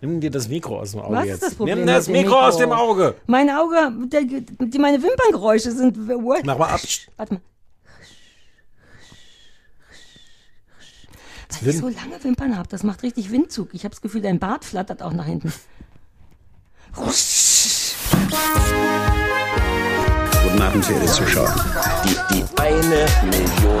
Nimm dir das Mikro aus dem Auge Was ist jetzt. das Problem Nimm das mit dem Mikro aus Mikro? dem Auge. Mein Auge, der, die, meine Wimperngeräusche sind. What? Mach mal ab. Warte mal. Weil ich so lange Wimpern habe, das macht richtig Windzug. Ich habe das Gefühl, dein Bart flattert auch nach hinten. Guten Abend, verehrte Zuschauer. Die, die eine Million.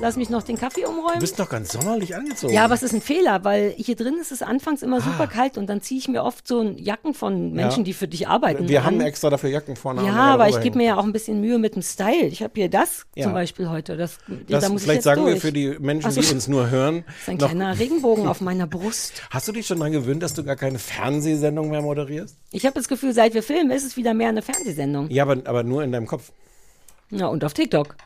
Lass mich noch den Kaffee Du umräumen. bist doch ganz sommerlich angezogen. Ja, aber es ist ein Fehler, weil hier drin ist es anfangs Ah. immer super kalt und dann ziehe ich mir oft so Jacken von Menschen, Ja. die für dich arbeiten. wir an. haben extra dafür Jacken vorne. Ja, aber ich gebe mir ja auch ein bisschen Mühe mit dem Style. Ich habe hier das Ja. zum Beispiel heute. Das, Das, da muss ich vielleicht jetzt sagen durch. wir für die Menschen, so, die uns nur hören. Das ist ein kleiner Regenbogen auf meiner Brust. Hast du dich schon daran gewöhnt, dass du gar keine Fernsehsendung mehr moderierst? Ich habe das Gefühl, seit wir filmen, ist es wieder mehr eine Fernsehsendung. Ja, aber, aber nur in deinem Kopf. Ja, und auf TikTok.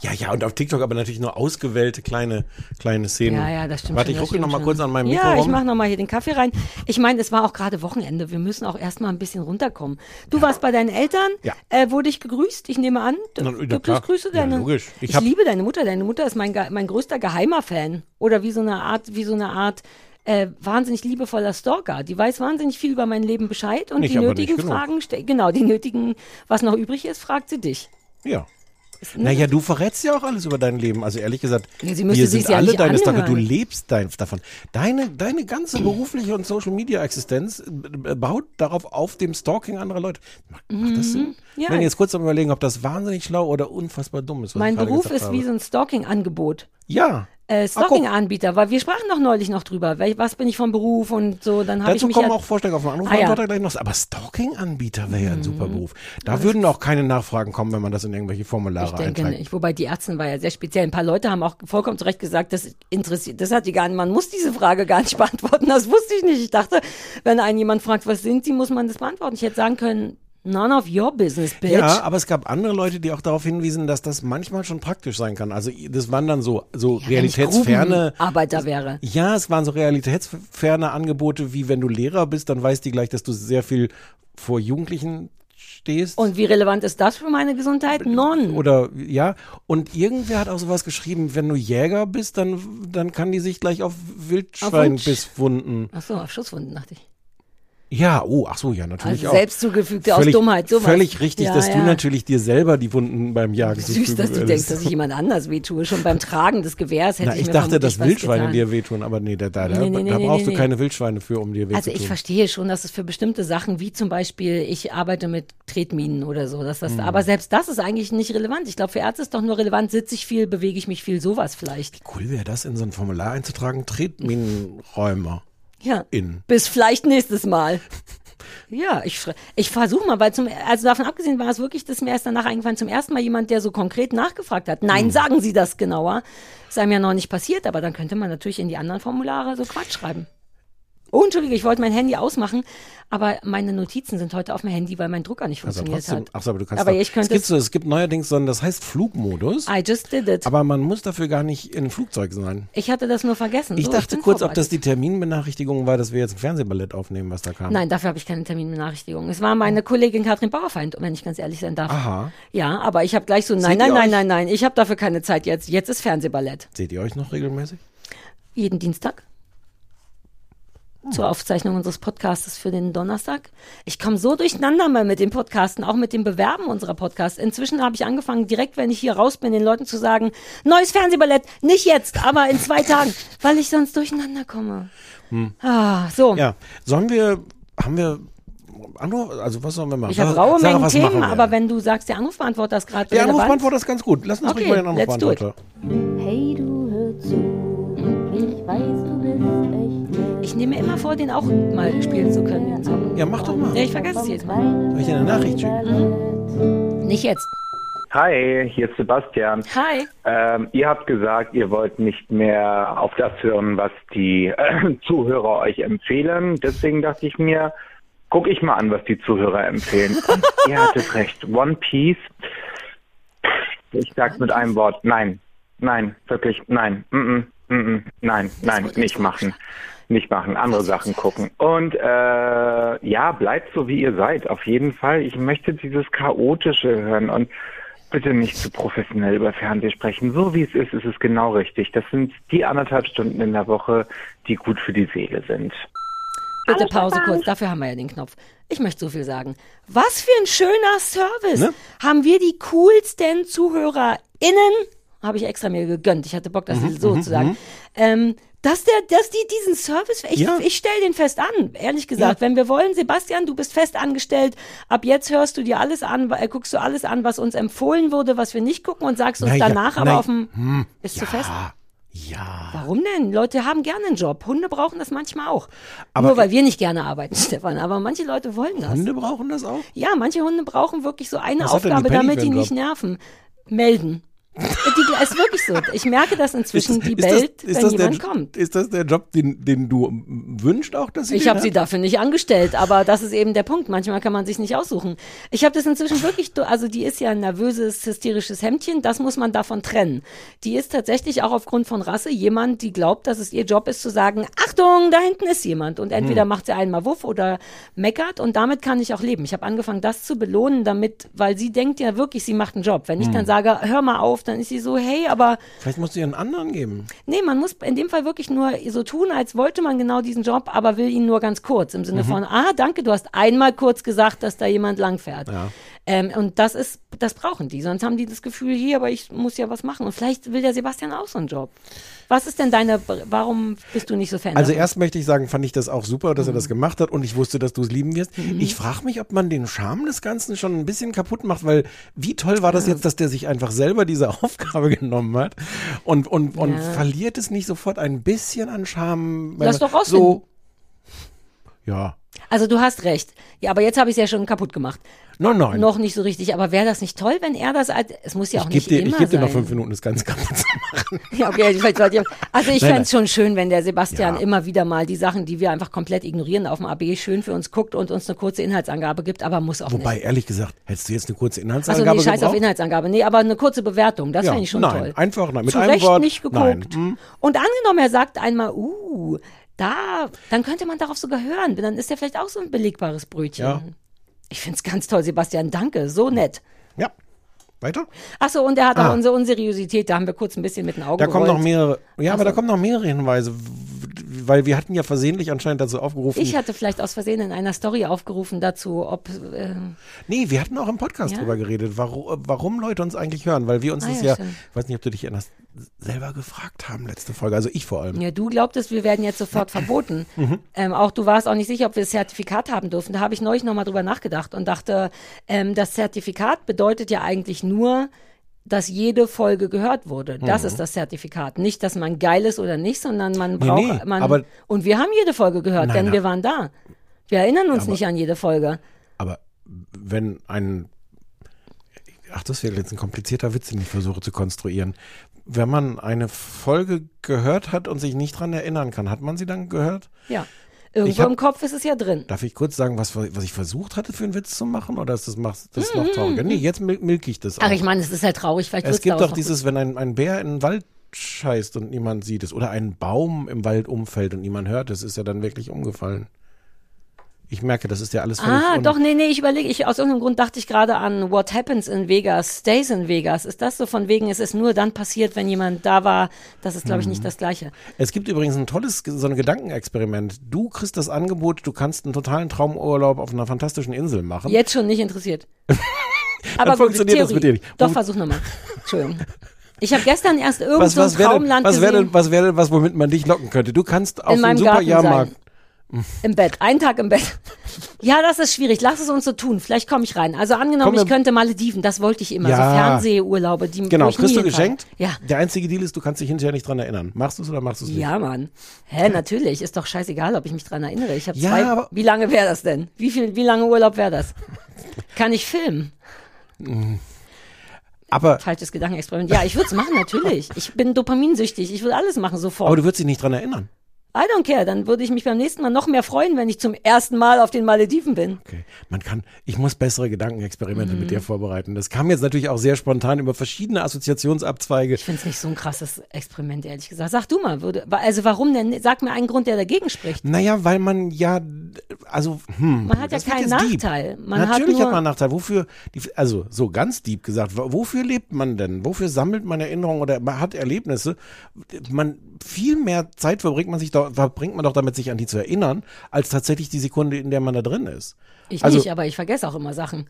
Ja, ja, und auf TikTok aber natürlich nur ausgewählte kleine, kleine Szenen. Ja, ja, das stimmt Warte, schon. ich rucke noch stimmt mal schon. kurz an meinem Mikro Ja, ich mache noch mal hier den Kaffee rein. Ich meine, es war auch gerade Wochenende. Wir müssen auch erstmal ein bisschen runterkommen. Du warst bei deinen Eltern. Ja. Äh, wurde ich gegrüßt? Ich nehme an. Du, Na, du grüße Ja, deine. logisch. Ich Ich, liebe deine Mutter. Deine Mutter ist mein, mein größter geheimer Fan. Oder wie so eine Art, wie so eine Art äh, wahnsinnig liebevoller Stalker. Die weiß wahnsinnig viel über mein Leben Bescheid und Nicht, die nötigen. Fragen, genau, die nötigen, was noch übrig ist, fragt sie dich. Ja. Naja, du verrätst ja auch alles über dein Leben. Also ehrlich gesagt, Ja, wir sind ja alle nicht deine Stalker. Du anhören. lebst dein, davon. Deine, deine ganze berufliche und Social Media Existenz äh, baut darauf auf dem Stalking anderer Leute. Macht, macht das Sinn? Mhm. Ja. Ich bin jetzt kurz am überlegen, ob das wahnsinnig schlau oder unfassbar dumm ist. Mein Beruf ist habe. wie so ein Stalking-Angebot. Ja. Äh. Stalking-Anbieter, weil wir sprachen doch neulich noch drüber. Wel- Was bin ich vom Beruf und so, dann habe ich Dazu mich kommen ja, auch Vorschläge auf dem Anruf, Ah, ja. Mhm. gleich noch. Aber Stalking-Anbieter wäre ja ein super Beruf. Da würden auch keine Nachfragen kommen, wenn man das in irgendwelche Formulare ich denke einträgt. nicht. Wobei die Ärztin war ja sehr speziell. Ein paar Leute haben auch vollkommen zu Recht gesagt, das interessiert, das hat die gar nicht, man muss diese Frage gar nicht beantworten. Das wusste ich nicht. Ich dachte, wenn einen jemand fragt, was sind sie, muss man das beantworten. Ich hätte sagen können, none of your business, bitch. Ja, aber es gab andere Leute, die auch darauf hinwiesen, dass das manchmal schon praktisch sein kann. Also das waren dann so, so Wenn ich realitätsferne. Grubenarbeiter wäre. Ja, es waren so realitätsferne Angebote, wie wenn du Lehrer bist, dann weiß die gleich, dass du sehr viel vor Jugendlichen stehst. Und wie relevant ist das für meine Gesundheit? None. oder ja, und irgendwer hat auch sowas geschrieben, wenn du Jäger bist, dann, dann kann die sich gleich auf Wildschweinbiss wunden. Ach so, auf Schusswunden dachte ich. Ja, oh, ach so, ja, natürlich Also auch. selbst zugefügte aus Völlig- Dummheit, sowas. Völlig richtig, Ja, dass du ja. natürlich dir selber die Wunden beim Jagen Süß, zufügen dass du würdest. denkst, dass ich jemand anders wehtue. Schon beim Tragen des Gewehrs hätte Na, ich, ich mir dachte, dass Wildschweine dir wehtun, aber nee, da, da, da, Nee, nee, nee, da brauchst du keine Wildschweine für, um dir weh Also ich verstehe schon, dass es für bestimmte Sachen, wie zum Beispiel, ich arbeite mit Tretminen oder so, dass das, Mhm. aber selbst das ist eigentlich nicht relevant. Ich glaube, für Ärzte ist doch nur relevant, sitze ich viel, bewege ich mich viel, sowas vielleicht. Cool wäre das, in so ein Formular einzutragen, Tretminenräumer Ja. in. Bis vielleicht nächstes Mal. Ja, ich, ich versuche mal, weil zum, also davon abgesehen war es wirklich, das ist mir erst danach eingefallen, zum ersten Mal jemand, der so konkret nachgefragt hat. Nein, sagen Sie das genauer. Ist einem ja noch nicht passiert, aber dann könnte man natürlich in die anderen Formulare so Quatsch schreiben. Oh, Entschuldige, ich wollte mein Handy ausmachen, aber meine Notizen sind heute auf dem Handy, weil mein Drucker nicht Also funktioniert trotzdem, hat. ach so, aber du kannst Aber doch, ich könnte es gibt, es- so, es gibt neuerdings so ein, das heißt Flugmodus, I just did it. aber man muss dafür gar nicht in ein Flugzeug sein. ich hatte das nur vergessen. Ich so, dachte bin kurz, ob das die Terminbenachrichtigung war, dass wir jetzt ein Fernsehballett aufnehmen, was da kam. Nein, dafür habe ich keine Terminbenachrichtigung. Es war meine Kollegin Katrin Bauerfeind, wenn ich ganz ehrlich sein darf. Aha. Ja, aber ich habe gleich so, nein, Seht nein, nein, nein, nein, ich habe dafür keine Zeit jetzt. Jetzt ist Fernsehballett. Seht ihr euch noch regelmäßig? Jeden Dienstag. Zur Aufzeichnung unseres Podcastes für den Donnerstag. Ich komme so durcheinander mal mit den Podcasten, auch mit dem Bewerben unserer Podcasts. Inzwischen habe ich angefangen, direkt, wenn ich hier raus bin, den Leuten zu sagen, neues Fernsehballett, nicht jetzt, aber in zwei Tagen, weil ich sonst durcheinander komme. Ah, so. Hm. Ja. Sollen wir, haben wir, Anruf, also was sollen wir machen? Ich habe raue Sarah, Mengen Themen, aber wenn du sagst, der Anrufbeantworter ist gerade Der. Anrufbeantworter ist ganz gut. Lass uns Okay, ruhig mal den. Anrufbeantworter. Hey, du hör zu. Ich weiß, Ich nehme mir immer vor, den auch mal spielen zu können, den Song. Ja, mach doch mal. Ja, ich vergesse es jetzt mal. Soll ich dir eine Nachricht schicken? Nicht jetzt. Hi, hier ist Sebastian. Hi. Ähm, ihr habt gesagt, ihr wollt nicht mehr auf das hören, was die äh, Zuhörer euch empfehlen. Deswegen dachte ich mir, guck ich mal an, was die Zuhörer empfehlen. Und ihr hattet recht. One Piece. Ich sag's mit einem Wort. Nein. Nein. Wirklich. Nein. Mm -mm, mm -mm, nein. Nein. Nicht machen. Nicht machen. Andere Sachen gucken. Und äh, ja, bleibt so, wie ihr seid. Auf jeden Fall. Ich möchte dieses Chaotische hören und bitte nicht zu professionell über Fernsehen sprechen. So wie es ist, ist es genau richtig. Das sind die anderthalb Stunden in der Woche, die gut für die Seele sind. Bitte Pause kurz, dafür haben wir ja den Knopf. Ich möchte so viel sagen. Was für ein schöner Service. Ne? Haben wir die coolsten ZuhörerInnen, habe ich extra mir gegönnt. Ich hatte Bock, das Mhm, so zu sagen. Ähm, dass der, dass die diesen Service, ich, Ja. ich stelle den fest an, ehrlich gesagt. Wenn wir wollen, Sebastian, du bist fest angestellt. Ab jetzt hörst du dir alles an, äh, guckst du alles an, was uns empfohlen wurde, was wir nicht gucken und sagst uns Na ja, danach aber na- auf dem, hm, ist zu fest. Ja, ja. Warum denn? Leute haben gerne einen Job. Hunde brauchen das manchmal auch. Aber- Nur weil wir nicht gerne arbeiten, Stefan. Aber manche Leute wollen das. Hunde brauchen das auch? Ja, manche Hunde brauchen wirklich so eine Was Aufgabe, damit die nicht nerven. Melden. Die, ist wirklich so. Ich merke das inzwischen, die bellt, wenn das jemand der, kommt. Ist das der Job, den, den du wünschst auch, dass sie Ich habe sie dafür nicht angestellt, aber das ist eben der Punkt. Manchmal kann man sich nicht aussuchen. Ich habe das inzwischen wirklich, also die ist ja ein nervöses, hysterisches Hemdchen, das muss man davon trennen. Die ist tatsächlich auch aufgrund von Rasse jemand, die glaubt, dass es ihr Job ist zu sagen, Achtung, da hinten ist jemand. Und entweder Hm. macht sie einmal Wuff oder meckert und damit kann ich auch leben. Ich habe angefangen, das zu belohnen, damit, weil sie denkt ja wirklich, sie macht einen Job. Wenn ich Hm. dann sage, hör mal auf, dann ist sie so, hey, aber Vielleicht musst du ihr einen anderen geben. Nee, man muss in dem Fall wirklich nur so tun, als wollte man genau diesen Job, aber will ihn nur ganz kurz. Im Mhm. Sinne von, ah, danke, du hast einmal kurz gesagt, dass da jemand langfährt. Ja. Ähm, und das ist, das brauchen die. Sonst haben die das Gefühl, hier, aber ich muss ja was machen. Und vielleicht will der Sebastian auch so einen Job. Was ist denn deine, warum bist du nicht so Fan Also davon? erst möchte ich sagen, fand ich das auch super, dass er Mhm. das gemacht hat und ich wusste, dass du es lieben wirst. Ich frage mich, ob man den Charme des Ganzen schon ein bisschen kaputt macht, weil wie toll war das jetzt, dass der sich einfach selber diese Aufgabe genommen hat und, und, und Ja. verliert es nicht sofort ein bisschen an Charme? Lass doch So, ja. Also du hast recht. Ja, aber jetzt habe ich es ja schon kaputt gemacht. Nein, nein. Noch nicht so richtig. Aber wäre das nicht toll, wenn er das als, es muss ja auch ich nicht gebe dir, immer ich geb dir noch fünf Minuten, das Ganze kaputt zu machen. Ja, okay, vielleicht sollte ich, also ich Nein, fänd's schon schön, wenn der Sebastian Ja. immer wieder mal die Sachen, die wir einfach komplett ignorieren, auf dem AB schön für uns guckt und uns eine kurze Inhaltsangabe gibt, aber muss auch Wobei, nicht. ehrlich gesagt, hättest du jetzt eine kurze Also Inhaltsangabe nee, scheiß auf gebraucht? Inhaltsangabe. Nee, aber eine kurze Bewertung, das Ja, finde ich schon nein, toll. einfach nein, mit Zu einem Recht Wort, nicht nein. geguckt. Hm. Und angenommen, er sagt einmal, uh, da, dann könnte man darauf sogar hören. Dann ist er vielleicht auch so ein belegbares Brötchen. Ja. Ich find's ganz toll, Sebastian. Danke, so nett. Ja. Weiter? Achso, und er hat Ah. auch unsere Unseriosität, da haben wir kurz ein bisschen mit den Augen Da kommen noch mehrere, ja, aber Ach da kommen noch mehrere Hinweise, weil wir hatten ja versehentlich anscheinend dazu aufgerufen. Ich hatte vielleicht aus Versehen in einer Story aufgerufen dazu, ob äh, nee, wir hatten auch im Podcast Ja? drüber geredet, warum, warum Leute uns eigentlich hören, weil wir uns Ah, das ja, ja, ich weiß nicht, ob du dich erinnerst, selber gefragt haben letzte Folge, also ich vor allem. ja, du glaubtest, wir werden jetzt sofort verboten. Mhm. Ähm, auch du warst auch nicht sicher, ob wir das Zertifikat haben dürfen. Da habe ich neulich nochmal drüber nachgedacht und dachte, ähm, das Zertifikat bedeutet ja eigentlich nur, dass jede Folge gehört wurde. Das ist das Zertifikat. Nicht, dass man geil ist oder nicht, sondern man Mhm. Nee, braucht, nee, man, aber- und wir haben jede Folge gehört, Nein, denn nein. wir waren da. Wir erinnern uns Aber- nicht an jede Folge. Aber wenn ein, ach, das wäre jetzt ein komplizierter Witz, den ich versuche zu konstruieren. Wenn man eine Folge gehört hat und sich nicht dran erinnern kann, hat man sie dann gehört? Ja. Irgendwo hab- im Kopf ist es ja drin. Darf ich kurz sagen, was, was ich versucht hatte für einen Witz zu machen? Oder ist das, das Mhm. noch trauriger? Nee, jetzt mil milk ich das auch. Ach, ich meine, es ist halt traurig. Vielleicht es gibt doch dieses, wenn ein, ein Bär in den Wald scheißt und niemand sieht es. Oder ein Baum im Wald umfällt und niemand hört es, ist ja dann wirklich umgefallen. Ich merke, das ist ja alles völlig Ah, doch, nee, nee, ich überlege, ich, aus irgendeinem Grund dachte ich gerade an What Happens in Vegas, Stays in Vegas. Ist das so von wegen, es ist nur dann passiert, wenn jemand da war? Das ist, glaube ich, Mhm. nicht das Gleiche. Es gibt übrigens ein tolles, so ein Gedankenexperiment. Du kriegst das Angebot, du kannst einen totalen Traumurlaub auf einer fantastischen Insel machen. Jetzt schon nicht interessiert. Aber gut, funktioniert das Theorie. mit dir nicht. Doch, versuch nochmal. Entschuldigung. Ich habe gestern erst irgend was so wäre denn, Traumland was wäre gesehen. denn, was wäre denn was, womit man dich locken könnte? Du kannst auf Garten Superjahrmarkt. Im Bett. Einen Tag im Bett. Ja, das ist schwierig. Lass es uns so tun. Vielleicht komme ich rein. Also angenommen, Komm, ich könnte Malediven. Das wollte ich immer. Ja. So Fernsehurlaube. Die, Genau, kriegst du geschenkt. Ja. Der einzige Deal ist, du kannst dich hinterher nicht dran erinnern. Machst du es oder machst du es nicht? Ja, Mann. Hä, natürlich. Ist doch scheißegal, ob ich mich dran erinnere. Ich habe Ja, zwei. aber- Wie lange wäre das denn? Wie viel, wie lange Urlaub wäre das? Kann ich filmen? Aber, Falsches Gedankenexperiment. Ja, ich würde es machen, natürlich. Ich bin dopaminsüchtig. Ich würde alles machen sofort. aber du würdest dich nicht dran erinnern. I don't care. Dann würde ich mich beim nächsten Mal noch mehr freuen, wenn ich zum ersten Mal auf den Malediven bin. Okay. Man kann, ich muss bessere Gedankenexperimente Mhm. mit dir vorbereiten. Das kam jetzt natürlich auch sehr spontan über verschiedene Assoziationsabzweige. Ich finde es nicht so ein krasses Experiment, ehrlich gesagt. Sag du mal, würde, also warum denn? Sag mir einen Grund, der dagegen spricht. Naja, weil man ja, also, hm. Man hat ja keinen. Nachteil. Man hat Natürlich nur- hat man einen Nachteil. Wofür, also so ganz deep gesagt, wo- wofür lebt man denn? Wofür sammelt man Erinnerungen oder man hat Erlebnisse? Man, viel mehr Zeit verbringt man sich doch, verbringt man doch damit, sich an die zu erinnern, als tatsächlich die Sekunde, in der man da drin ist. Ich Also- nicht, aber ich vergesse auch immer Sachen.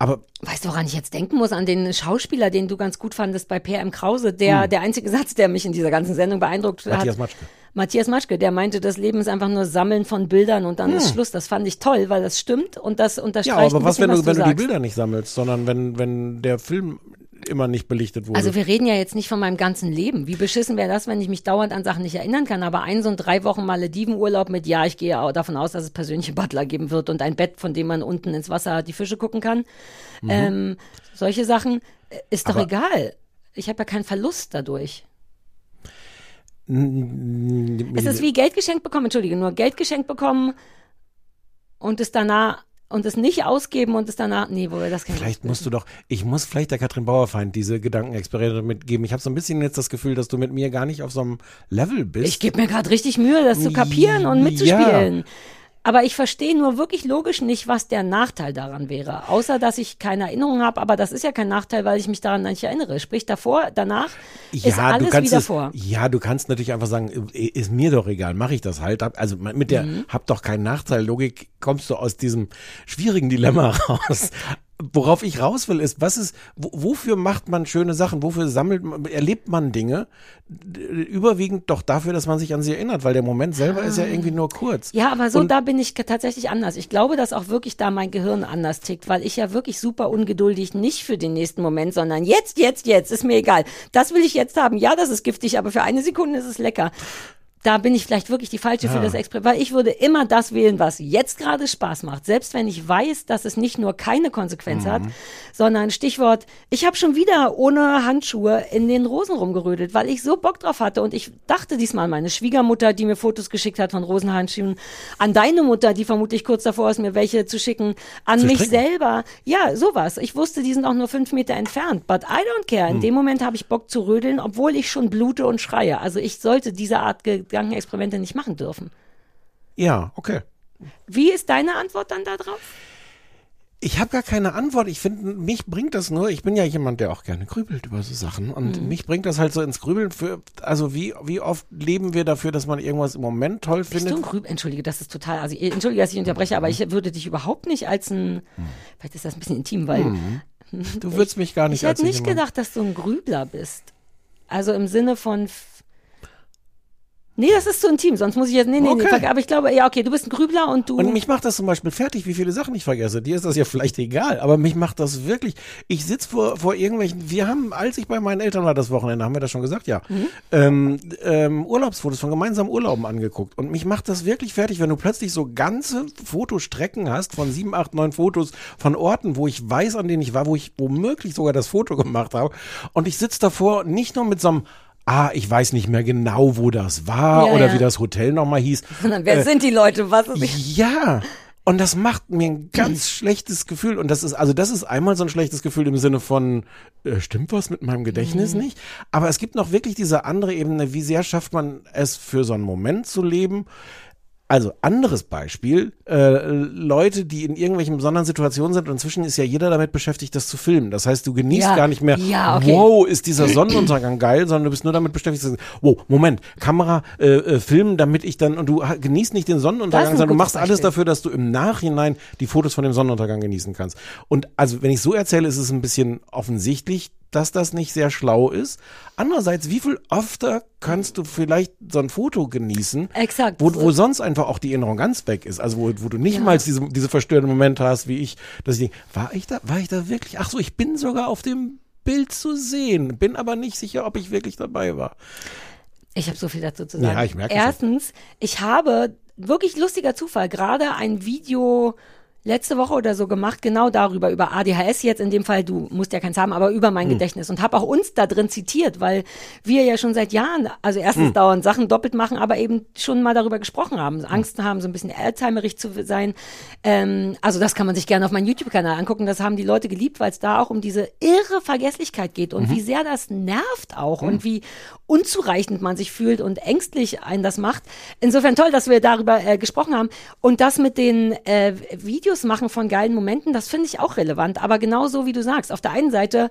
Aber Weißt du, woran ich jetzt denken muss? An den Schauspieler, den du ganz gut fandest bei PM Krause. Der, der einzige Satz, der mich in dieser ganzen Sendung beeindruckt Hm. Matthias hat. Matschke. Matthias Matschke, der meinte, das Leben ist einfach nur Sammeln von Bildern und dann ist Schluss. Das fand ich toll, weil das stimmt und das Hm. Ja, unterstreicht aber was, wenn du, was wenn du die sagst. Bilder nicht sammelst, sondern wenn, wenn der Film immer nicht belichtet wurde? Also wir reden ja jetzt nicht von meinem ganzen Leben. Wie beschissen wäre das, wenn ich mich dauernd an Sachen nicht erinnern kann, aber einen so einen drei Wochen Maledivenurlaub mit, ja, ich gehe auch davon aus, dass es persönliche Butler geben wird und ein Bett, von dem man unten ins Wasser die Fische gucken kann. Ähm, solche Sachen äh, ist doch Aber- egal. Ich habe ja keinen Verlust dadurch. Es ist wie Geld geschenkt bekommen, entschuldige, nur Geld geschenkt bekommen und es danach und es nicht ausgeben und es danach, nee, wo wir das kennen. Vielleicht musst du doch, ich muss vielleicht der Katrin Bauerfeind diese Gedankenexperimente mitgeben. Ich habe so ein bisschen jetzt das Gefühl, dass du mit mir gar nicht auf so einem Level bist. Ich gebe mir gerade richtig Mühe, das zu kapieren und mitzuspielen. Aber ich verstehe nur wirklich logisch nicht, was der Nachteil daran wäre. Außer, dass ich keine Erinnerung habe, aber das ist ja kein Nachteil, weil ich mich daran nicht erinnere. Sprich, davor, danach ist alles wieder es, vor. Ja, du kannst natürlich einfach sagen, äh, ist mir doch egal, mache ich das halt. Also mit der Mhm. hab doch keinen Nachteil Logik kommst du aus diesem schwierigen Dilemma raus. Worauf ich raus will, ist, was ist, wo, wofür macht man schöne Sachen? Wofür sammelt man, erlebt man Dinge? Überwiegend doch dafür, dass man sich an sie erinnert, weil der Moment selber ist ja irgendwie nur kurz. Ja, aber so Und- da bin ich tatsächlich anders. Ich glaube, dass auch wirklich da mein Gehirn anders tickt, weil ich ja wirklich super ungeduldig nicht für den nächsten Moment, sondern jetzt, jetzt, jetzt, ist mir egal. Das will ich jetzt haben. Ja, das ist giftig, aber für eine Sekunde ist es lecker. Da bin ich vielleicht wirklich die falsche für das Experiment, weil ich würde immer das wählen, was jetzt gerade Spaß macht. Selbst wenn ich weiß, dass es nicht nur keine Konsequenz hat, sondern Stichwort, ich habe schon wieder ohne Handschuhe in den Rosen rumgerödelt, weil ich so Bock drauf hatte und ich dachte diesmal an meine Schwiegermutter, die mir Fotos geschickt hat von Rosenhandschuhen, an deine Mutter, die vermutlich kurz davor ist, mir welche zu schicken, an Zu mich stricken? selber. Ja, sowas. Ich wusste, die sind auch nur fünf Meter entfernt, but I don't care. In dem Moment habe ich Bock zu rödeln, obwohl ich schon blute und schreie. Also ich sollte diese Art Gedankenexperimente nicht machen dürfen. Ja, okay. Wie ist deine Antwort dann darauf? Ich habe gar keine Antwort. Ich finde, mich bringt das nur. Ich bin ja jemand, der auch gerne grübelt über so Sachen. Und Mhm. mich bringt das halt so ins Grübeln. Für, also wie, wie oft leben wir dafür, dass man irgendwas im Moment toll Bist du findet? ein Grüb Entschuldige, das ist total, also entschuldige, dass ich unterbreche, aber ich würde dich überhaupt nicht als ein, vielleicht ist das ein bisschen intim, weil Du würdest mich gar nicht ich als hätte nicht jemand- gedacht, dass du ein Grübler bist. Also im Sinne von, nee, das ist zu intim, sonst muss ich jetzt, nee, nee, Okay. nee, aber ich glaube, ja, okay, du bist ein Grübler und du, Und mich macht das zum Beispiel fertig, wie viele Sachen ich vergesse. Dir ist das ja vielleicht egal, aber mich macht das wirklich. Ich sitz vor, vor irgendwelchen, wir haben, als ich bei meinen Eltern war das Wochenende, haben wir das schon gesagt, ja, Mhm. ähm, ähm, Urlaubsfotos von gemeinsamen Urlauben angeguckt. Und mich macht das wirklich fertig, wenn du plötzlich so ganze Fotostrecken hast von sieben, acht, neun Fotos von Orten, wo ich weiß, an denen ich war, wo ich womöglich sogar das Foto gemacht habe. Und ich sitz davor nicht nur mit so einem Ah, ich weiß nicht mehr genau, wo das war Ja, oder ja. wie das Hotel nochmal hieß. sondern wer sind die Leute, was ist? Ja. Und das macht mir ein ganz schlechtes Gefühl. Und das ist, also das ist einmal so ein schlechtes Gefühl im Sinne von, äh, stimmt was mit meinem Gedächtnis Mhm. nicht? Aber es gibt noch wirklich diese andere Ebene, wie sehr schafft man es für so einen Moment zu leben? Also anderes Beispiel, äh, Leute, die in irgendwelchen besonderen Situationen sind und inzwischen ist ja jeder damit beschäftigt, das zu filmen. Das heißt, du genießt Ja. gar nicht mehr, Ja, okay. wow, ist dieser Sonnenuntergang geil, sondern du bist nur damit beschäftigt, zu sagen, wow, Moment, Kamera, äh, äh, filmen, damit ich dann, und du genießt nicht den Sonnenuntergang, sondern du machst alles Beispiel. dafür, dass du im Nachhinein die Fotos von dem Sonnenuntergang genießen kannst. Und also, wenn ich so erzähle, ist es ein bisschen offensichtlich, dass das nicht sehr schlau ist. Andererseits, wie viel öfter kannst du vielleicht so ein Foto genießen, Exakt. wo, wo sonst einfach auch die Erinnerung ganz weg ist. Also wo, wo du nicht mal diese, diese verstörenden Momente hast, wie ich, dass ich denke, war ich da, war ich da wirklich? Ach so, ich bin sogar auf dem Bild zu sehen, bin aber nicht sicher, ob ich wirklich dabei war. Ich habe so viel dazu zu sagen. Ja, ich merke. Erstens, ich habe wirklich lustiger Zufall gerade ein Video letzte Woche oder so gemacht, genau darüber, über ADHS jetzt in dem Fall, du musst ja keins haben, aber über Hm. mein Gedächtnis und habe auch uns da drin zitiert, weil wir ja schon seit Jahren, also Hm. erstens dauernd Sachen doppelt machen, aber eben schon mal darüber gesprochen haben, Angst haben, so ein bisschen Alzheimerig zu sein. Ähm, also das kann man sich gerne auf meinem YouTube-Kanal angucken, das haben die Leute geliebt, weil es da auch um diese irre Vergesslichkeit geht und wie sehr das nervt auch und wie unzureichend man sich fühlt und ängstlich einen das macht. Insofern toll, dass wir darüber äh, gesprochen haben. Und das mit den äh, Videos machen von geilen Momenten, das finde ich auch relevant. Aber genauso wie du sagst, auf der einen Seite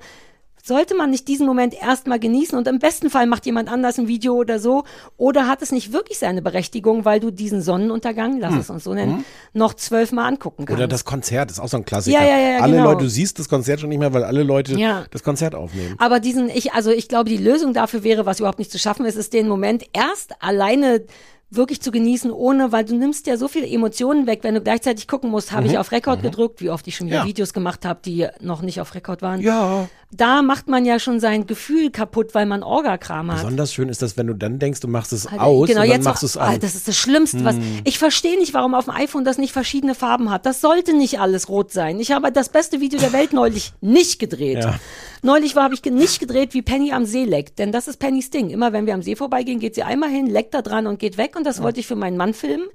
sollte man nicht diesen Moment erstmal genießen und im besten Fall macht jemand anders ein Video oder so oder hat es nicht wirklich seine Berechtigung, weil du diesen Sonnenuntergang, lass es uns so nennen, noch zwölfmal angucken kannst. Oder das Konzert ist auch so ein Klassiker. Ja, ja, ja, alle genau. Leute, du siehst das Konzert schon nicht mehr, weil alle Leute Ja. das Konzert aufnehmen. Aber diesen, ich, also ich glaube, die Lösung dafür wäre, was überhaupt nicht zu schaffen ist, ist den Moment erst alleine wirklich zu genießen, ohne, weil du nimmst ja so viele Emotionen weg, wenn du gleichzeitig gucken musst, habe ich auf Rekord gedrückt, wie oft ich schon wieder Mhm. Ja. Videos gemacht habe, die noch nicht auf Rekord waren. Ja. Da macht man ja schon sein Gefühl kaputt, weil man Orgakram hat. Besonders schön ist das, wenn du dann denkst, du machst es Alter, aus genau, und dann jetzt machst du es Ah, an. Hm. das ist das Schlimmste, was ich verstehe nicht, warum auf dem iPhone das nicht verschiedene Farben hat. Das sollte nicht alles rot sein. Ich habe das beste Video der Welt neulich nicht gedreht. Ja. Neulich war habe ich nicht gedreht, wie Penny am See leckt, denn das ist Pennys Ding. Immer wenn wir am See vorbeigehen, geht sie einmal hin, leckt da dran und geht weg und das wollte ich für meinen Mann filmen.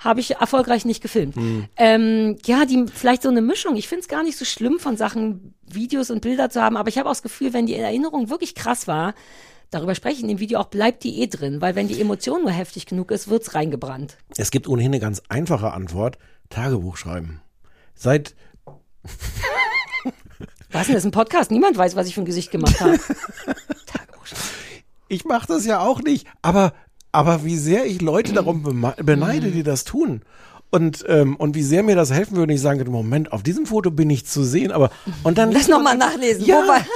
Habe ich erfolgreich nicht gefilmt. Hm. Ähm, ja, die vielleicht so eine Mischung. Ich finde es gar nicht so schlimm, von Sachen Videos und Bilder zu haben, aber ich habe auch das Gefühl, wenn die Erinnerung wirklich krass war, darüber spreche ich in dem Video auch, bleibt die eh drin, weil wenn die Emotion nur heftig genug ist, wird's reingebrannt. Es gibt ohnehin eine ganz einfache Antwort. Tagebuch schreiben. Seit, Was denn, das ist ein Podcast? Niemand weiß, was ich für ein Gesicht gemacht habe. Tagebuch schreiben. ich mache das ja auch nicht, aber, aber wie sehr ich Leute darum beneide, die das tun. Und, ähm, und wie sehr mir das helfen würde, wenn ich sagen könnte, Moment, auf diesem Foto bin ich zu sehen, aber und dann Lass noch mal nachlesen. Ja. Wobei-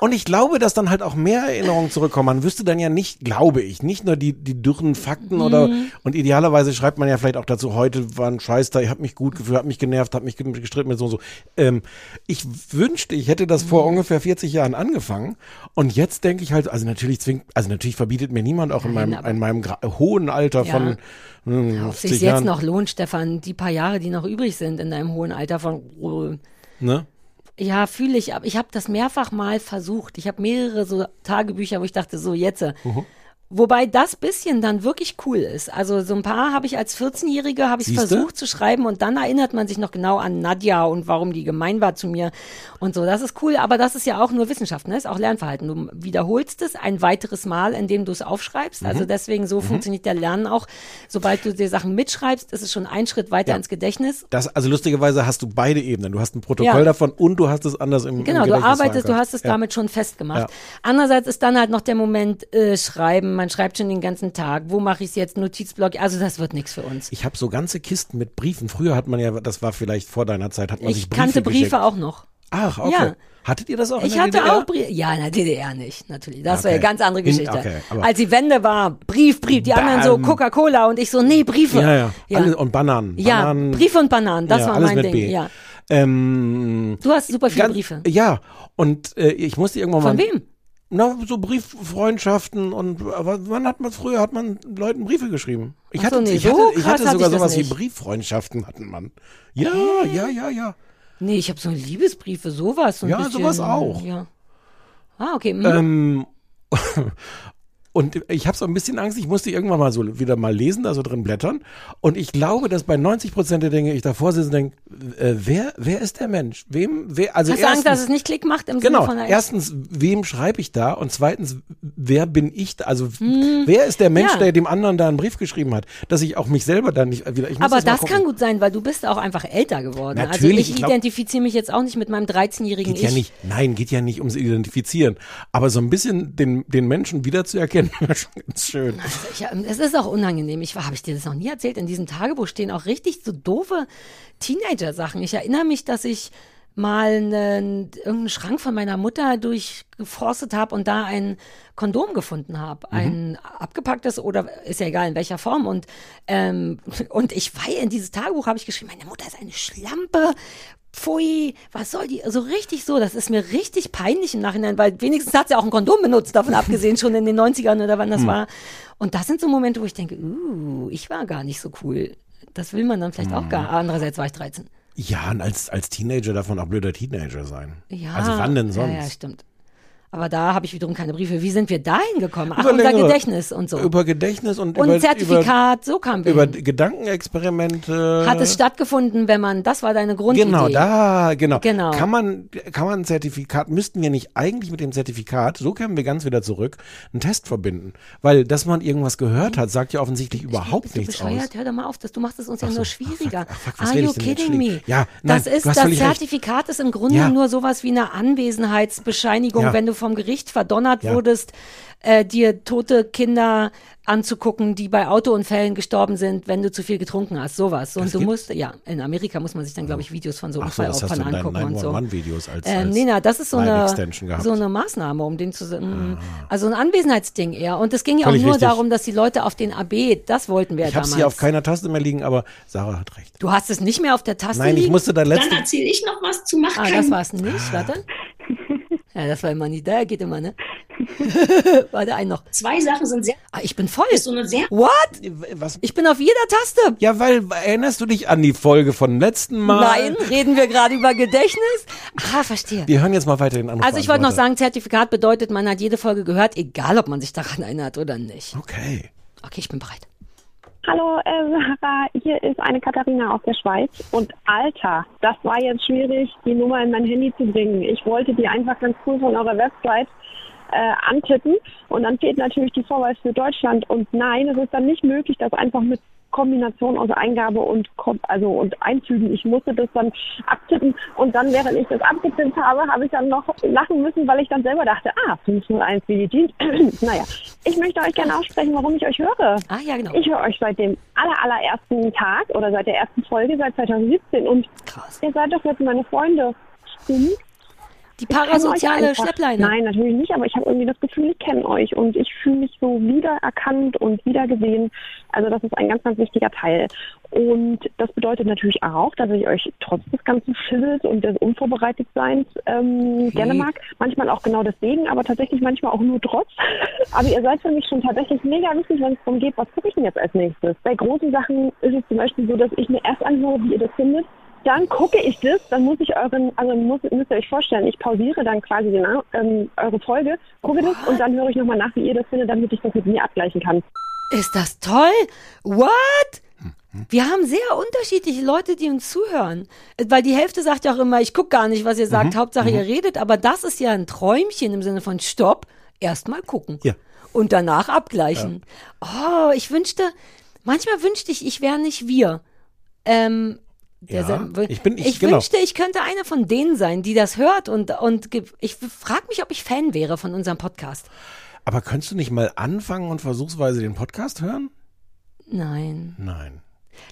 Und ich glaube, dass dann halt auch mehr Erinnerungen zurückkommen. Man wüsste dann ja nicht, glaube ich, nicht nur die, die dürren Fakten oder Mhm. und idealerweise schreibt man ja vielleicht auch dazu, heute war ein Scheiß da, ich habe mich gut gefühlt, habe mich genervt, habe mich ge- gestritten mit so und so. Ähm, ich wünschte, ich hätte das Mhm. vor ungefähr 40 Jahren angefangen und jetzt denke ich halt, also natürlich zwingt, also natürlich verbietet mir niemand auch in meinem, in meinem hohen Alter Ja. von hm, Ob 50 sich jetzt noch lohnt, Stefan, die paar Jahre, die noch übrig sind in deinem hohen Alter von Ne? Ja, fühle ich, aber ich habe das mehrfach mal versucht. Ich habe mehrere so Tagebücher, wo ich dachte, so jetzt. Mhm. Wobei das bisschen dann wirklich cool ist. Also so ein paar habe ich als 14-Jährige habe ich versucht zu schreiben und dann erinnert man sich noch genau an Nadja und warum die gemein war zu mir und so. Das ist cool, aber das ist ja auch nur Wissenschaft, ne? Ist auch Lernverhalten. Du wiederholst es ein weiteres Mal, indem du es aufschreibst. Mhm. Also deswegen so funktioniert der Lernen auch. Sobald du dir Sachen mitschreibst, ist es schon ein Schritt weiter Ja. ins Gedächtnis. Das, also lustigerweise hast du beide Ebenen. Du hast ein Protokoll Ja. davon und du hast es anders im Genau, im du arbeitest, du hast es Ja. damit schon festgemacht. Andererseits ist dann halt noch der Moment äh, Schreiben. Man schreibt schon den ganzen Tag. Wo mache ich es jetzt? Notizblock. Also das wird nichts für uns. Ich habe so ganze Kisten mit Briefen. Früher hat man ja, das war vielleicht vor deiner Zeit, hat man sich Ich Briefe kannte Briefe geschickt. auch noch. Ach, okay. Ja. Hattet ihr das auch in Ich der hatte DDR? auch Briefe. Ja, in der DDR nicht, natürlich. Das Okay. wäre eine ganz andere In- Geschichte. okay, aber- Als die Wende war, Brief, Brief. Die anderen so Bam. Coca-Cola und ich so, nee, Briefe. Ja, ja. Ja, Alle, und Bananen. ja Bananen, Briefe und Bananen, das ja, war mein Ding. B. Ja. Ähm, Du hast super viele ganz- Briefe. Ja, und äh, ich musste irgendwann Von mal. wem? Na, so Brieffreundschaften und aber wann hat man früher hat man Leuten Briefe geschrieben? Ich Ach so, hatte, nee, ich so hatte, ich hatte hatte sogar ich sowas wie. Brieffreundschaften hatten man. Ja, ja, ja, ja. Nee, ich habe so Liebesbriefe, sowas. So Ja, bisschen, sowas auch. Ja. Ah, okay. mhm. Ähm, und ich habe so ein bisschen Angst, ich musste irgendwann mal so wieder mal lesen, da so drin blättern. Und ich glaube, dass bei 90 Prozent der Dinge ich davor sitze und denke, äh, wer, wer ist der Mensch? Wem, wer, also Hast du Angst, dass es nicht Klick macht im Sinne Genau. von einer Erstens, wem schreibe ich da? Und zweitens, wer bin ich da? Also, wer ist der Mensch, Hm. ja. der dem anderen da einen Brief geschrieben hat? Dass ich auch mich selber dann nicht wieder. Ich muss Aber das, das kann gut sein, weil du bist auch einfach älter geworden. also Natürlich, ich, ich glaub- identifiziere mich jetzt auch nicht mit meinem 13-jährigen Geht Ich. ja nicht, nein, geht ja nicht ums Identifizieren. Aber so ein bisschen den, den Menschen wiederzuerkennen, wäre schon ganz schön. Ich, ähm, es ist auch unangenehm. Ich habe ich dir das noch nie erzählt. In diesem Tagebuch stehen auch richtig so doofe Teenager-Sachen. Ich erinnere mich, dass ich mal einen, irgendeinen Schrank von meiner Mutter durchgeforstet habe und da ein Kondom gefunden habe. Ein abgepacktes oder ist ja egal in welcher Form. Und, ähm, und ich war in dieses Tagebuch habe ich geschrieben, meine Mutter ist eine Schlampe. Pfui, was soll die? So richtig so, das ist mir richtig peinlich im Nachhinein, weil wenigstens hat sie auch ein Kondom benutzt, davon abgesehen, schon in den 90ern oder wann das war. Und das sind so Momente, wo ich denke, uh, ich war gar nicht so cool. Das will man dann vielleicht auch gar. Andererseits war ich 13. Ja, und als, als Teenager darf man auch blöder Teenager sein. Ja. Also wann denn sonst? Ja, ja, stimmt. Aber da habe ich wiederum keine Briefe. Wie sind wir dahin gekommen? Ach, Über unser Gedächtnis und so. Über Gedächtnis und, und über, Zertifikat, so kam wir über, hin. über Gedankenexperimente. Hat es stattgefunden, wenn man, das war deine Grundidee. Genau, da, genau. Genau. Kann man, kann man ein Zertifikat, müssten wir nicht eigentlich mit dem Zertifikat, so kämen wir ganz wieder zurück, einen Test verbinden? Weil, dass man irgendwas gehört hat, sagt ja offensichtlich überhaupt du nichts bescheuert? aus. Hör doch mal auf, das, du machst es uns ja Ach so, nur ach, schwieriger. fuck, ach, fuck, Are you kidding me? Ja, nein, das ist, das völlig recht. Zertifikat ist im Grunde Ja. nur sowas wie eine Anwesenheitsbescheinigung, Ja. wenn du vom Gericht verdonnert Ja. wurdest, äh, dir tote Kinder anzugucken, die bei Autounfällen gestorben sind, wenn du zu viel getrunken hast, sowas. Und Das du musst, ja, in Amerika muss man sich dann, glaube ich, Videos von so Ach so, angucken und so. 911-Videos als, Ähm, als nee, na, das ist so eine. Ah. so eine Maßnahme, um den zu, mm, also ein Anwesenheitsding eher. Und es ging ja auch nur richtig. darum, dass die Leute auf den AB, das wollten wir ich habe damals. hier auf keiner Taste mehr liegen, aber Sarah hat recht. Du hast es nicht mehr auf der Taste Nein, ich liegen? musste da Dann letzte, erzähle ich noch was zu Mach Ah, das war's nicht, warte. Ja, das war immer nie, da geht immer, ne? warte, ein noch. Zwei Sachen sind sehr, Ah, ich bin voll. ist so eine sehr What? was? Ich bin auf jeder Taste. Ja, weil, erinnerst du dich an die Folge von letzten Mal? Nein, reden wir gerade über Gedächtnis? Ah, verstehe. Wir hören jetzt mal weiter den Anruf. Also ich wollte noch sagen, Zertifikat bedeutet, man hat jede Folge gehört, egal ob man sich daran erinnert oder nicht. Okay. Okay, ich bin bereit. Hallo, äh, Sarah, hier ist eine Katharina aus der Schweiz. Und Alter, das war jetzt schwierig, die Nummer in mein Handy zu bringen. Ich wollte die einfach ganz cool von eurer Website äh, antippen und dann fehlt natürlich die Vorwahl für Deutschland. Und nein, es ist dann nicht möglich, das einfach mit Kombination aus Eingabe und also und Einzügen. Ich musste das dann abtippen und dann, während ich das abgetippt habe, habe ich dann noch lachen müssen, weil ich dann selber dachte, ah, 501 wie die Dienst. naja, ich möchte euch gerne aussprechen, warum ich euch höre. Ah, ja, genau. Ich höre euch seit dem aller, allerersten Tag oder seit der ersten Folge, seit 2017 und Krass. ihr seid doch jetzt meine Freunde. Stimmt? Die parasoziale. Schleppleine. Nein, natürlich nicht, aber ich habe irgendwie das Gefühl, ich kenne euch und ich fühle mich so wiedererkannt und wiedergesehen. Also das ist ein ganz, ganz wichtiger Teil. Und das bedeutet natürlich auch, dass ich euch trotz des ganzen Schibbels und des Unvorbereitetseins ähm, gerne mag. Manchmal auch genau deswegen, aber tatsächlich manchmal auch nur trotz. Aber ihr seid für mich schon tatsächlich mega wichtig, wenn es darum geht, was gucke ich denn jetzt als nächstes. Bei großen Sachen ist es zum Beispiel so, dass ich mir erst anhöre, wie ihr das findet. Dann gucke ich das, dann muss ich euren, also muss, müsst ihr euch vorstellen, ich pausiere dann quasi den, ähm, eure Folge, gucke das und dann höre ich nochmal nach, wie ihr das findet, damit ich das mit mir abgleichen kann. Ist das toll? What? Wir haben sehr unterschiedliche Leute, die uns zuhören. Weil die Hälfte sagt ja auch immer, ich guck gar nicht, was ihr sagt, Hauptsache ihr redet. Aber das ist ja ein Träumchen im Sinne von Stopp, erstmal gucken. Ja. Und danach abgleichen. Oh, ich wünschte, manchmal wünschte ich, ich wäre nicht wir. Ähm, Ja, ich bin- ich- ich genau. wünschte, ich könnte eine von denen sein, die das hört und, und ich frage mich, ob ich Fan wäre von unserem Podcast. Aber könntest du nicht mal anfangen und versuchsweise den Podcast hören? Nein. Nein.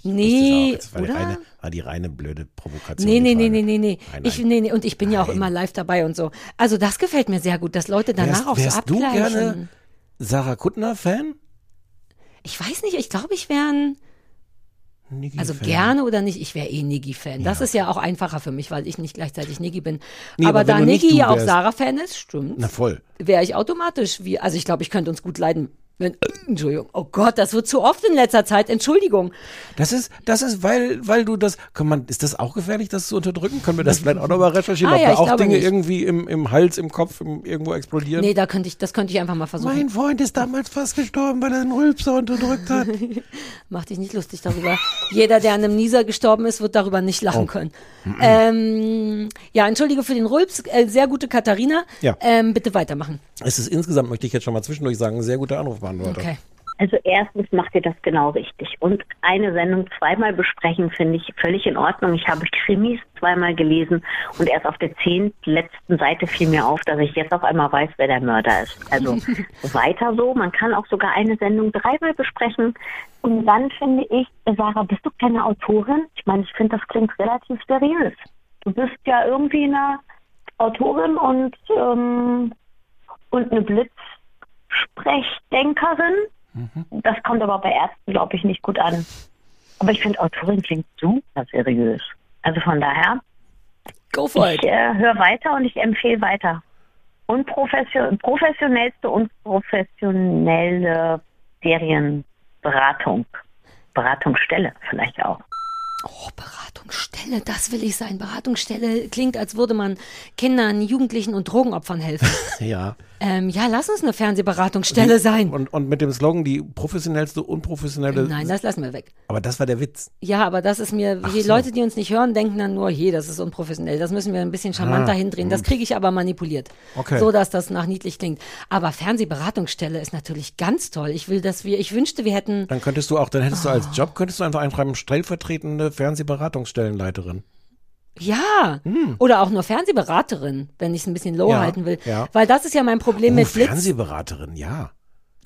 Nee, das war, die oder? reine, war die reine blöde Provokation. Nee, die nee, nee, nee, nee, nee. Nein, Ich, nein. nee, nee. Und ich bin ja auch Nein. immer live dabei und so. Also das gefällt mir sehr gut, dass Leute danach Wärst- auch so wärst du abgleichen. gerne- Sarah Kuttner-Fan? Ich weiß nicht, ich glaube, ich wäre ein, Niki also Fan. gerne oder nicht, ich wäre eh Niggi-Fan. Das Ja. ist ja auch einfacher für mich, weil ich nicht gleichzeitig Niggi bin. Nee, aber aber da Niggi ja auch Sarah-Fan ist, stimmt, Na voll. wäre ich automatisch wie, also ich glaube, ich könnte uns gut leiden. Wenn, Entschuldigung, oh Gott, das wird zu oft in letzter Zeit, Entschuldigung. Das ist, das ist, weil, weil du das, kann man, ist das auch gefährlich, das zu unterdrücken? Können wir das vielleicht auch nochmal recherchieren, Ah, ob ja, da auch Dinge nicht. irgendwie im, im Hals, im Kopf, im, irgendwo explodieren? Nee, da könnte ich, das könnte ich einfach mal versuchen. Mein Freund ist damals fast gestorben, weil er einen Rülpser unterdrückt hat. Mach dich nicht lustig darüber. Jeder, der an einem Nieser gestorben ist, wird darüber nicht Oh. lachen können. Ähm, ja, entschuldige für den Rülps. Äh, sehr gute Katharina. Ja. Ähm, bitte weitermachen. es ist insgesamt, möchte ich jetzt schon mal zwischendurch sagen, ein sehr guter Anrufbeantworter. Okay. Also erstens macht ihr das genau richtig. Und eine Sendung zweimal besprechen, finde ich völlig in Ordnung. Ich habe Krimis zweimal gelesen und erst auf der letzten Seite fiel mir auf, dass ich jetzt auf einmal weiß, wer der Mörder ist. Also weiter so. Man kann auch sogar eine Sendung dreimal besprechen. Und dann finde ich, Sarah, bist du keine Autorin? Ich meine, ich finde, das klingt relativ seriös. du bist ja irgendwie eine Autorin und, ähm, und eine Blitzsprechdenkerin. Das kommt aber bei Ärzten, glaube ich, nicht gut an. Aber ich finde, Autorin klingt super seriös. Also von daher, Go for ich it. äh, höre weiter und ich empfehle weiter. Und profession professionellste und professionelle Serienberatung. Beratungsstelle vielleicht auch. Oh, Beratungsstelle, das will ich sein. Beratungsstelle klingt, als würde man Kindern, Jugendlichen und Drogenopfern helfen. Ja. Ähm, ja, lass uns eine Fernsehberatungsstelle sein. Und, und mit dem Slogan die professionellste, unprofessionelle. Nein, das lassen wir weg. aber das war der Witz. Ja, aber das ist mir, die so. Leute, die uns nicht hören, denken dann nur, hey, das ist unprofessionell. Das müssen wir ein bisschen charmanter Ah, hindrehen. Das kriege ich aber manipuliert. Okay. So, dass das nach niedlich klingt. Aber Fernsehberatungsstelle ist natürlich ganz toll. Ich will, dass wir, ich wünschte, wir hätten, Dann könntest du auch, dann hättest du Ah. als Job, könntest du einfach einschreiben, stellvertretende Fernsehberatungsstellenleiterin. Ja, oder auch nur Fernsehberaterin, wenn ich es ein bisschen Hm. Ja, halten will. ja. Weil das ist ja mein Problem Oh, mit Blitz. Fernsehberaterin, ja.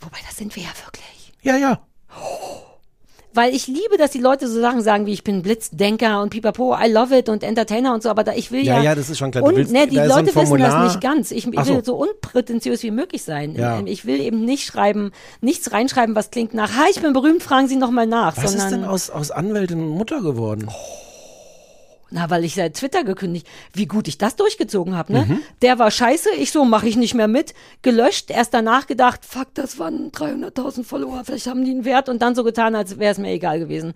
Wobei, das sind wir ja wirklich. Ja, ja. Weil ich liebe, dass die Leute so Sachen sagen, wie ich bin Blitzdenker und pipapo, I love it und Entertainer und so, aber da, ich will ja. Ja, ja, das ist schon klar. Und, willst- ne, die ist so Leute wissen das nicht ganz. Ich, ich so. will so unprätentiös wie möglich sein. Ja. Ich will eben nicht schreiben, nichts reinschreiben, was klingt nach, hi, ich bin berühmt, fragen Sie nochmal nach. Was sondern, ist denn aus, aus Anwältin und Mutter geworden? Na, weil ich seit Twitter gekündigt, wie gut ich das durchgezogen habe, ne? Mhm. Der war scheiße, ich so, mache ich nicht mehr mit. Gelöscht, erst danach gedacht, fuck, das waren 300.000 Follower, vielleicht haben die einen Wert und dann so getan, als wäre es mir egal gewesen.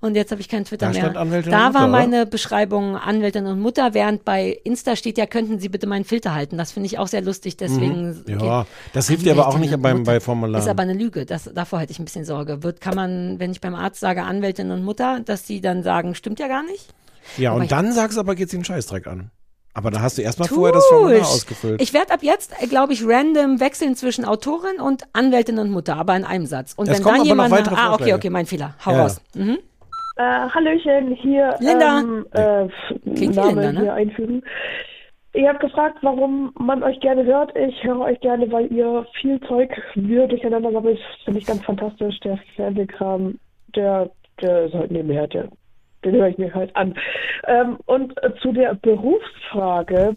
Und jetzt habe ich kein Twitter Hm. Da mehr. stand Anwältin da und war Mutter, meine Beschreibung Anwältin und Mutter, während bei Insta steht ja, könnten Sie bitte meinen Filter halten. Das finde ich auch sehr lustig, deswegen. Mhm. Ja, das hilft dir aber auch nicht beim- Mutter. bei Formularen. Ist aber eine Lüge. Das, davor hätte ich ein bisschen Sorge. Wird, kann man, wenn ich beim Arzt sage Anwältin und Mutter, dass die dann sagen, stimmt ja gar nicht? Ja, Aber und dann sagst du aber, geht's den Scheißdreck an. Aber da hast du erstmal vorher das Formular ausgefüllt. Ich werde ab jetzt, glaube ich, random wechseln zwischen Autorin und Anwältin und Mutter, aber in einem Satz. Und Es wenn dann jemand. weitere ah, okay, okay, mein Fehler. Hau Ja. raus. Mhm. Äh, Hallöchen, hier Linda. ähm, äh, Klingt wie Name Linda, ne? hier einfügen. Ihr habt gefragt, warum man euch gerne hört. Ich höre euch gerne, weil ihr viel Zeug wir durcheinander sammelt. Das finde ich ganz fantastisch. Der Fernsehkram, der, der ist halt nebenher, der, den höre ich mir halt an. Ähm, und äh, zu der Berufsfrage,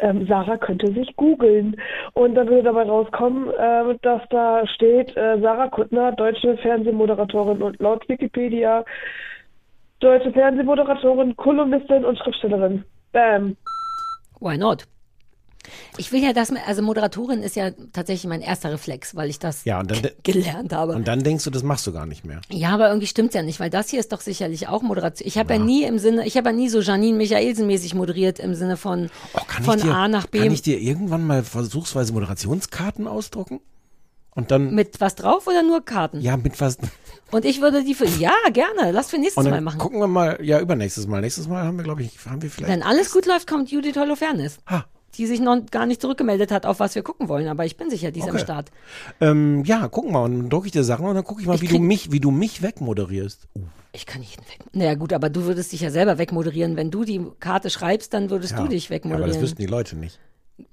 ähm, Sarah könnte sich googeln. Und dann würde dabei rauskommen, äh, dass da steht, äh, Sarah Kuttner, deutsche Fernsehmoderatorin und laut Wikipedia deutsche Fernsehmoderatorin, Kolumnistin und Schriftstellerin. Bam. Why not? Ich will ja das, also Moderatorin ist ja tatsächlich mein erster Reflex, weil ich das ja, und dann, gelernt habe. und dann denkst du, das machst du gar nicht mehr. Ja, aber irgendwie stimmt's ja nicht, weil das hier ist doch sicherlich auch Moderation. Ich habe ja. nie im Sinne, ich habe ja nie so Janine Michaelsen mäßig moderiert im Sinne von Oh, von dir, A nach B Kann ich dir irgendwann mal versuchsweise Moderationskarten ausdrucken? Und dann, mit was drauf oder nur Karten? ja, mit was? Und ich würde die für ja gerne, lass für nächstes Mal machen. gucken wir mal, ja, übernächstes Mal. Nächstes Mal haben wir, glaube ich, haben wir vielleicht. Wenn alles gut läuft, kommt Judith Holofernes. Ah. Die sich noch gar nicht zurückgemeldet hat, auf was wir gucken wollen, aber ich bin sicher, die ist am Okay. Start. Ähm, ja, gucken wir. Und dann drucke ich dir Sachen und dann gucke ich mal, Ich wie du mich, wie du mich wegmoderierst. Uh, Ich kann jeden weg. Naja, gut, aber du würdest dich ja selber wegmoderieren. Wenn du die Karte schreibst, dann würdest ja. du dich Ja, aber wegmoderieren. das wüssten die Leute nicht.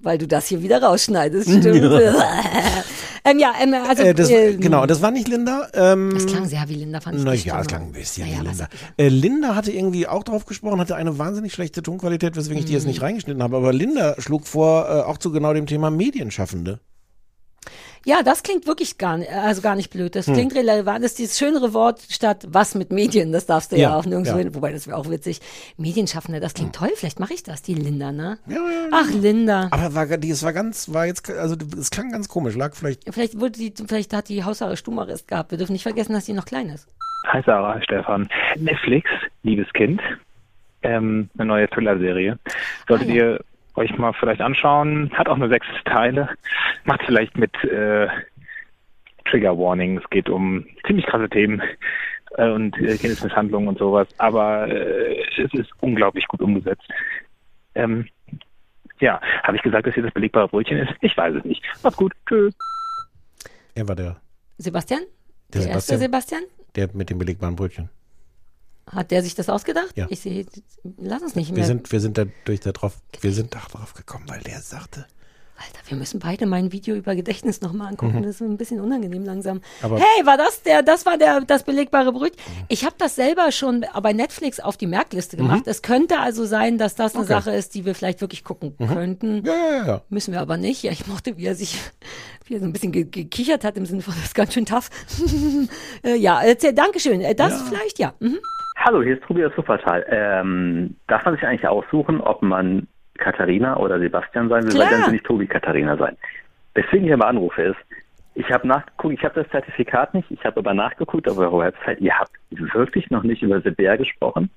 Weil du das hier wieder rausschneidest, stimmt. ähm, ja, ähm, also. Äh, das, ähm, genau, das war nicht Linda. Ähm, Das klang sehr wie Linda, fand ich. Na nicht ja, es stimme. klang ein bisschen Naja, wie Linda. Äh, Linda hatte irgendwie auch drauf gesprochen, hatte eine wahnsinnig schlechte Tonqualität, weswegen ich die jetzt Mhm. nicht reingeschnitten habe. Aber Linda schlug vor, äh, auch zu genau dem Thema Medienschaffende. Ja, das klingt wirklich gar nicht, also gar nicht blöd. Das Hm. klingt relevant. Das ist dieses schönere Wort statt was mit Medien. Das darfst du ja, Ja, auch nirgendwo ja. hin. Wobei, das wäre auch witzig. Medienschaffende, das klingt toll. Vielleicht mache ich das, die Linda, ne? Ja, ja, Ach, Linda. Aber war, die, es war ganz, war jetzt, also es klang ganz komisch, lag vielleicht. Vielleicht wurde die, vielleicht hat die Haussache Stummarist gehabt. Wir dürfen nicht vergessen, dass die noch klein ist. Hi Sarah, hi Stefan. Netflix, liebes Kind, ähm, eine neue Thriller-Serie. Solltet Ah, ja. ihr euch mal vielleicht anschauen. Hat auch nur sechs Teile. Macht vielleicht mit äh, Trigger Warning. Es geht um ziemlich krasse Themen äh, und äh, Kindesmisshandlung und sowas. Aber äh, es ist unglaublich gut umgesetzt. Ähm, ja, habe ich gesagt, dass hier das belegbare Brötchen ist? Ich weiß es nicht. Macht's gut. Tschüss. Er war der, Sebastian? Der Der, erste Sebastian. Sebastian? der mit dem belegbaren Brötchen. Hat der sich das ausgedacht? Ja. Ich sehe, lass uns nicht Wir mehr. sind, wir sind da durch da drauf, wir sind da drauf gekommen, weil der sagte, Alter, wir müssen beide mein Video über Gedächtnis nochmal angucken. Das ist ein bisschen unangenehm langsam. Mhm. Aber- hey, war das der, das war der, das belegbare Brüt? Ich habe das selber schon bei Netflix auf die Merkliste gemacht. Es könnte also sein, dass das eine Mhm. Okay. Sache ist, die wir vielleicht wirklich gucken könnten. Ja, ja, ja, ja. Müssen wir aber nicht. Ja, ich mochte, wie er sich, wie er so ein bisschen ge gekichert hat im Sinne von, das ist ganz schön tough. Äh, ja, erzähl, Dankeschön. Äh, Das vielleicht, ja. Mhm. Hallo, hier ist Tobias Supertal. Ähm, darf man sich eigentlich aussuchen, ob man Katharina oder Sebastian sein will? Klar. Weil dann will ich Tobi Katharina sein. Weswegen ich aber anrufe ist, ich habe nachgeguckt, ich habe das Zertifikat nicht, ich habe aber nachgeguckt auf eurer Website, ihr habt wirklich noch nicht über Sebär gesprochen.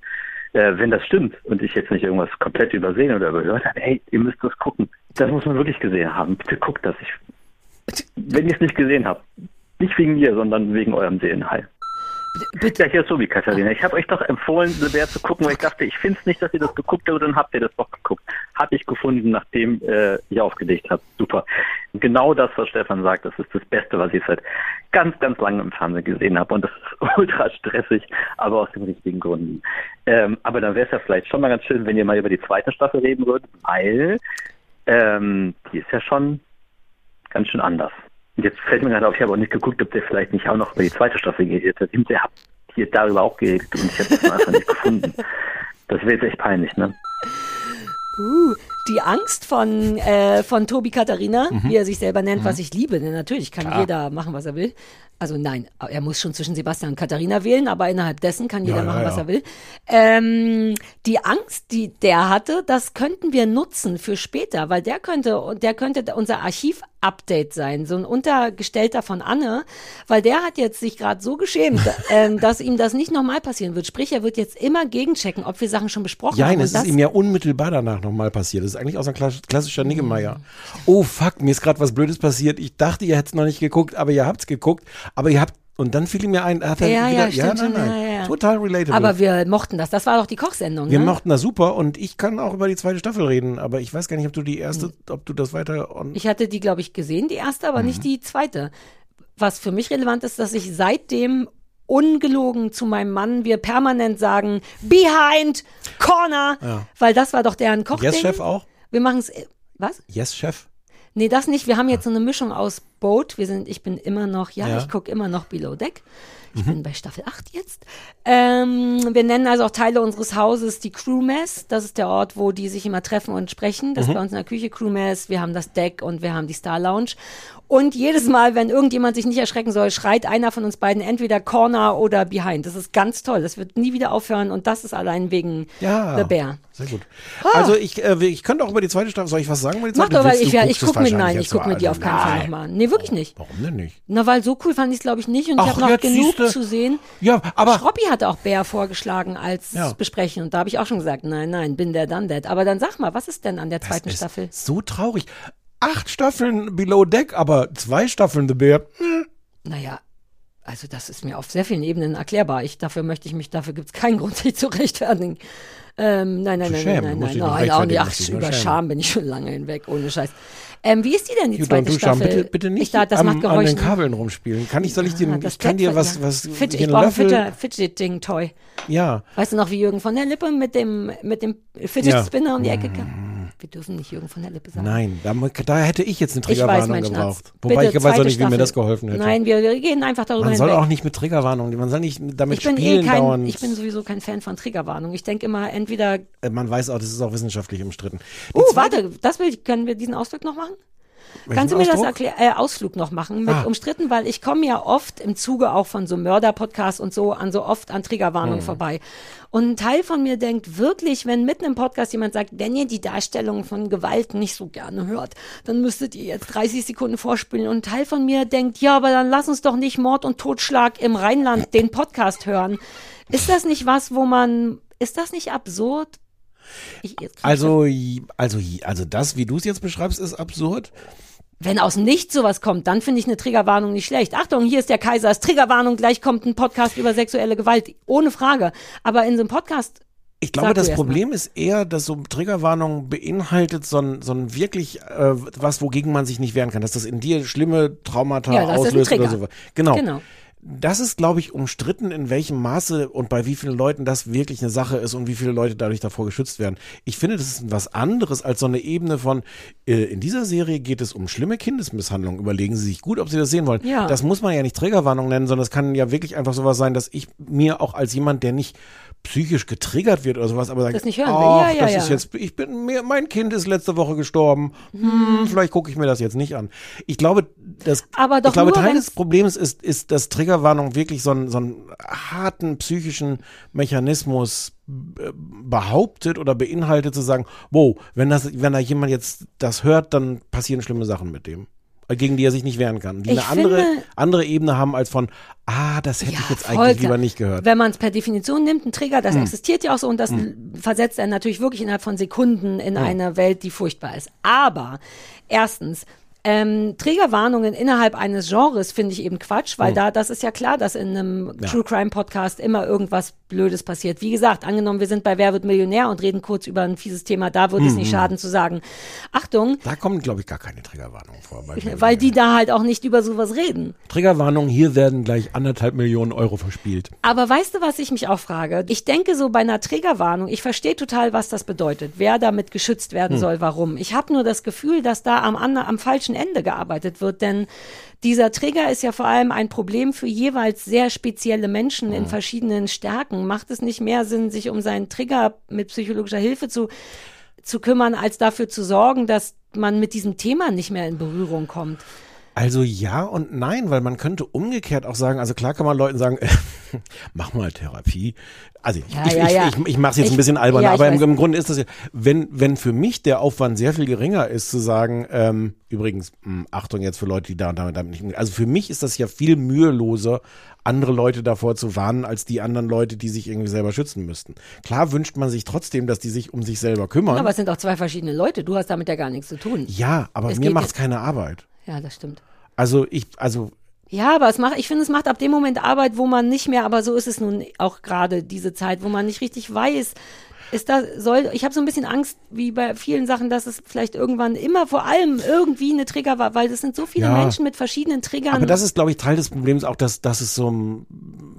Äh, wenn das stimmt und ich jetzt nicht irgendwas komplett übersehen oder überhört habe, hey, ihr müsst das gucken. Das muss man wirklich gesehen haben. Bitte guckt das. Ich, wenn ihr es nicht gesehen habt, nicht wegen mir, sondern wegen eurem Seelenheil. Bitte. Ja, hier ist Sobi, Katharina. Ich habe euch doch empfohlen, Sebär zu gucken, weil ich dachte, ich finde es nicht, dass ihr das geguckt habt, dann habt ihr das doch geguckt. Habe ich gefunden, nachdem äh, ich aufgelegt habe. Super. Genau das, was Stefan sagt, das ist das Beste, was ich seit ganz, ganz langem im Fernsehen gesehen habe. Und das ist ultra stressig, aber aus den richtigen Gründen. Ähm, aber dann wäre es ja vielleicht schon mal ganz schön, wenn ihr mal über die zweite Staffel reden würdet, weil ähm, die ist ja schon ganz schön anders. Jetzt fällt mir gerade auf, ich habe auch nicht geguckt, ob der vielleicht nicht auch noch über die zweite Staffel geredet hat. Hinterher habt ihr darüber auch geredet und ich habe das einfach nicht gefunden. Das wäre jetzt echt peinlich, ne? Uh, die Angst von, äh, von Tobi Katharina, Mhm. wie er sich selber nennt, was ich liebe. Denn natürlich kann jeder machen, was er will. Also nein, er muss schon zwischen Sebastian und Katharina wählen, aber innerhalb dessen kann jeder Ja, ja, machen, was ja. er will. Ähm, die Angst, die der hatte, das könnten wir nutzen für später, weil der könnte, der könnte unser Archiv-Update sein, so ein Untergestellter von Anne, weil der hat jetzt sich gerade so geschämt, ähm, dass ihm das nicht nochmal passieren wird. Sprich, er wird jetzt immer gegenchecken, ob wir Sachen schon besprochen Ja, haben. es Und ist ihm ja unmittelbar danach nochmal passiert. Das ist eigentlich auch so ein klass- klassischer Niggemeier. Oh fuck, mir ist gerade was Blödes passiert. Ich dachte, ihr hättet es noch nicht geguckt, aber ihr habt's geguckt. Aber ihr habt, und dann fiel ihm ja ein, hat er Ja, wieder, ja, stimmt nein, nein, ja, ja. total relatable. Aber wir mochten das. Das war doch die Kochsendung. wir ne? mochten das super und ich kann auch über die zweite Staffel reden, aber ich weiß gar nicht, ob du die erste, ob du das weiter on Ich hatte die, glaube ich, gesehen, die erste, aber nicht die zweite. Was für mich relevant ist, dass ich seitdem ungelogen zu meinem Mann wir permanent sagen, behind, corner, weil das war doch deren Kochding. Yes Chef auch? Wir machen es, was? Yes Chef? Nee, das nicht. Wir haben jetzt so eine Mischung aus Boat. Wir sind, ich bin immer noch, ja, Ja. ich gucke immer noch Below Deck. Ich bin bei Staffel 8 jetzt. Ähm, wir nennen also auch Teile unseres Hauses die Crewmess. Das ist der Ort, wo die sich immer treffen und sprechen. Das ist bei uns in der Küche Crewmess. Wir haben das Deck und wir haben die Star Lounge. Und jedes Mal, wenn irgendjemand sich nicht erschrecken soll, schreit einer von uns beiden entweder Corner oder Behind. Das ist ganz toll. Das wird nie wieder aufhören und das ist allein wegen Ja. The Bear. Sehr gut. Also ich, äh, ich könnte auch über die zweite Staffel, soll ich was sagen Mach doch, weil ich, ja, ich gucke mir, nein, ich gucke mir die auf keinen Fall Nein. nochmal an. Nee, wirklich nicht. Warum denn nicht? Na, weil so cool fand ich es, glaube ich, nicht. Und Ach, ich habe noch genug siehste. zu sehen. Ja, aber Schroppi hatte auch Bär vorgeschlagen als Ja. Besprechen. Und da habe ich auch schon gesagt, nein, nein, bin der, dann that. Aber dann sag mal, was ist denn an der das zweiten ist Staffel? so traurig. Acht Staffeln Below Deck, aber zwei Staffeln The Bear. Naja, also das ist mir auf sehr vielen Ebenen erklärbar. Ich, dafür möchte ich mich, dafür gibt es keinen Grund, sich zu rechtfertigen. Ähm, nein, nein, nein, nein, nein, nein, nein, auch nicht. rechtfertigen, Ach, musst dich nur über. Scham bin ich schon lange hinweg, ohne Scheiß. Ähm, wie ist die denn, die You zweite. Staffel? Bitte, bitte nicht ich da, das am, macht an den Kabeln rumspielen. Kann ich, soll ich dir, Ah, das ich kann dir was, ja. was, Fidget, ich brauche. Fidget- Fidgeting-Toy. Ja, Weißt du noch, wie Jürgen von der Lippe mit dem, mit dem Fidget Ja. Spinner um die Ecke kam? Wir dürfen nicht Jürgen von der Lippe sagen. nein, da, da hätte ich jetzt eine Ich weiß, Triggerwarnung gebraucht. Wobei Bitte, ich weiß auch nicht, wie mir Staffel. das geholfen hätte. Nein, wir, gehen einfach darüber man soll hinweg. auch nicht mit Triggerwarnung, man soll nicht damit ich bin eh spielen kein, dauernd. ich bin sowieso kein Fan von Triggerwarnung. Ich denke immer entweder, Äh, man weiß auch, das ist auch wissenschaftlich umstritten. Die zweite- warte, das will ich, können wir diesen Ausdruck noch machen? Welchen Kannst du mir das Ausdruck? erklär, äh, Ausflug noch machen mit Ah. umstritten, weil ich komme ja oft im Zuge auch von so Mörder-Podcasts und so an so oft an Triggerwarnungen Hm. vorbei. Und ein Teil von mir denkt wirklich, wenn mitten im Podcast jemand sagt, wenn ihr die Darstellung von Gewalt nicht so gerne hört, dann müsstet ihr jetzt 30 Sekunden vorspielen. Und ein Teil von mir denkt, ja, aber dann lass uns doch nicht Mord und Totschlag im Rheinland den Podcast hören. Ist das nicht was, wo man, ist das nicht absurd? Ich, Also, also, also das, wie du es jetzt beschreibst, ist absurd. Wenn aus Nichts sowas kommt, dann finde ich eine Triggerwarnung nicht schlecht. Achtung, hier ist der Kaisers Triggerwarnung, gleich kommt ein Podcast über sexuelle Gewalt. Ohne Frage. Aber in so einem Podcast. Ich glaube, das erst mal. Problem ist eher, dass so Triggerwarnung beinhaltet so ein, so ein wirklich äh, was, wogegen man sich nicht wehren kann, dass das in dir schlimme Traumata Ja, ist auslöst oder so. Genau. Genau. Das ist, glaube ich, umstritten, in welchem Maße und bei wie vielen Leuten das wirklich eine Sache ist und wie viele Leute dadurch davor geschützt werden. Ich finde, das ist was anderes als so eine Ebene von, äh, in dieser Serie geht es um schlimme Kindesmisshandlungen. Überlegen Sie sich gut, ob Sie das sehen wollen. Ja. Das muss man ja nicht Trägerwarnung nennen, sondern es kann ja wirklich einfach sowas sein, dass ich mir auch als jemand, der nicht psychisch getriggert wird oder sowas, aber sagt, Das nicht hören ach, Ja, ja, das ja. ist jetzt, ich bin mir, mein Kind ist letzte Woche gestorben. Hm, vielleicht gucke ich mir das jetzt nicht an. Ich glaube, das, Aber doch ich glaube, nur, Teil des Problems ist, ist, dass Triggerwarnung wirklich so einen, so einen harten psychischen Mechanismus äh, behauptet oder beinhaltet, zu sagen, wow, wenn das, wenn da jemand jetzt das hört, dann passieren schlimme Sachen mit dem. Gegen die er sich nicht wehren kann. Die Ich eine andere, finde- andere Ebene haben als von, ah, das hätte ich jetzt eigentlich lieber nicht gehört. Wenn man es per Definition nimmt, ein Trigger, das Hm. existiert ja auch so und das Hm. versetzt einen natürlich wirklich innerhalb von Sekunden in Hm. eine Welt, die furchtbar ist. Aber erstens, ähm, Triggerwarnungen innerhalb eines Genres finde ich eben Quatsch, weil Hm. da, das ist ja klar, dass in einem Ja. True Crime Podcast immer irgendwas Blödes passiert. Wie gesagt, angenommen, wir sind bei Wer wird Millionär und reden kurz über ein fieses Thema, da würde es Hm, nicht schaden zu sagen, Achtung, Da kommen, glaube ich, gar keine Triggerwarnungen vor. Weil die da halt auch nicht über sowas reden. Triggerwarnung, hier werden gleich anderthalb Millionen Euro verspielt. Aber weißt du, was ich mich auch frage? Ich denke so bei einer Trägerwarnung, ich verstehe total, was das bedeutet, wer damit geschützt werden Hm. soll, warum. Ich habe nur das Gefühl, dass da am, am falschen Ende gearbeitet wird, denn dieser Trigger ist ja vor allem ein Problem für jeweils sehr spezielle Menschen in verschiedenen Stärken. Macht es nicht mehr Sinn, sich um seinen Trigger mit psychologischer Hilfe zu, zu kümmern, als dafür zu sorgen, dass man mit diesem Thema nicht mehr in Berührung kommt? Also ja und nein, weil man könnte umgekehrt auch sagen, also klar kann man Leuten sagen, mach mal Therapie. Also ich, Ja, ich, ja, ich, ja. ich, ich mache es jetzt Ich- ein bisschen albern, aber im, im Grunde ist das ja, wenn, wenn für mich der Aufwand sehr viel geringer ist, zu sagen, ähm, übrigens, mh, Achtung jetzt für Leute, die da und damit, damit nicht. Also für mich ist das ja viel müheloser, andere Leute davor zu warnen, als die anderen Leute, die sich irgendwie selber schützen müssten. Klar wünscht man sich trotzdem, dass die sich um sich selber kümmern. Aber es sind auch zwei verschiedene Leute. Du hast damit ja gar nichts zu tun. ja, aber Es mir macht es keine Arbeit. Ja, das stimmt. Also ich, also Ja, aber es macht, ich finde, es macht ab dem Moment Arbeit, wo man nicht mehr, aber so ist es nun auch gerade diese Zeit, wo man nicht richtig weiß, ist da, soll, ich habe so ein bisschen Angst, wie bei vielen Sachen, dass es vielleicht irgendwann immer vor allem irgendwie eine Trigger war, weil es sind so viele Ja. Menschen mit verschiedenen Triggern. Aber das ist, glaube ich, Teil des Problems auch, dass, dass es so,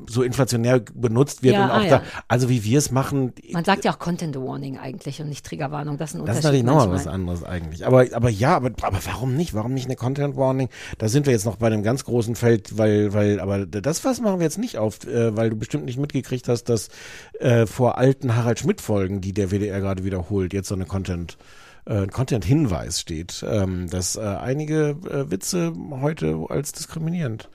so inflationär benutzt wird Ja, und auch ah, da, also wie wir es machen, man sagt ja auch Content Warning eigentlich und nicht Triggerwarnung. Das ist ein das ist Unterschied natürlich nochmal was anderes eigentlich. Aber, aber ja, aber, aber warum nicht? Warum nicht eine Content Warning? Da sind wir jetzt noch bei einem ganz großen Feld, weil, weil, aber das was machen wir jetzt nicht auf, äh, weil du bestimmt nicht mitgekriegt hast, dass äh, vor alten Harald Schmidt Folgen, die der WDR gerade wiederholt, jetzt so eine Content äh, Content-Hinweis steht, ähm, dass äh, einige äh, Witze heute als diskriminierend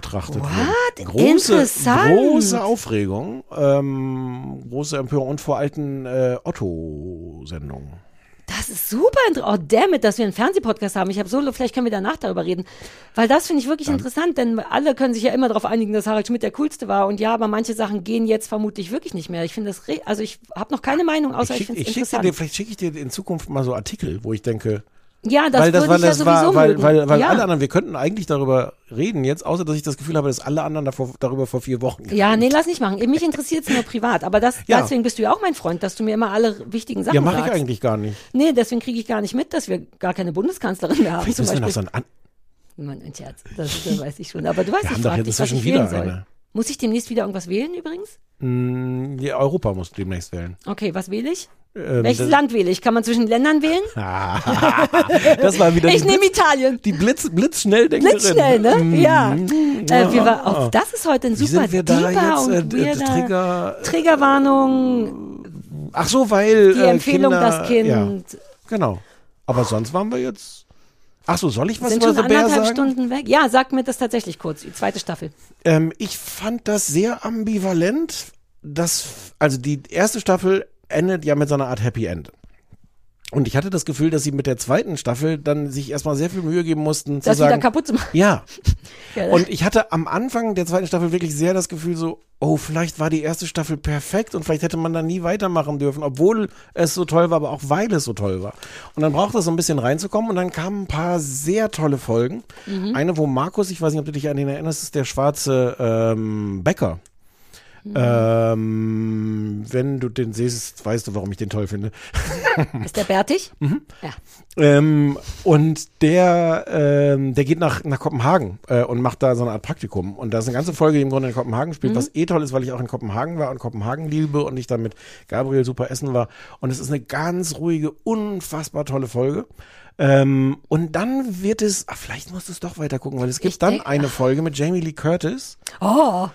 betrachtet What? werden. Große, Interessant. große Aufregung, ähm, große Empörung und vor alten äh, Otto-Sendungen. Das ist super interessant. Oh, damn it, dass wir einen Fernsehpodcast haben. Ich habe so, vielleicht können wir danach darüber reden. Weil das finde ich wirklich interessant, denn alle können sich ja immer darauf einigen, dass Harald Schmidt der coolste war. Und ja, aber manche Sachen gehen jetzt vermutlich wirklich nicht mehr. Ich finde das, re- also ich habe noch keine Meinung, außer ich, ich finde es schick dir, interessant. vielleicht schicke ich dir in Zukunft mal so Artikel, wo ich denke, ja, das weil das, würde weil ich ja das sowieso war, weil, weil, weil ja. alle anderen, wir könnten eigentlich darüber reden jetzt, außer dass ich das Gefühl habe, dass alle anderen davor, darüber vor vier Wochen. Ja, nee, lass nicht machen. Mich interessiert es nur privat. Aber das, Ja. deswegen bist du ja auch mein Freund, dass du mir immer alle wichtigen Sachen Ja, mache ich eigentlich gar nicht. Nee, deswegen kriege ich gar nicht mit, dass wir gar keine Bundeskanzlerin mehr haben. Vielleicht zum müssen wir noch so ein An Mann, ein Scherz. Das, das weiß ich schon. Aber du weißt, Wir ich haben doch frag jetzt dich, was ich wählen soll. eine. Muss ich demnächst wieder irgendwas wählen übrigens? Mm, ja, Europa muss demnächst wählen. Okay, was wähle ich? Ähm, Welches Land wähle ich? Kann man zwischen Ländern wählen? das war wieder ich die nehme Italien. die Blitz, Blitzschnelldenkerin. Blitzschnell, ne? Mm, Ja. Äh, wir war, auch das ist heute ein Wie super sind wir da jetzt, und äh, Trigger- Triggerwarnung, Ach so, weil die äh, Empfehlung, Kinder, das Kind. Ja, genau. Aber sonst waren wir jetzt. Ach so, soll ich was sind über schon The Bear anderthalb sagen? Stunden weg. Ja, sag mir das tatsächlich kurz, die zweite Staffel. Ähm, ich fand das sehr ambivalent. Das, also die erste Staffel endet ja mit so einer Art Happy End. Und ich hatte das Gefühl, dass sie mit der zweiten Staffel dann sich erstmal sehr viel Mühe geben mussten, zu Das sagen, wieder kaputt zu machen. Ja. Ja. Und ich hatte am Anfang der zweiten Staffel wirklich sehr das Gefühl so, oh, vielleicht war die erste Staffel perfekt und vielleicht hätte man da nie weitermachen dürfen, obwohl es so toll war, aber auch weil es so toll war. Und dann brauchte es so ein bisschen reinzukommen und dann kamen ein paar sehr tolle Folgen. Mhm. Eine, wo Markus, ich weiß nicht, ob du dich an den erinnerst, ist der schwarze ähm, Bäcker. Ähm, wenn du den siehst, weißt du, warum ich den toll finde. Ist der bärtig? Mhm. Ja. Ähm, und der, ähm, der geht nach, nach Kopenhagen äh, und macht da so eine Art Praktikum. Und da ist eine ganze Folge, die im Grunde in Kopenhagen spielt, was eh toll ist, weil ich auch in Kopenhagen war und Kopenhagen liebe und ich dann mit Gabriel super essen war. Und es ist eine ganz ruhige, unfassbar tolle Folge. Ähm, und dann wird es, ach, vielleicht musst du es doch weiter gucken, weil es gibt Ich dann denk- eine Folge mit Jamie Lee Curtis Oh,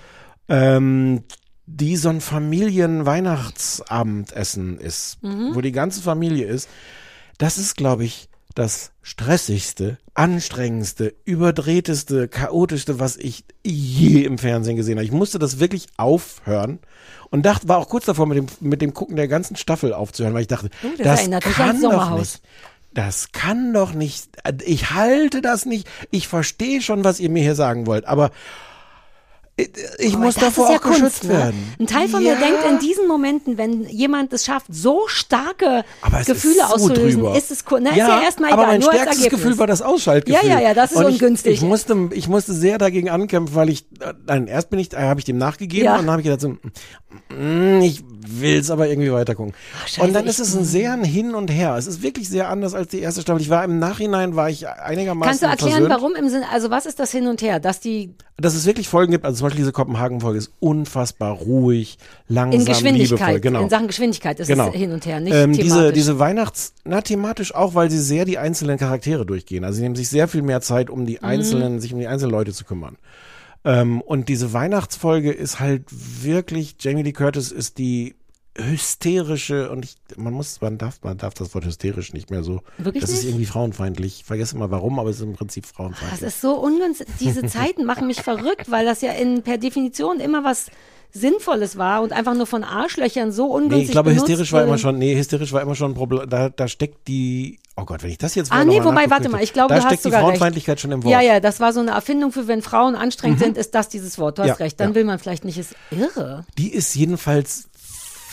ähm, die so ein Familien-Weihnachtsabendessen ist, wo die ganze Familie ist. Das ist, glaube ich, das stressigste, anstrengendste, überdrehteste, chaotischste, was ich je im Fernsehen gesehen habe. Ich musste das wirklich aufhören und dachte, war auch kurz davor, mit dem, mit dem Gucken der ganzen Staffel aufzuhören, weil ich dachte, Oh, das das kann doch nicht. Das kann doch nicht. Ich halte das nicht. Ich verstehe schon, was ihr mir hier sagen wollt, aber ich, ich Aber muss davor ja auch geschützt Kunst, ne? werden. Ein Teil von ja, mir denkt in diesen Momenten, wenn jemand es schafft, so starke aber Gefühle so auszulösen, drüber. ist es cool. Na, ja, ist ja erstmal aber egal, mein nur als stärkstes. Gefühl war das Ausschaltgefühl. Ja, ja, ja, das ist Und ungünstig. Ich, ich, musste, ich musste sehr dagegen ankämpfen, weil ich, äh, nein, erst bin ich, äh, habe ich dem nachgegeben Ja. und dann habe ich gedacht so, mm, ich will es aber irgendwie weiter gucken. scheiße, und dann ist es ein sehr ein Hin und Her. Es ist wirklich sehr anders als die erste Staffel. Ich war im Nachhinein, war ich einigermaßen Kannst du erklären, versöhnt. warum im Sinne, also was ist das hin und her, dass die dass es wirklich Folgen gibt, also zum Beispiel diese Kopenhagen-Folge ist unfassbar ruhig, langsam, in Geschwindigkeit, liebevoll. Genau. in Sachen Geschwindigkeit ist Genau. es hin und her, nicht ähm, thematisch. diese, diese Weihnachts-, na, thematisch auch, weil sie sehr die einzelnen Charaktere durchgehen. Also sie nehmen sich sehr viel mehr Zeit, um Mhm. die einzelnen, sich um die einzelnen Leute zu kümmern. Ähm, und diese Weihnachtsfolge ist halt wirklich, Jamie Lee Curtis ist die hysterische und ich, man muss, man darf, man darf das Wort hysterisch nicht mehr so. Wirklich das ist nicht? irgendwie frauenfeindlich. Ich vergesse immer warum, aber es ist im Prinzip Das frauenfeindlich. ist so ungünstig. Diese Zeiten machen mich verrückt, weil das ja in, per Definition immer was Sinnvolles war und einfach nur von Arschlöchern so ungünstig Nee, ich glaube, hysterisch war immer schon, nee, hysterisch war immer schon ein Problem. Da, da steckt die, oh Gott, wenn ich das jetzt Ah, nee, mal wobei, warte mal, ich glaube, da du hast steckt die sogar recht. Frauenfeindlichkeit schon im Wort. Ja, ja, das war so eine Erfindung für, wenn Frauen anstrengend sind, ist das dieses Wort. Du hast Ja, recht. Dann ja. will man vielleicht nicht, ist irre. Die ist jedenfalls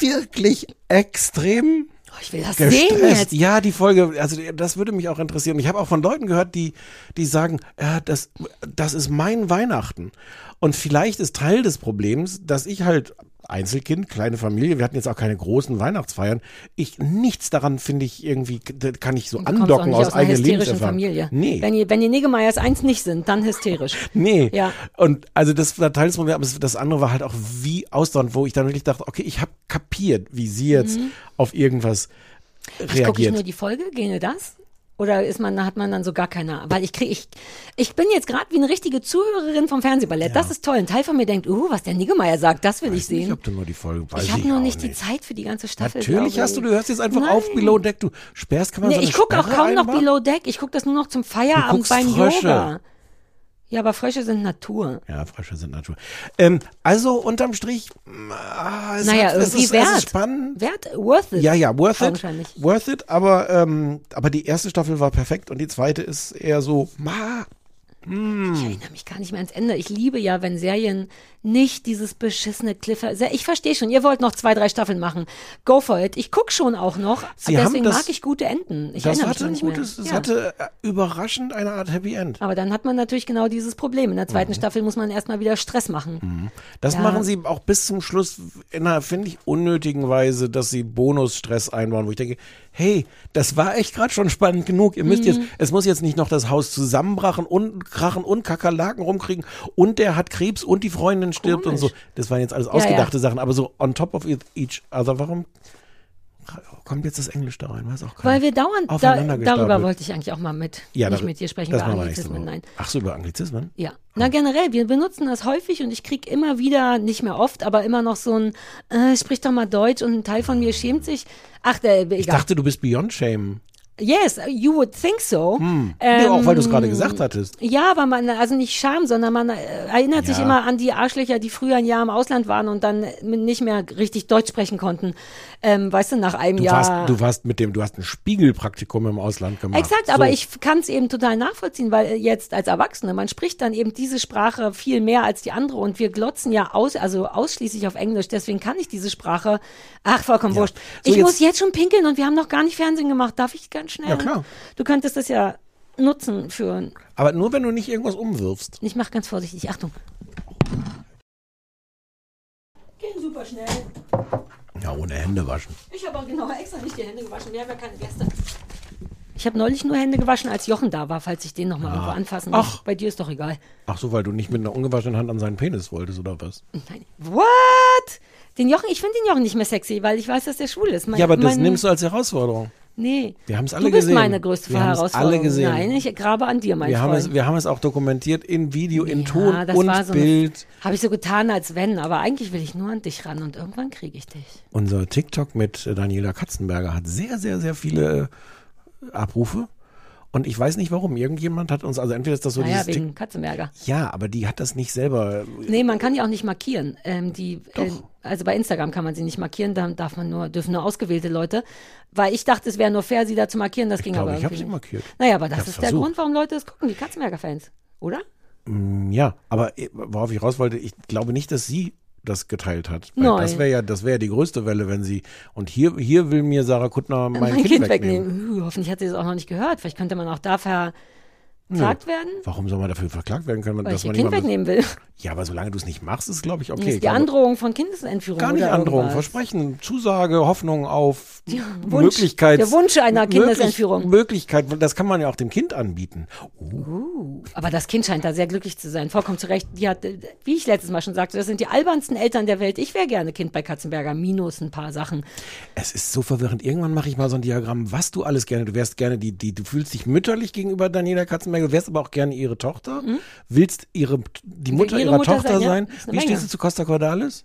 wirklich extrem Oh, ich will das sehen gestresst. jetzt. Ja, die Folge, also das würde mich auch interessieren. Ich habe auch von Leuten gehört, die, die sagen, ja, das, das ist mein Weihnachten. Und vielleicht ist Teil des Problems, dass ich halt Einzelkind, kleine Familie, wir hatten jetzt auch keine großen Weihnachtsfeiern. Ich nichts daran finde ich irgendwie, kann ich so Du andocken aus, aus eigener Lebenserfahrung. Familie. Nee. Wenn die, wenn die Niggemeyers eins nicht sind, dann hysterisch. Nee. Ja. Und also das war Teil des Problems, aber das- andere war halt auch wie ausdauernd, wo ich dann wirklich dachte, okay, ich habe kapiert, wie sie jetzt auf irgendwas Gucke Mhm. ich reagiert. nur die Folge? Ginge das? Oder ist man, hat man dann so gar keine? Weil ich kriege, ich, ich bin jetzt gerade wie eine richtige Zuhörerin vom Fernsehballett. Das ist toll. Ein Teil von mir denkt, uh, was der Niggemeier sagt, das will ich Ich weiß nicht, sehen. ob du nur die Folge weiß Ich habe nur nicht die Zeit für die ganze Staffel. Natürlich hast du, ich. du hörst jetzt einfach Nein. auf Below Deck. Du sperrst, kann man Nee, so ich gucke auch kaum noch einbauen? Below Deck. Ich gucke das nur noch zum Feierabend beim Frösche. Yoga. Ja, aber Frösche sind Natur. Ja, Frösche sind Natur. Ähm, also unterm Strich, ah, es Naja, hat, es ist, wert. Es ist spannend. Wert, worth it. Ja, ja, worth it. Worth it, aber, ähm, aber die erste Staffel war perfekt und die zweite ist eher so, ma, Ich erinnere mich gar nicht mehr ans Ende. Ich liebe ja, wenn Serien nicht dieses beschissene Cliffer. Ich verstehe schon, ihr wollt noch zwei, drei Staffeln machen. Go for it. Ich gucke schon auch noch. Sie Deswegen das- mag ich gute Enden. Ich das hatte ein nicht gutes, mehr. es Ja. hatte äh, überraschend eine Art Happy End. Aber dann hat man natürlich genau dieses Problem. In der Mhm. zweiten Staffel muss man erstmal wieder Stress machen. Das Ja. machen sie auch bis zum Schluss in einer, finde ich, unnötigen Weise, dass sie Bonusstress einbauen, wo ich denke, hey, das war echt gerade schon spannend genug. Ihr müsst Mhm. jetzt, es muss jetzt nicht noch das Haus zusammenbrachen und krachen und Kakerlaken rumkriegen und der hat Krebs und die Freundin stirbt und so. Komisch. Das waren jetzt alles ausgedachte ja. Sachen, aber so on top of each other. Warum kommt jetzt das Englisch da rein? Weiß auch keiner. Weil wir dauernd, da, Aufeinander darüber wollte ich eigentlich auch mal mit, ja, nicht mit dir sprechen, das über Anglizismen, nein. Ach so, über Anglizismen? Ja. Na generell, wir benutzen das häufig und ich krieg immer wieder, nicht mehr oft, aber immer noch so ein, äh, sprich doch mal Deutsch und ein Teil von mir schämt sich. Ach, der, egal. Ich dachte, du bist Beyond Shame. Yes, you would think so. Hm. Nee, auch weil du es gerade gesagt hattest. Ja, aber man, also nicht Scham, sondern man äh, erinnert sich Ja. immer an die Arschlöcher, die früher ein Jahr im Ausland waren und dann nicht mehr richtig Deutsch sprechen konnten. Ähm, weißt du, nach einem Du Jahr. warst, du warst mit dem, du hast ein Spiegelpraktikum im Ausland gemacht. Exakt, so. aber ich kann es eben total nachvollziehen, weil jetzt als Erwachsene, man spricht dann eben diese Sprache viel mehr als die andere und wir glotzen ja aus, also ausschließlich auf Englisch, deswegen kann ich diese Sprache, ach, vollkommen Ja. wurscht. So, ich jetzt- muss jetzt schon pinkeln und wir haben noch gar nicht Fernsehen gemacht, darf ich ganz schnell? Ja, klar. Du könntest das ja nutzen für, Aber nur wenn du nicht irgendwas umwirfst. ich mach ganz vorsichtig, Achtung. super schnell. Ja, ohne Hände waschen. Ich habe auch genau extra nicht die Hände gewaschen. Wir haben ja keine Gäste. Ich habe neulich nur Hände gewaschen, als Jochen da war, falls ich den nochmal irgendwo anfassen muss. Ach. Bei dir ist doch egal. Ach so, weil du nicht mit einer ungewaschenen Hand an seinen Penis wolltest, oder was? Nein. What? Den Jochen, ich finde den Jochen nicht mehr sexy, weil ich weiß, dass der schwul ist. Mein, ja, aber das mein, nimmst du als Herausforderung. Nee. Wir haben es alle du bist gesehen. meine größte Wir Herausforderung. alle gesehen. Nein, ich grabe an dir, mein Wir haben, Freund. es, wir haben es auch dokumentiert in Video, in Ja, Ton und so Bild. Habe ich so getan, als wenn, aber eigentlich will ich nur an dich ran und irgendwann kriege ich dich. Unser TikTok mit äh, Daniela Katzenberger hat sehr, sehr, sehr viele äh, Abrufe. Und ich weiß nicht warum. Irgendjemand hat uns, also entweder ist das so naja, wegen Katzenberger. Tik- Ja, aber die hat das nicht selber. Nee, man kann die auch nicht markieren. Ähm, die, äh, also bei Instagram kann man sie nicht markieren, da darf man nur, dürfen nur ausgewählte Leute. Weil ich dachte, es wäre nur fair, sie da zu markieren, das ging glaube, aber ich habe sie nicht. markiert. Naja, aber Ich das ist der versucht. Grund, warum Leute das gucken, die Katzenberger-Fans, oder? Mm, Ja, aber äh, worauf ich raus wollte, ich glaube nicht, dass sie das geteilt hat. Weil Nein. Das wäre ja, das wäre ja die größte Welle, wenn sie. Und hier, hier will mir Sarah Kuttner mein, kind, wegnehmen. Uh, hoffentlich hat sie das auch noch nicht gehört. Vielleicht könnte man auch da verklagt werden, Warum soll man dafür verklagt werden können, weil dass ich ihr man Kind niemandem- wegnehmen will. Ja, aber solange du es nicht machst, ist glaube ich okay. das ist die Androhung von Kindesentführung. Gar nicht Androhung, irgendwas. Versprechen, Zusage, Hoffnung auf Wunsch, Möglichkeit. der Wunsch einer Kindesentführung. Möglichkeit, das kann man ja auch dem Kind anbieten. Aber das Kind scheint da sehr glücklich zu sein. Vollkommen zu Recht. Die hat, wie ich letztes Mal schon sagte, das sind die albernsten Eltern der Welt. Ich wäre gerne Kind bei Katzenberger. Minus ein paar Sachen. Es ist so verwirrend. Irgendwann mache ich mal so ein Diagramm, was du alles gerne, du wärst gerne die, die, du fühlst dich mütterlich gegenüber Daniela Katzenberger, du wärst aber auch gerne ihre Tochter, willst ihre, die Mutter ihre ihrer Mutter Tochter sein, ja. sein. Wie Menge. stehst du zu Costa Cordalis?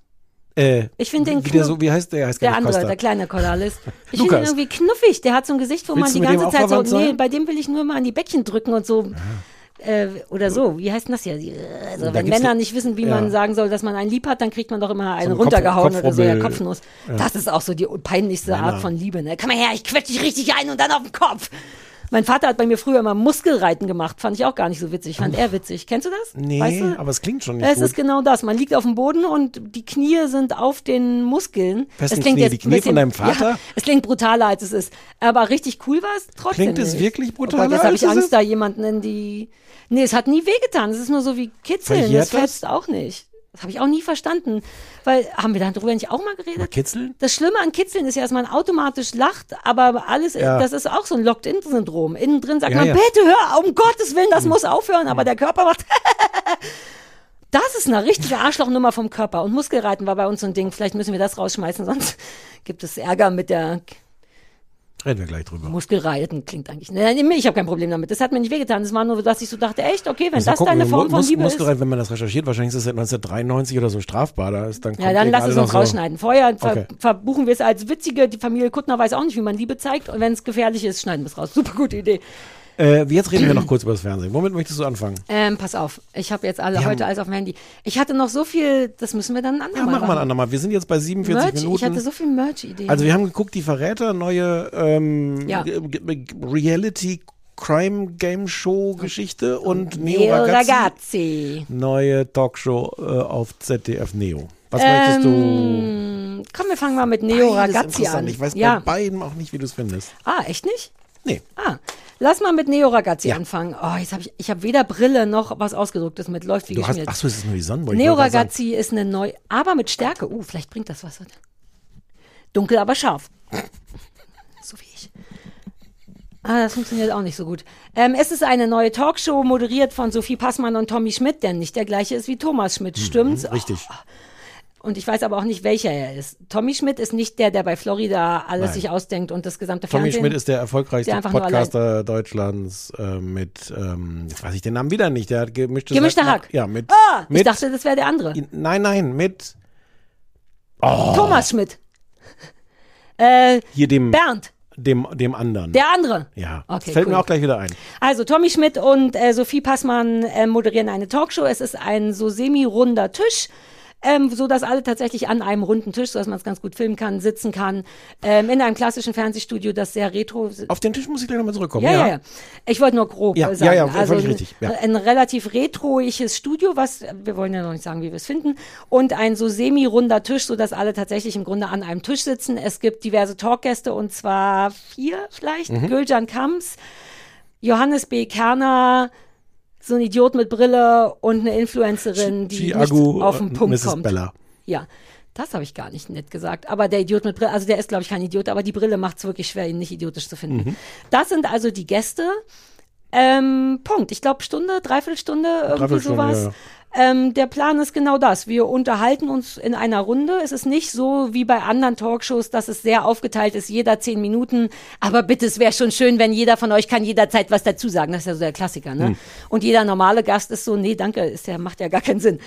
Äh, Ich finde den wie, so, wie heißt der? der heißt Der andere, Costa. der kleine Cordalis. Ich finde ihn Lukas. irgendwie knuffig. Der hat so ein Gesicht, wo Willst man die ganze Zeit so, nee, sein? bei dem will ich nur mal an die Bäckchen drücken und so. Äh, oder so, wie heißt denn das hier? Also, Da wenn Männer ne- nicht wissen, wie ja. man sagen soll, dass man einen lieb hat, dann kriegt man doch immer einen ein runtergehauen Kopf- oder so, ja. Kopfnuss. Ja. Das ist auch so die peinlichste. Art von Liebe. Ne? Komm mal her, ich quetsche dich richtig ein und dann auf den Kopf. Mein Vater hat bei mir früher immer Muskelreiten gemacht. Fand ich auch gar nicht so witzig. Fand er witzig. Kennst du das? Nee, Weißt du? aber es klingt schon nicht Es gut. ist genau das. Man liegt auf dem Boden und die Knie sind auf den Muskeln. Wessen es klingt Knie? jetzt Die Knie bisschen, von deinem Vater? Ja, es klingt brutaler, als es ist. Aber richtig cool war es trotzdem. Klingt es nicht. wirklich Oh Gott, brutaler, jetzt habe ich es Angst, ist? da jemanden in die. Nee, es hat nie wehgetan. Es ist nur so wie Kitzeln. Verjährt Das das? fetzt auch nicht. Das habe ich auch nie verstanden. Weil, haben wir darüber nicht auch mal geredet? Mal kitzeln? Das Schlimme an Kitzeln ist ja, dass man automatisch lacht, aber alles, Ja. das ist auch so ein Locked-In-Syndrom. Innen drin sagt Ja, man, ja. Bitte hör, um Gottes Willen, das muss aufhören, aber der Körper macht. Das ist eine richtige Arschlochnummer vom Körper. Und Muskelreiten war bei uns so ein Ding. Vielleicht müssen wir das rausschmeißen, sonst gibt es Ärger mit der Reden wir gleich drüber. Muskelreiten. Klingt eigentlich. Nein, ich habe kein Problem damit. Das hat mir nicht wehgetan. Das war nur, dass ich so dachte, echt, okay, wenn mal das gucken, deine Form von Mus- Liebe ist. Muskelrein, wenn man das recherchiert, wahrscheinlich ist es seit 1993 oder so strafbar. Da ist dann Ja, dann lass es uns noch so- rausschneiden. Vorher ver Okay. verbuchen wir es als witzige. Die Familie Kuttner weiß auch nicht, wie man Liebe zeigt. Und wenn es gefährlich ist, schneiden wir es raus. Super gute Idee. Äh, jetzt reden wir noch kurz über das Fernsehen. Womit möchtest du anfangen? Ähm, pass auf, ich habe jetzt alle Wir heute haben- alles auf dem Handy. Ich hatte noch so viel, das müssen wir dann ein Ja, andermal machen wir ein machen. andermal. Wir sind jetzt bei 47 Merch, Minuten. ich hatte so viel Merch-Ideen. also wir haben geguckt, die Verräter, neue ähm, Ja. Reality Crime Game Show Geschichte und Neo Neo Ragazzi. Ragazzi. Neue Talkshow äh, auf ZDF Neo. Was möchtest du? Ähm, komm, wir fangen mal mit Neo Beides Ragazzi an. Ich weiß ja. bei beiden auch nicht, wie du es findest. Ah, echt nicht? Nee. Ah, lass mal mit Neo Ragazzi Ja. anfangen. Oh, jetzt habe ich, ich habe weder Brille noch was ausgedrucktes mit, läuft wie Du hast, geschmiert. ach so, es ist nur die Sonnenbrille. Neo Ragazzi ist eine neu, aber mit Stärke. Uh, vielleicht bringt das was. Dunkel, aber scharf. so wie ich. Ah, das funktioniert auch nicht so gut. Ähm, es ist eine neue Talkshow, moderiert von Sophie Passmann und Tommy Schmidt, der nicht der gleiche ist wie Thomas Schmidt. Stimmt's? Mhm, Richtig. Und ich weiß aber auch nicht, welcher er ist. Tommy Schmidt ist nicht der, der bei Florida alles Nein. sich ausdenkt und das gesamte Tommy Fernsehen. Schmidt ist der erfolgreichste der Podcaster Deutschlands äh, mit, ähm, jetzt weiß ich den Namen wieder nicht, der hat gemischtes Gemischter Hack- Hack. Ja, mit, Ah, ich mit dachte, das wäre der andere. nein, nein, mit Oh. Thomas Schmidt. Äh, hier dem, Bernd, dem, dem anderen. der andere. ja, Okay, das fällt cool. mir auch gleich wieder ein. Also Tommy Schmidt und äh, Sophie Passmann äh, moderieren eine Talkshow. Es ist ein so semi-runder Tisch. Ähm, so dass alle tatsächlich an einem runden Tisch, so dass man es ganz gut filmen kann, sitzen kann, ähm, in einem klassischen Fernsehstudio, das sehr retro. Auf den Tisch muss ich gleich nochmal zurückkommen. Ja, ja, ja. Ich wollte nur grob Ja, sagen. ja, ja, also völlig ein, richtig, ja. ein relativ retroiges Studio, was wir wollen ja noch nicht sagen, wie wir es finden, und ein so semi-runder Tisch, so dass alle tatsächlich im Grunde an einem Tisch sitzen. Es gibt diverse Talkgäste und zwar vier vielleicht. Mhm. Gülcan Kams, Johannes B. Kerner, so ein Idiot mit Brille und eine Influencerin, die Chi nicht Agu, auf den äh, Punkt Mrs. kommt. Bella. Ja. Das habe ich gar nicht nett gesagt. Aber der Idiot mit Brille, also der ist, glaube ich, kein Idiot, aber die Brille macht es wirklich schwer, ihn nicht idiotisch zu finden. Mhm. Das sind also die Gäste. Ähm, Punkt. Ich glaube, Stunde, Dreiviertelstunde, irgendwie Dreiviertelstunde, sowas. ja, Ähm, der Plan ist genau das. Wir unterhalten uns in einer Runde. Es ist nicht so wie bei anderen Talkshows, dass es sehr aufgeteilt ist, jeder zehn Minuten. Aber bitte, es wäre schon schön, wenn jeder von euch kann jederzeit was dazu sagen. Das ist ja so der Klassiker, ne? Hm. Und jeder normale Gast ist so, nee, danke, ist ja, macht ja gar keinen Sinn.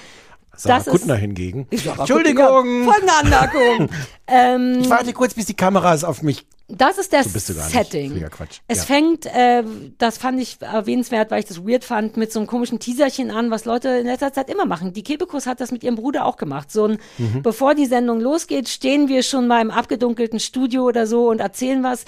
Sarah Das ist- Kuttner hingegen. Sarah Entschuldigung! Folgende Anmerkung. ähm, Ich warte kurz, bis die Kameras auf mich. Das ist das So nicht. Setting. Quatsch. Es Ja. fängt, äh, das fand ich erwähnenswert, weil ich das weird fand, mit so einem komischen Teaserchen an, was Leute in letzter Zeit immer machen. Die Kebekus hat das mit ihrem Bruder auch gemacht. So ein, Mhm. bevor die Sendung losgeht, stehen wir schon mal im abgedunkelten Studio oder so und erzählen was.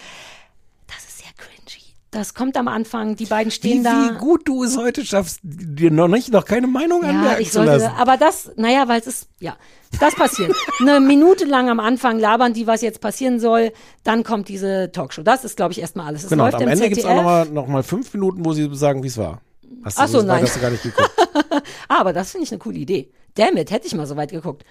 Das ist sehr cringy. Das kommt am Anfang, die beiden stehen Wie, da. wie gut du es heute schaffst, dir noch nicht, noch keine Meinung Ja, anmerken ich zu sollte, lassen. aber das, naja, weil es ist, ja, das passiert. Eine Minute lang am Anfang labern die, was jetzt passieren soll, dann kommt diese Talkshow. Das ist, glaube ich, erstmal alles. Es Genau, und läuft am im Ende gibt es auch nochmal noch mal fünf Minuten, wo sie sagen, wie es war. Hast du Ach so, so nein. hast du gar nicht geguckt. Aber das finde ich eine coole Idee. Damn it, hätte ich mal so weit geguckt.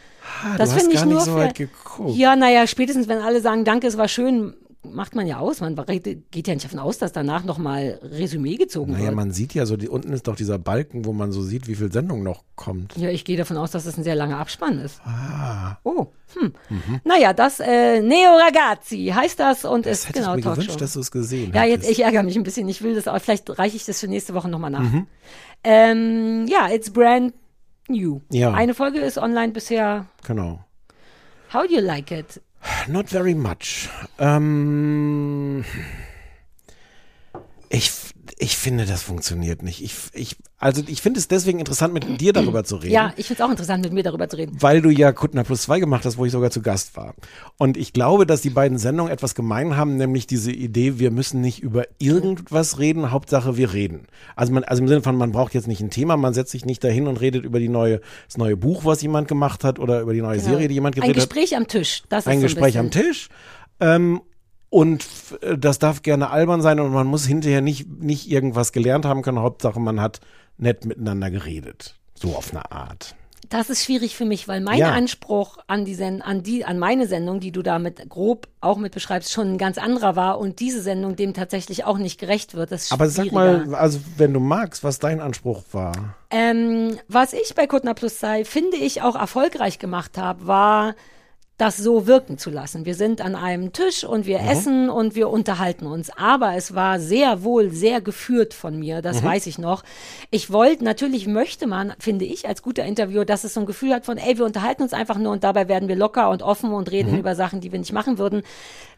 Ah, das du hast finde ich gar nicht nur so weit geguckt. Ja, naja, spätestens wenn alle sagen, danke, es war schön, macht man ja aus. Man geht ja nicht davon aus, dass danach nochmal Resümee gezogen Naja, wird. man sieht ja so, die, unten ist doch dieser Balken, wo man so sieht, wie viel Sendung noch kommt. Ja, ich gehe davon aus, dass es ein sehr langer Abspann ist. Ah. Oh, hm. Mhm. Naja, das äh, Neo Ragazzi heißt das und Das ist hätte genau ich mir Talkshow. gewünscht, dass du es gesehen Ja, jetzt, ich ärgere mich ein bisschen. Ich will das, aber vielleicht reiche ich das für nächste Woche nochmal nach. Mhm. Ähm, ja, it's brand new. Ja. Eine Folge ist online bisher. Genau. How do you like it? Not very much. Ähm, ich, ich finde, das funktioniert nicht. Ich, ich, also ich finde es deswegen interessant, mit dir darüber zu reden. Ja, ich finde es auch interessant, mit mir darüber zu reden. Weil du ja Kuttner plus zwei gemacht hast, wo ich sogar zu Gast war. Und ich glaube, dass die beiden Sendungen etwas gemein haben, nämlich diese Idee, wir müssen nicht über irgendwas reden, Hauptsache wir reden. Also man, also im Sinne von, man braucht jetzt nicht ein Thema, man setzt sich nicht dahin und redet über die neue, das neue Buch, was jemand gemacht hat, oder über die neue Serie, die jemand Ein gedreht hat. Gespräch am Tisch. Das Ein ist so Gespräch bisschen. am Tisch. Ähm, und äh, das darf gerne albern sein und man muss hinterher nicht, nicht irgendwas gelernt haben können. Hauptsache, man hat nett miteinander geredet. So auf eine Art. Das ist schwierig für mich, weil mein Ja. Anspruch an die an die an meine Sendung, die du damit grob auch mit beschreibst, schon ein ganz anderer war und diese Sendung dem tatsächlich auch nicht gerecht wird. Das ist Aber sag mal, also wenn du magst, was dein Anspruch war. Ähm, was ich bei Kuttner Plus sei, finde ich auch erfolgreich gemacht habe, war das so wirken zu lassen. Wir sind an einem Tisch und wir essen und wir unterhalten uns. Aber es war sehr wohl sehr geführt von mir, das Mhm. weiß ich noch. Ich wollte, natürlich möchte man, finde ich, als guter Interviewer, dass es so ein Gefühl hat von, ey, wir unterhalten uns einfach nur und dabei werden wir locker und offen und reden Mhm. über Sachen, die wir nicht machen würden.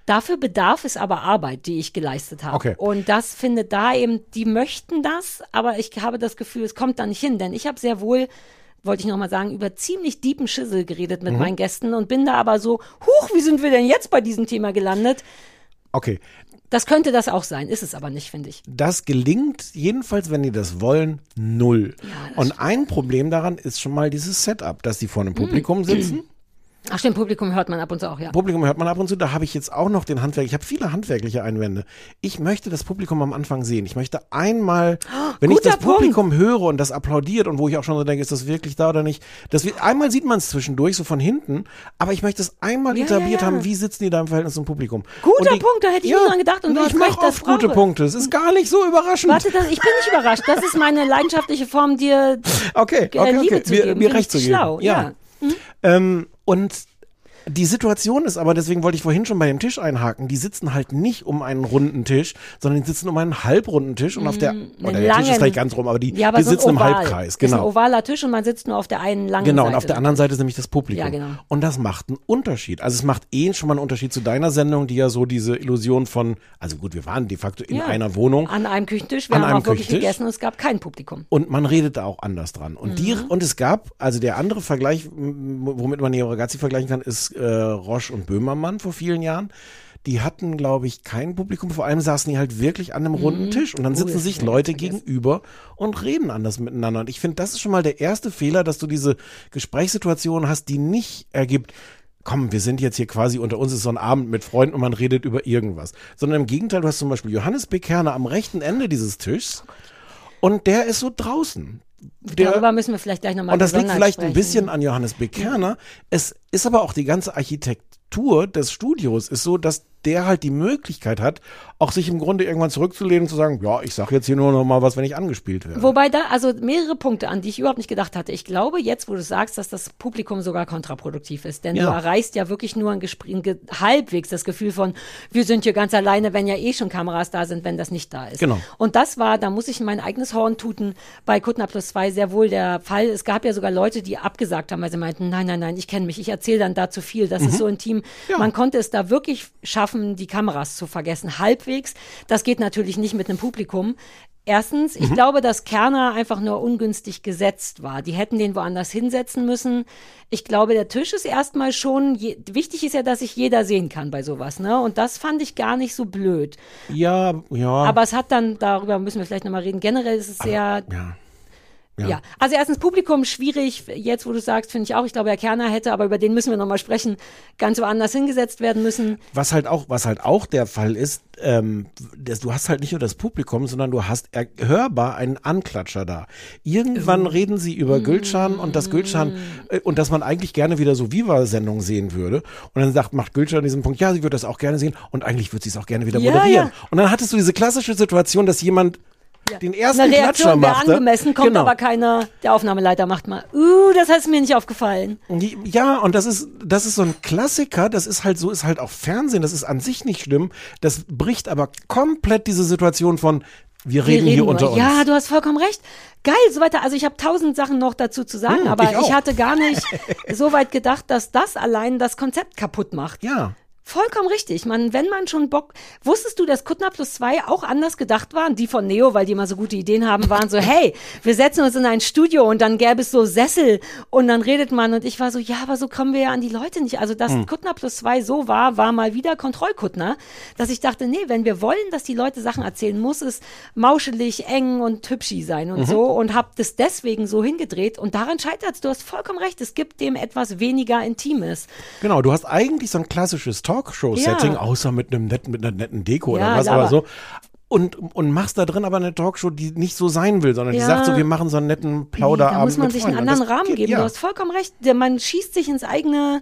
Dafür bedarf es aber Arbeit, die ich geleistet habe. Okay. Und das findet da eben, die möchten das, aber ich habe das Gefühl, es kommt da nicht hin, denn ich habe sehr wohl wollte ich nochmal sagen, über ziemlich deepen Schissel geredet mit Mhm. meinen Gästen und bin da aber so, huch, wie sind wir denn jetzt bei diesem Thema gelandet? Okay, Das könnte das auch sein, ist es aber nicht, finde ich. das gelingt jedenfalls, wenn die das wollen, null. Und ein Problem daran ist schon mal dieses Setup, dass die vor einem Publikum sitzen. Ach stimmt, Publikum hört man ab und zu auch, ja. Publikum hört man ab und zu, da habe ich jetzt auch noch den Handwerk, ich habe viele handwerkliche Einwände. Ich möchte das Publikum am Anfang sehen. Ich möchte einmal, wenn ich das Publikum höre und das applaudiert und wo ich auch schon so denke, ist das wirklich da oder nicht, das wird, einmal sieht man es zwischendurch so von hinten, aber ich möchte es einmal Ja, etabliert ja, ja. haben, wie sitzen die da im Verhältnis zum Publikum. Guter die- Punkt, da hätte ich Ja, nie dran gedacht und du ich mache oft gute. Punkte. Es ist gar nicht so überraschend. Warte, das, ich bin nicht überrascht. Das ist meine leidenschaftliche Form, dir Okay, okay, Liebe okay. zu Mir, geben. mir recht zu geben. schlau, ja. Ähm, und die Situation ist aber, deswegen wollte ich vorhin schon bei dem Tisch einhaken, die sitzen halt nicht um einen runden Tisch, sondern die sitzen um einen halbrunden Tisch und auf der, Mhm, oder der Tisch ist langen- vielleicht ganz rum, aber die, ja, aber die so sitzen im Oval. Halbkreis, Ist ein genau. ovaler Tisch und man sitzt nur auf der einen langen Genau, Seite. und auf der anderen Seite ist nämlich das Publikum. Ja, genau. Und das macht einen Unterschied. Also es macht eh schon mal einen Unterschied zu deiner Sendung, die ja so diese Illusion von, also gut, wir waren de facto in Ja. einer Wohnung. An einem Küchentisch. Wir An haben einem auch wirklich Küchentisch. gegessen und es gab kein Publikum. Und man redet da auch anders dran. Und die, Mhm. und es gab, also der andere Vergleich, womit man Neo Ragazzi vergleichen kann, ist äh, Roche und Böhmermann vor vielen Jahren. Die hatten, glaube ich, kein Publikum. Vor allem saßen die halt wirklich an einem runden Mhm. Tisch. Und dann Oh, sitzen das sich Leute gegenüber und reden anders miteinander. Und ich finde, das ist schon mal der erste Fehler, dass du diese Gesprächssituation hast, die nicht ergibt, komm, wir sind jetzt hier quasi unter uns, es ist so ein Abend mit Freunden und man redet über irgendwas. Sondern im Gegenteil, du hast zum Beispiel Johannes Bekerner am rechten Ende dieses Tischs und der ist so draußen. Der, Darüber müssen wir vielleicht gleich nochmal und das liegt vielleicht ein sprechen. bisschen an Johannes B. Kerner. Es ist aber auch die ganze Architektur des Studios ist so, dass der halt die Möglichkeit hat, auch sich im Grunde irgendwann zurückzulehnen und zu sagen, ja, ich sag jetzt hier nur noch mal was, wenn ich angespielt werde. Wobei da, also mehrere Punkte, an die ich überhaupt nicht gedacht hatte. Ich glaube jetzt, wo du sagst, dass das Publikum sogar kontraproduktiv ist. Denn Ja. du erreichst ja wirklich nur ein Gespräch, ein ge halbwegs das Gefühl von, wir sind hier ganz alleine, wenn ja eh schon Kameras da sind, wenn das nicht da ist. Genau. Und das war, da muss ich mein eigenes Horn tuten, bei Kuttner Plus 2 sehr wohl der Fall. Es gab ja sogar Leute, die abgesagt haben, weil sie meinten, nein, nein, nein, ich kenne mich, ich erzähle dann da zu viel, das ist so intim. Man konnte es da wirklich schaffen, die Kameras zu vergessen, halbwegs. Das geht natürlich nicht mit einem Publikum. Erstens, ich glaube, dass Kerner einfach nur ungünstig gesetzt war. Die hätten den woanders hinsetzen müssen. Ich glaube, der Tisch ist erstmal schon, je, wichtig ist ja, dass sich jeder sehen kann bei sowas, ne? Und das fand ich gar nicht so blöd. ja, ja. Aber es hat dann, darüber müssen wir vielleicht nochmal reden. Generell ist es sehr, ja. Ja. Also erstens Publikum schwierig, jetzt wo du sagst, finde ich auch. Ich glaube, Herr Kerner hätte, aber über den müssen wir nochmal sprechen, ganz woanders hingesetzt werden müssen. Was halt auch, was halt auch der Fall ist, ähm, das, du hast halt nicht nur das Publikum, sondern du hast hörbar einen Anklatscher da. Irgendwann reden sie über Gülcan und das Gülcan äh, und dass man eigentlich gerne wieder so Viva-Sendung sehen würde. Und dann sagt, macht Gülcan diesen Punkt, ja, sie würde das auch gerne sehen und eigentlich würde sie es auch gerne wieder Ja, moderieren. ja. Und dann hattest du diese klassische Situation, dass jemand den ersten Eine Klatscher Reaktion wäre machte. angemessen, kommt Genau. aber keiner. Der Aufnahmeleiter macht mal, uh, das ist mir nicht aufgefallen. Ja, und das ist, das ist so ein Klassiker, das ist halt so, ist halt auch Fernsehen, das ist an sich nicht schlimm, das bricht aber komplett diese Situation von, wir reden, hier nur. unter uns. Ja, du hast vollkommen recht. Geil, so weiter. Also ich habe tausend Sachen noch dazu zu sagen, Hm, aber ich ich, hatte gar nicht so weit gedacht, dass das allein das Konzept kaputt macht. ja. Vollkommen richtig. Man, wenn man schon Bock, wusstest du, dass Kuttner plus zwei auch anders gedacht waren? Die von Neo, weil die immer so gute Ideen haben, waren so, hey, wir setzen uns in ein Studio und dann gäbe es so Sessel und dann redet man und ich war so, ja, aber so kommen wir ja an die Leute nicht. Also, dass Kuttner plus zwei so war, war mal wieder Kontrollkuttner, dass ich dachte, nee, wenn wir wollen, dass die Leute Sachen erzählen, muss es mauschelig, eng und hübschi sein und so und hab das deswegen so hingedreht und daran scheitert's. Du hast vollkommen recht. Es gibt dem etwas weniger Intimes. Genau, du hast eigentlich so ein klassisches Talkshow-Setting, Ja. außer mit einem netten, mit einer netten Deko Ja, oder was, aber- aber so. Und, und machst da drin aber eine Talkshow, die nicht so sein will, sondern die Ja. sagt so, wir machen so einen netten Plauderabend. Da muss man sich einen Freunden. anderen Das Rahmen geht- geben. Ja. Du hast vollkommen recht. Man schießt sich ins eigene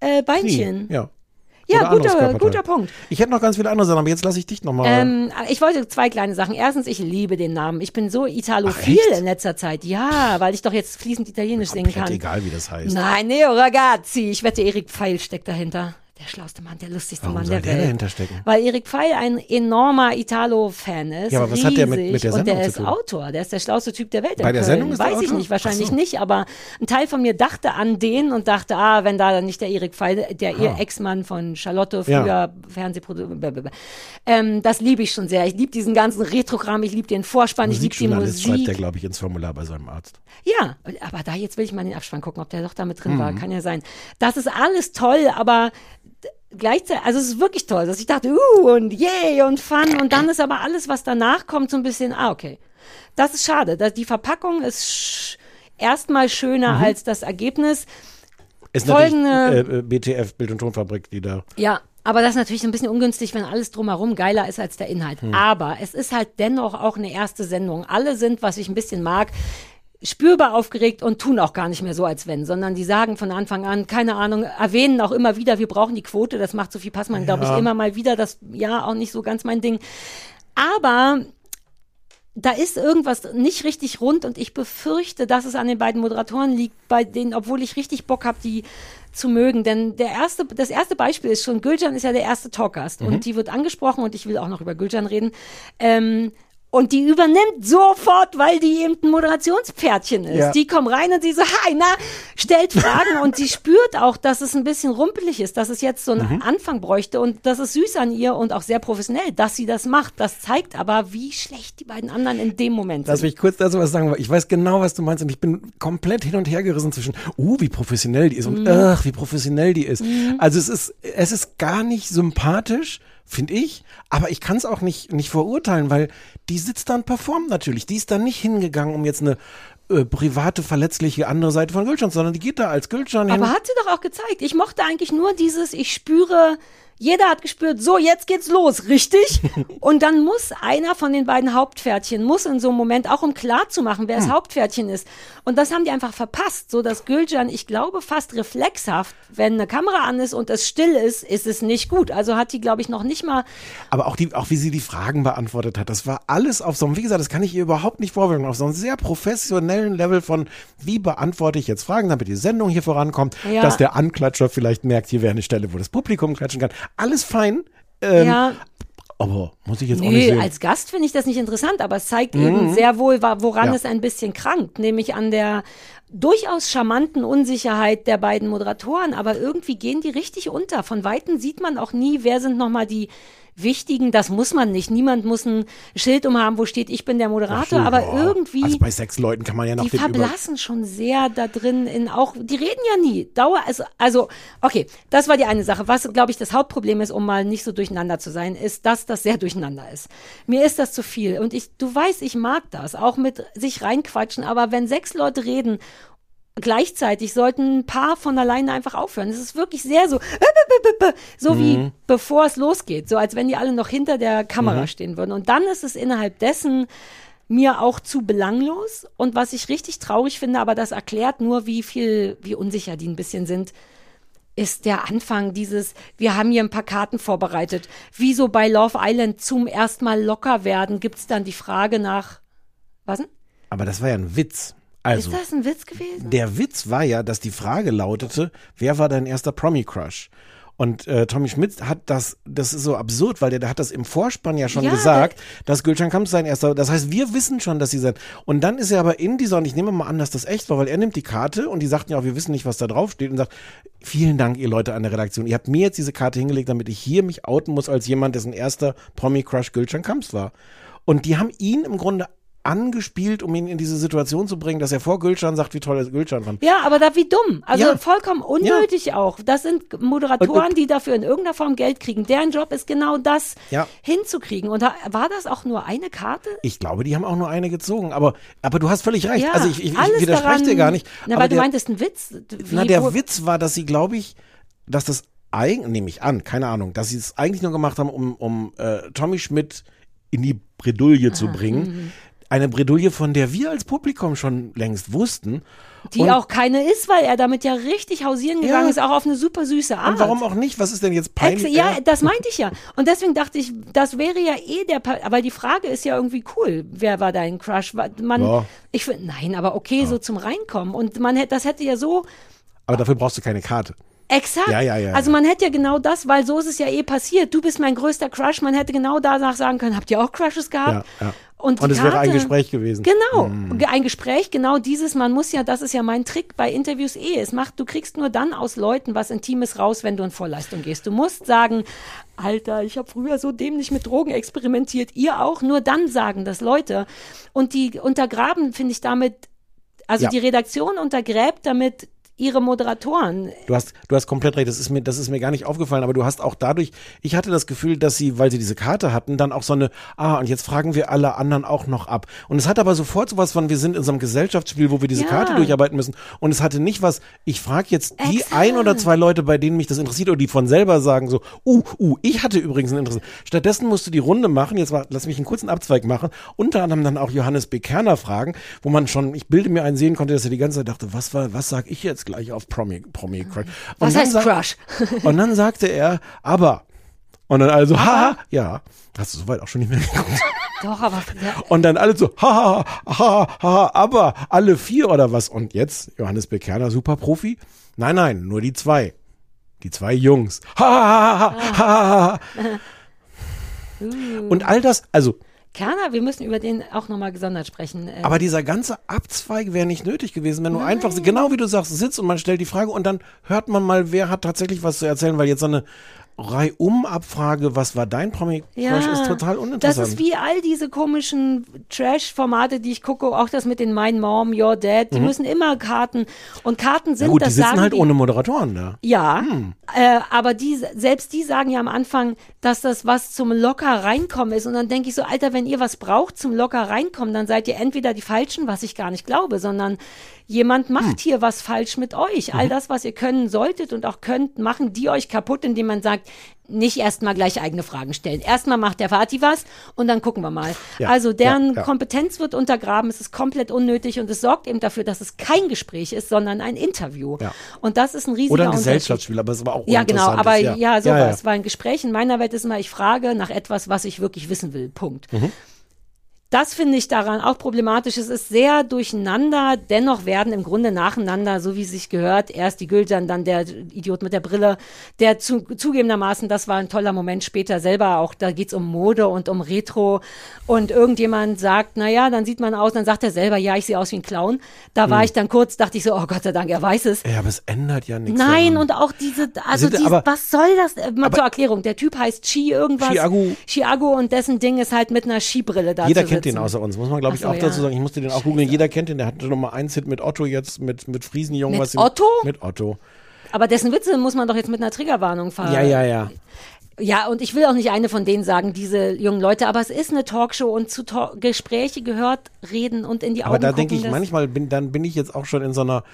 äh, Beinchen. Ja. Ja, anderes guter, guter Punkt. Ich hätte noch ganz viele andere Sachen, aber jetzt lasse ich dich nochmal. Ähm, ich wollte zwei kleine Sachen. Erstens, ich liebe den Namen. Ich bin so italophil in letzter Zeit. Ja, weil ich doch jetzt fließend Italienisch singen kann. egal, wie das heißt. Nein, Neo Ragazzi. Ich wette, Erik Pfeil steckt dahinter. Der schlauste Mann, der lustigste Warum Mann soll der der Welt. dahinter stecken? Weil Erik Pfeil ein enormer Italo-Fan ist. Ja, aber was hat der mit- riesig. mit der Und Sendung der zu ist? Autor. Der ist der schlauste Typ der Welt. Bei der Köln. Sendung ist der Weiß ich Autor? nicht, wahrscheinlich so. nicht. Aber ein Teil von mir dachte an den und dachte, ah, wenn da nicht der Erik Pfeil, der ihr Ex-Mann von Charlotte, früher Ja. Fernsehproduktion, ähm, das liebe ich schon sehr. Ich liebe diesen ganzen Retrogramm, ich liebe den Vorspann, ich liebe die Musikjournalist schreibt Musik. der, glaube ich, ins Formular bei seinem Arzt. Ja, aber da jetzt will ich mal den Abspann gucken, ob der doch damit drin Mhm. war. Kann ja sein. Das ist alles toll, aber gleichzeitig, also es ist wirklich toll, dass ich dachte, uh, und yay und fun und dann ist aber alles, was danach kommt, so ein bisschen, ah, okay. Das ist schade. Da- Die Verpackung ist sch erstmal schöner Mhm. als das Ergebnis. Ist Folgende- äh, äh, BTF, Bild- und Tonfabrik, die da. Ja, aber das ist natürlich so ein bisschen ungünstig, wenn alles drumherum geiler ist als der Inhalt. Hm. Aber es ist halt dennoch auch eine erste Sendung. Alle sind, was ich ein bisschen mag, spürbar aufgeregt und tun auch gar nicht mehr so, als wenn, sondern die sagen von Anfang an, keine Ahnung, erwähnen auch immer wieder, wir brauchen die Quote, das macht Sophie Passmann, glaube ich, Ja. immer mal wieder, das ja auch nicht so ganz mein Ding. Aber da ist irgendwas nicht richtig rund und ich befürchte, dass es an den beiden Moderatoren liegt, bei denen, obwohl ich richtig Bock habe, die zu mögen. Denn der erste, das erste Beispiel ist schon, Gülcan ist ja der erste Talkgast Mhm. und die wird angesprochen und ich will auch noch über Gülcan reden. Ähm, und die übernimmt sofort, weil die eben ein Moderationspferdchen ist. Ja. Die kommt rein und sie so, hi, na, stellt Fragen und sie spürt auch, dass es ein bisschen rumpelig ist, dass es jetzt so einen Mhm. Anfang bräuchte und das ist süß an ihr und auch sehr professionell, dass sie das macht. Das zeigt aber, wie schlecht die beiden anderen in dem Moment Lass sind. mich kurz dazu was sagen, weil ich weiß genau, was du meinst und ich bin komplett hin und her gerissen zwischen, uh, wie professionell die ist und, Mhm. ach, wie professionell die ist. Also es ist, es ist gar nicht sympathisch, finde ich, aber ich kann es auch nicht, nicht verurteilen, weil die sitzt da und performt natürlich. Die ist da nicht hingegangen, um jetzt eine äh, private, verletzliche andere Seite von Gülcan, sondern die geht da als Gülcan hin. Aber hat sie doch auch gezeigt. Ich mochte eigentlich nur dieses, ich spüre Jeder hat gespürt, so, jetzt geht's los, richtig? Und dann muss einer von den beiden Hauptpferdchen, muss in so einem Moment, auch um klar zu machen, wer das Hauptpferdchen ist. Und das haben die einfach verpasst, so dass Gülcan, ich glaube, fast reflexhaft, wenn eine Kamera an ist und es still ist, ist es nicht gut. Also hat die, glaube ich, noch nicht mal, Aber auch, die, auch wie sie die Fragen beantwortet hat, das war alles auf so einem, wie gesagt, das kann ich ihr überhaupt nicht vorwerfen, auf so einem sehr professionellen Level von, wie beantworte ich jetzt Fragen, damit die Sendung hier vorankommt, Ja. dass der Anklatscher vielleicht merkt, hier wäre eine Stelle, wo das Publikum klatschen kann. Alles fein. Ähm, ja, Aber muss ich jetzt auch nicht Nee, sehen. als Gast finde ich das nicht interessant, aber es zeigt eben sehr wohl, woran Ja. es ein bisschen krankt, nämlich an der durchaus charmanten Unsicherheit der beiden Moderatoren, aber irgendwie gehen die richtig unter. Von Weitem sieht man auch nie, wer sind nochmal die wichtigen, das muss man nicht. Niemand muss ein Schild umhaben, wo steht, ich bin der Moderator, aber Ja. irgendwie Also bei sechs Leuten kann man ja noch die verblassen schon sehr da drin in auch, die reden ja nie. Dauer, also, also, okay, das war die eine Sache. Was, glaube ich, das Hauptproblem ist, um mal nicht so durcheinander zu sein, ist, dass das sehr durcheinander ist. Mir ist das zu viel. Und ich, du weißt, ich mag das, auch mit sich reinquatschen, aber wenn sechs Leute reden, Gleichzeitig sollten ein paar von alleine einfach aufhören. Es ist wirklich sehr so, so wie bevor es losgeht, so als wenn die alle noch hinter der Kamera stehen würden. Und dann ist es innerhalb dessen mir auch zu belanglos. Und was ich richtig traurig finde, aber das erklärt nur, wie viel, wie unsicher die ein bisschen sind, ist der Anfang dieses, wir haben hier ein paar Karten vorbereitet. Wie so bei Love Island zum ersten Mal locker werden, gibt's dann die Frage nach, was denn? Aber das war ja ein Witz. Also, ist das ein Witz gewesen? der Witz war ja, dass die Frage lautete, wer war dein erster Promi-Crush? Und äh, Tommy Schmidt hat das, das ist so absurd, weil der, der hat das im Vorspann ja schon Ja, gesagt, dass Gülcan Kamps sein erster, das heißt, wir wissen schon, dass sie sein. Und dann ist er aber in dieser, und ich nehme mal an, dass das echt war, weil er nimmt die Karte und die sagten ja auch, wir wissen nicht, was da drauf steht und sagt, vielen Dank, ihr Leute an der Redaktion. Ihr habt mir jetzt diese Karte hingelegt, damit ich hier mich outen muss als jemand, dessen erster Promi-Crush Gülcan Kamps war. Und die haben ihn im Grunde angespielt, um ihn in diese Situation zu bringen, dass er vor Gülcan sagt, wie toll er Gülcan fand. Ja, aber da wie dumm. Also Ja. vollkommen unnötig auch. Das sind Moderatoren, die dafür in irgendeiner Form Geld kriegen. Deren Job ist genau das Ja. hinzukriegen. Und da, war das auch nur eine Karte? Ich glaube, die haben auch nur eine gezogen, aber, aber du hast völlig recht. Ja, also ich, ich, ich widerspreche daran, dir gar nicht. Na, aber weil du der, meintest, ein Witz. Wie, na, der wo- Witz war, dass sie, glaube ich, dass das eigentlich, nehme ich an, keine Ahnung, dass sie es eigentlich nur gemacht haben, um, um äh, Tommy Schmidt in die Bredouille Ah, zu bringen. Eine Bredouille, von der wir als Publikum schon längst wussten. Die und, auch keine ist, weil er damit ja richtig hausieren gegangen Ja. ist, auch auf eine super süße Art. und warum auch nicht? Was ist denn jetzt peinlich? Ex ja, das meinte ich ja. Und deswegen dachte ich, das wäre ja eh der, Pa- aber die Frage ist ja irgendwie cool. Wer war dein Crush? Man, Ja. ich finde, nein, aber okay, so zum Reinkommen. Und man hätte, das hätte ja so, aber dafür brauchst du keine Karte. Exakt. Ja, ja, ja, also ja. man hätte ja genau das, weil so ist es ja eh passiert. Du bist mein größter Crush. Man hätte genau danach sagen können, habt ihr auch Crushes gehabt? Ja, ja. Und, Und es wäre ein Gespräch gewesen. Genau, Mhm. ein Gespräch, genau dieses, man muss ja, das ist ja mein Trick bei Interviews eh. Es macht, du kriegst nur dann aus Leuten was Intimes raus, wenn du in Vorleistung gehst. Du musst sagen, Alter, ich habe früher so dämlich mit Drogen experimentiert, ihr auch, nur dann sagen das Leute. Und die untergraben, finde ich damit, also Ja. die Redaktion untergräbt damit ihre Moderatoren. Du hast, du hast komplett recht, das ist, mir, das ist mir gar nicht aufgefallen, aber du hast auch dadurch, ich hatte das Gefühl, dass sie, weil sie diese Karte hatten, dann auch so eine, ah, und jetzt fragen wir alle anderen auch noch ab. Und es hat aber sofort sowas von, wir sind in so einem Gesellschaftsspiel, wo wir diese Ja. Karte durcharbeiten müssen. Und es hatte nicht was, ich frage jetzt die ein oder zwei Leute, bei denen mich das interessiert, oder die von selber sagen so, uh, uh, ich hatte übrigens ein Interesse. Stattdessen musst du die Runde machen, jetzt mal, lass mich einen kurzen Abzweig machen, unter anderem dann auch Johannes B. Kerner fragen, wo man schon, ich bilde mir einen sehen konnte, dass er die ganze Zeit dachte, was war, was sag ich jetzt gleich auf Promi, Promi Crush? Und Was dann heißt Crush? Und dann sagte er, aber. Und dann also, haha, ja. Hast du soweit auch schon nicht mehr geguckt? Doch, aber ja, Und dann alle so, haha, haha, haha, aber alle vier oder was? Und jetzt, Johannes Bekerner, super Profi? Nein, nein, nur die zwei. Die zwei Jungs. Haha, haha. Und all das, also, Kerner, wir müssen über den auch nochmal gesondert sprechen. Äh, aber dieser ganze Abzweig wäre nicht nötig gewesen, wenn du einfach, genau wie du sagst, sitzt und man stellt die Frage und dann hört man mal, wer hat tatsächlich was zu erzählen, weil jetzt so eine Reihum-Abfrage, was war dein Promi-Crush, ist total Das uninteressant. ist wie all diese komischen Trash-Formate, die ich gucke, auch das mit den My Mom, Your Dad, die müssen immer Karten. Und Karten sind, Mhm. gut, die das sitzen sagen halt die, ohne Moderatoren da. Ja, Hm. äh, aber die, selbst die sagen ja am Anfang, dass das was zum locker reinkommen ist. Und dann denke ich so, Alter, wenn ihr was braucht zum locker reinkommen, dann seid ihr entweder die Falschen, was ich gar nicht glaube, sondern jemand macht Hm. hier was falsch mit euch. Mhm. All das, was ihr können solltet und auch könnt, machen die euch kaputt, indem man sagt, gesagt, nicht erstmal gleich eigene Fragen stellen. Erstmal macht der Vati was und dann gucken wir mal. Ja, also deren ja, ja. Kompetenz wird untergraben, es ist komplett unnötig und es sorgt eben dafür, dass es kein Gespräch ist, sondern ein Interview. Und das ist ein riesiger Oder ein. Gesellschaftsspiel, aber es war auch Ja, genau, aber ja, sowas. Weil ein Gespräch in meiner Welt ist immer, ich frage nach etwas, was ich wirklich wissen will. Punkt. Mhm. Das finde ich daran auch problematisch. Es ist sehr durcheinander. Dennoch werden im Grunde nacheinander, so wie es sich gehört, erst die Gülcan, dann der Idiot mit der Brille, der zu, zugegebenermaßen, das war ein toller Moment später selber auch, da geht's um Mode und um Retro und irgendjemand sagt, na ja, dann sieht man aus, dann sagt er selber, ja, ich sehe aus wie ein Clown. Da war Hm. ich dann kurz, dachte ich so, oh Gott sei Dank, er weiß es. Ja, aber es ändert ja nichts. Nein, daran. und auch diese, also Sind- dies, aber- was soll das? Äh, Mal zur Erklärung, der Typ heißt Chi irgendwas. Chiago. Chiago und dessen Ding ist halt mit einer Skibrille da Jeder kennt den außer uns, muss man glaube ich so, auch dazu ja. sagen. Ich musste den auch googeln. Jeder kennt den. Der hatte Nummer eins Hit mit Otto jetzt, mit, mit Friesenjungen. Mit Otto? Mit Otto. Aber dessen Witze muss man doch jetzt mit einer Triggerwarnung fahren. Ja, ja, ja. Ja, und ich will auch nicht eine von denen sagen, diese jungen Leute, aber es ist eine Talkshow und zu Talk Gespräche gehört reden und in die Augen Aber da denke ich manchmal, bin, dann bin ich jetzt auch schon in so einer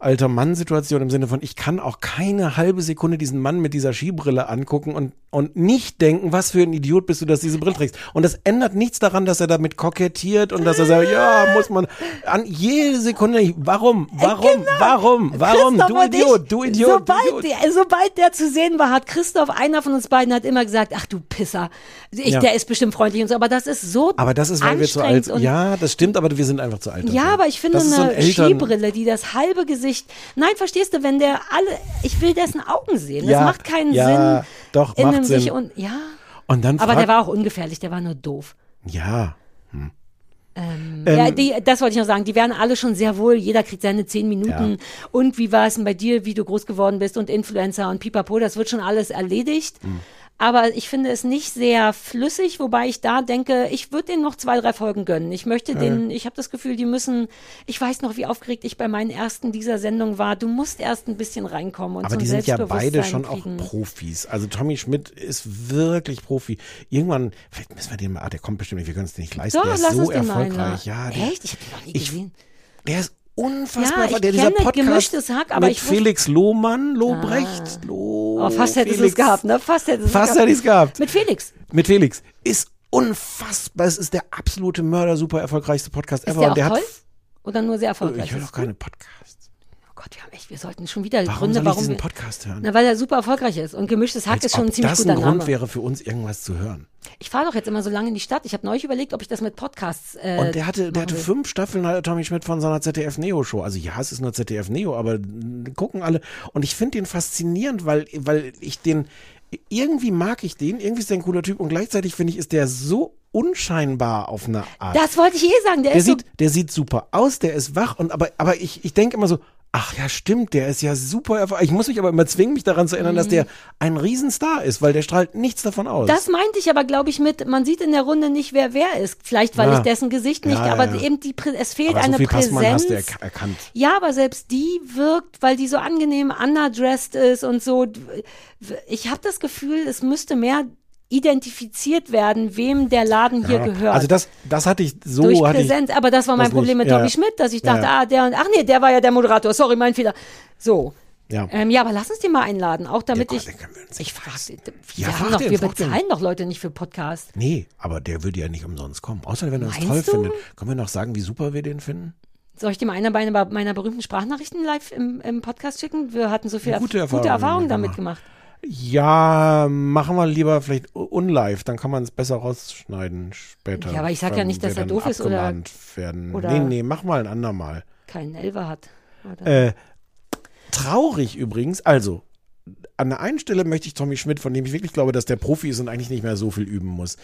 alter Mann-Situation im Sinne von, ich kann auch keine halbe Sekunde diesen Mann mit dieser Skibrille angucken und, und nicht denken, was für ein Idiot bist du, dass du diese Brille trägst. Und das ändert nichts daran, dass er damit kokettiert und dass er sagt, ja, muss man an jede Sekunde, warum, warum, warum, warum, Christoph du Idiot, ich, du Idiot, sobald, du Idiot. Der, sobald der zu sehen war, hat Christoph, einer von uns beiden, hat immer gesagt, ach du Pisser, ich, Ja. der ist bestimmt freundlich und so, aber das ist so Aber das ist, weil wir zu alt Ja, das stimmt, aber wir sind einfach zu alt. Ja, aber ich finde ist so eine Eltern- Skibrille, die das halbe Gesicht. Nein, verstehst du, wenn der alle, ich will dessen Augen sehen. Das Ja, macht keinen ja, Sinn. doch, in macht Sinn. und ja. Und dann Aber der war auch ungefährlich, der war nur doof. Ja. Ähm, Ähm, ja, die, das wollte ich noch sagen. Die werden alle schon sehr wohl. Jeder kriegt seine zehn Minuten. Und wie war es denn bei dir, wie du groß geworden bist und Influencer und Pipapo, das wird schon alles erledigt. Mhm. Aber ich finde es nicht sehr flüssig, wobei ich da denke, ich würde denen noch zwei, drei Folgen gönnen. Ich möchte den, ich habe das Gefühl, die müssen, ich weiß noch, wie aufgeregt ich bei meinen ersten dieser Sendung war. Du musst erst ein bisschen reinkommen und Aber zum die sind ja beide schon auch kriegen. Profis. Also Tommy Schmidt ist wirklich Profi. Irgendwann, vielleicht müssen wir den mal, ah, der kommt bestimmt nicht, wir können es dir nicht leisten. Doch, der ist lass so uns den mal. erfolgreich. Ja, der, Echt? Ich habe den noch nie Ich- gesehen. der ist unfassbar. Ja, der, dieser Podcast Hack, mit Felix Lohmann, Lobrecht, Loh, Oh, fast hättest du Felix. es gehabt, ne? Fast hättest du es Fast gehabt. hätte ich es gehabt. Mit Felix. Mit Felix. Ist unfassbar. Es ist der absolute Mörder, super erfolgreichste Podcast Ist ever. der der toll? hat. Oder nur sehr erfolgreich? Ich höre doch keine Podcasts. Gott, wir haben echt, wir sollten schon wieder Warum Gründe, soll ich warum diesen wir, Podcast hören? Na, weil er super erfolgreich ist. Und gemischtes Hack Als ist schon ein ziemlich das guter ein Grund Name. wäre für uns, irgendwas zu hören. Ich fahre doch jetzt immer so lange in die Stadt. Ich habe neulich überlegt, ob ich das mit Podcasts. Äh, Und der hatte, der hatte will. fünf Staffeln, hatte Tommy Schmidt von seiner ZDF-Neo-Show. Also ja, es ist nur ZDF-Neo, aber mm, gucken alle. Und ich finde den faszinierend, weil, weil ich den, irgendwie mag ich den, irgendwie ist der ein cooler Typ und gleichzeitig finde ich, ist der so unscheinbar auf eine Art. Das wollte ich eh sagen. Der, der ist so, sieht, der sieht super aus, der ist wach und aber, aber ich, ich denke immer so, ach ja, stimmt, der ist ja super erfolgreich. Ich muss mich aber immer zwingen, mich daran zu erinnern, dass der ein Riesenstar ist, weil der strahlt nichts davon aus. Mhm. das meinte ich aber, glaube ich, mit, man sieht in der Runde nicht, wer wer ist. Vielleicht, weil Ja. ich dessen Gesicht nicht, Ja, aber ja. eben die, es fehlt aber so eine viel Passmann Präsenz. hast du erk- erkannt. Ja, aber selbst die wirkt, weil die so angenehm underdressed ist und so. Ich habe das Gefühl, es müsste mehr identifiziert werden, wem der Laden hier Ja. gehört. Also das, das hatte ich so durch hatte ich, Präsenz. Aber das war mein das Problem nicht. mit Tommy Ja. Schmidt, dass ich Ja, dachte, ja. ah, der und ach nee, der war ja der Moderator. Sorry, mein Fehler. So. Ja. Ähm, ja, aber lass uns den mal einladen, auch damit Ja, ich. Gott, Ich nicht frage, Ja, wir, frag haben doch, wir frag bezahlen doch Leute nicht für Podcasts. Nee, aber der würde ja nicht umsonst kommen. Außer wenn er uns toll du? findet. Können wir noch sagen, wie super wir den finden? Soll ich dir mal einer meiner, berühmten Sprachnachrichten live im, im Podcast schicken? Wir hatten so viel Gute gute Erfahrungen Erfahrungen damit gemacht. gemacht. Ja, machen wir lieber vielleicht unlive, dann kann man es besser rausschneiden später. Ja, aber ich sag ja nicht, dass er doof ist oder- werden. oder- nee, nee, mach mal ein andermal. Keinen Elfer hat. Oder? Äh, traurig übrigens, also an der einen Stelle möchte ich Tommy Schmidt, von dem ich wirklich glaube, dass der Profi ist und eigentlich nicht mehr so viel üben muss.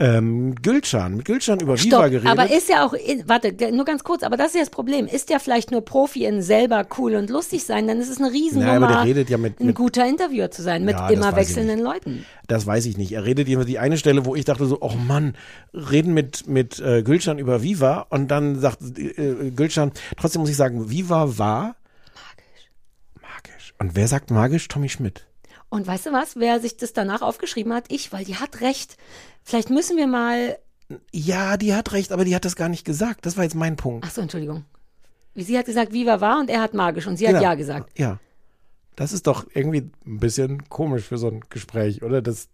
Ähm, Gülcan, mit Gülcan über Viva Stopp, geredet. aber ist ja auch, in, warte, nur ganz kurz, aber das ist ja das Problem. Ist der vielleicht nur Profi in selber cool und lustig sein, dann ist es eine Riesennummer, Naja, aber der redet ja mit- ein mit- guter Interviewer zu sein, mit Ja, immer wechselnden Leuten. Das weiß ich nicht. Er redet über die eine Stelle, wo ich dachte so, oh Mann, reden mit, mit äh, Gülcan über Viva und dann sagt äh, Gülcan, trotzdem muss ich sagen, Viva war magisch. Magisch. Und wer sagt magisch? Tommy Schmidt. Und weißt du was, wer sich das danach aufgeschrieben hat? Ich, weil die hat recht. Vielleicht müssen wir mal, Ja, die hat recht, aber die hat das gar nicht gesagt. Das war jetzt mein Punkt. ach so, Entschuldigung. Wie sie hat gesagt, Viva war und er hat magisch und sie hat Genau. ja gesagt. Ja. Das ist doch irgendwie ein bisschen komisch für so ein Gespräch, oder? Das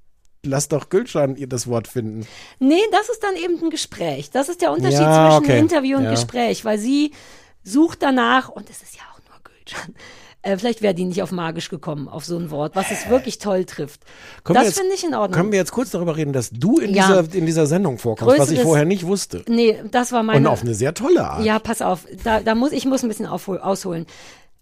lass doch Gülschan ihr das Wort finden. Nee, das ist dann eben ein Gespräch. Das ist der Unterschied Ja, zwischen okay. Interview und Ja. Gespräch, weil sie sucht danach, und es ist ja auch nur Gülcan, äh, vielleicht wäre die nicht auf magisch gekommen, auf so ein Wort, was es wirklich toll trifft. Können das finde ich in Ordnung. Können wir jetzt kurz darüber reden, dass du in, Ja. dieser, in dieser Sendung vorkommst, was ich Größeres- vorher nicht wusste. Nee, das war meine. Und auf eine sehr tolle Art. Ja, pass auf, da, da muss ich muss ein bisschen aufhol, ausholen.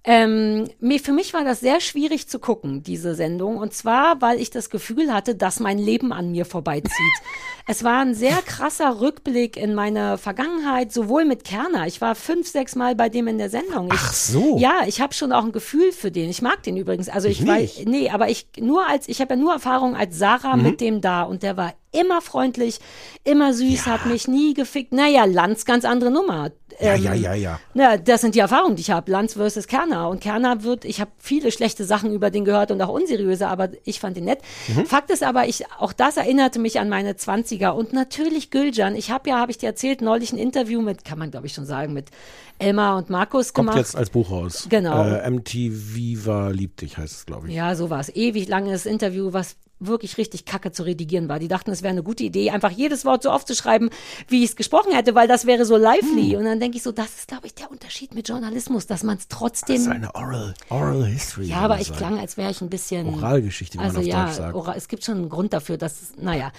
Ähm, mir, für mich war das sehr schwierig zu gucken, diese Sendung. Und zwar, weil ich das Gefühl hatte, dass mein Leben an mir vorbeizieht. es war ein sehr krasser Rückblick in meine Vergangenheit, sowohl mit Kerner. Ich war fünf, sechs Mal bei dem in der Sendung. Ich, Ach so. Ja, ich habe schon auch ein Gefühl für den. Ich mag den übrigens. Also ich, Ich weiß, nee, aber ich nur als ich habe ja nur Erfahrung als Sarah Mhm. mit dem da und der war immer freundlich, immer süß, hat mich nie gefickt. Naja, Lanz ganz andere Nummer. Ja, Ähm, ja, ja, ja. na, das sind die Erfahrungen, die ich habe. Lanz versus Kerner. Und Kerner wird, ich habe viele schlechte Sachen über den gehört und auch unseriöse, aber ich fand ihn nett. Mhm. Fakt ist aber, ich, auch das erinnerte mich an meine Zwanziger und natürlich Gülcan. Ich habe ja, habe ich dir erzählt, neulich ein Interview mit, kann man glaube ich schon sagen, mit Elmar und Markus Kommt gemacht. jetzt als Buch raus. Genau. Äh, MTV war Lieb dich, heißt es, glaube ich. Ja, so war es. Ewig langes Interview, was wirklich richtig kacke zu redigieren war. Die dachten, es wäre eine gute Idee, einfach jedes Wort so aufzuschreiben, wie ich es gesprochen hätte, weil das wäre so Hm. lively. Und dann denke ich so, das ist, glaube ich, der Unterschied mit Journalismus, dass man es trotzdem. Das ist eine Oral, Oral History. ja, aber ich sein. klang, als wäre ich ein bisschen. Oralgeschichte, wie man also auf ja, Deutsch sagt. Ora- es gibt schon einen Grund dafür, dass, naja.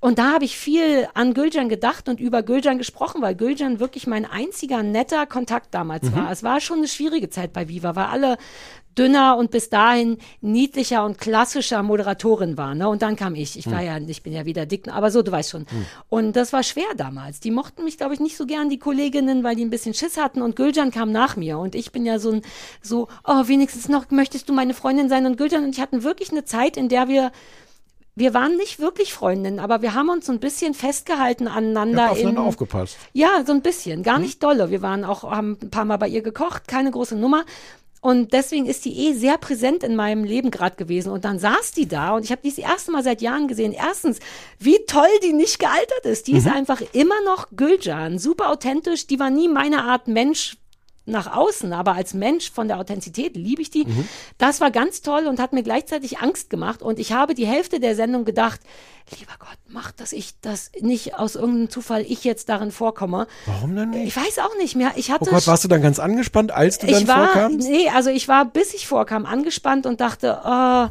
Und da habe ich viel an Gülcan gedacht und über Gülcan gesprochen, weil Gülcan wirklich mein einziger netter Kontakt damals Mhm. war. Es war schon eine schwierige Zeit bei Viva, weil alle dünner und bis dahin niedlicher und klassischer Moderatorin waren. Ne? Und dann kam ich. Ich war Hm. ja, ich bin ja wieder dick, aber so, du weißt schon. Und das war schwer damals. Die mochten mich, glaube ich, nicht so gern, die Kolleginnen, weil die ein bisschen Schiss hatten. Und Gülcan kam nach mir. Und ich bin ja so ein, so, oh, wenigstens noch, möchtest du meine Freundin sein? Und Gülcan und ich hatten wirklich eine Zeit, in der wir wir waren nicht wirklich Freundinnen, aber wir haben uns so ein bisschen festgehalten aneinander. habt aufeinander in, aufgepasst. ja, so ein bisschen. Gar nicht dolle. Wir waren auch, haben ein paar Mal bei ihr gekocht, keine große Nummer. Und deswegen ist die eh sehr präsent in meinem Leben gerade gewesen. Und dann saß die da und ich habe die das erste Mal seit Jahren gesehen. Erstens, wie toll die nicht gealtert ist. Die ist einfach immer noch Gülcan, super authentisch. Die war nie meine Art Mensch nach außen, aber als Mensch von der Authentizität liebe ich die. Das war ganz toll und hat mir gleichzeitig Angst gemacht. Und ich habe die Hälfte der Sendung gedacht, lieber Gott, mach, dass ich das nicht aus irgendeinem Zufall ich jetzt darin vorkomme. Warum denn Ich nicht? weiß auch nicht mehr. Ich Oh hatte Gott, warst du dann ganz angespannt, als du dann ich war, vorkamst? nee, also ich war, bis ich vorkam, angespannt und dachte, oh,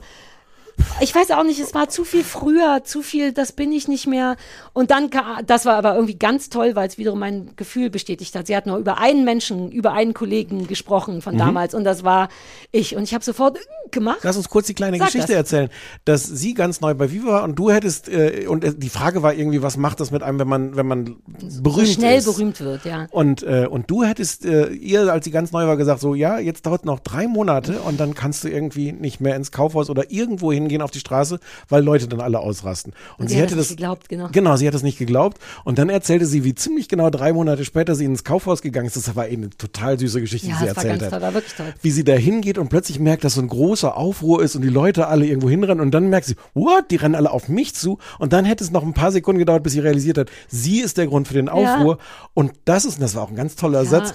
ich weiß auch nicht, es war zu viel früher, zu viel, das bin ich nicht mehr. Und dann, das war aber irgendwie ganz toll, weil es wiederum mein Gefühl bestätigt hat. Sie hat nur über einen Menschen, über einen Kollegen gesprochen von Mhm. damals und das war ich. Und ich habe sofort äh, gemacht. Lass uns kurz die kleine Sag Geschichte das. erzählen, dass sie ganz neu bei Viva war und du hättest äh, und äh, die Frage war irgendwie, was macht das mit einem, wenn man wenn man berühmt so schnell ist? berühmt wird, ja. Und äh, und du hättest äh, ihr, als sie ganz neu war, gesagt so, ja, jetzt dauert noch drei Monate und dann kannst du irgendwie nicht mehr ins Kaufhaus oder irgendwo hingehen auf die Straße, weil Leute dann alle ausrasten. Und, Und sie hätte das nicht geglaubt, genau. Genau, sie hat das nicht geglaubt. Und dann erzählte sie, wie ziemlich genau drei Monate später sie ins Kaufhaus gegangen ist. Das war eh eine total süße Geschichte, Ja, die sie erzählt hat toll, war wirklich toll. wie sie da hingeht und plötzlich merkt, dass so ein großer Aufruhr ist und die Leute alle irgendwo hinrennen und dann merkt sie, what, die rennen alle auf mich zu und dann hätte es noch ein paar Sekunden gedauert, bis sie realisiert hat, sie ist der Grund für den Aufruhr und das ist, und das war auch ein ganz toller Satz,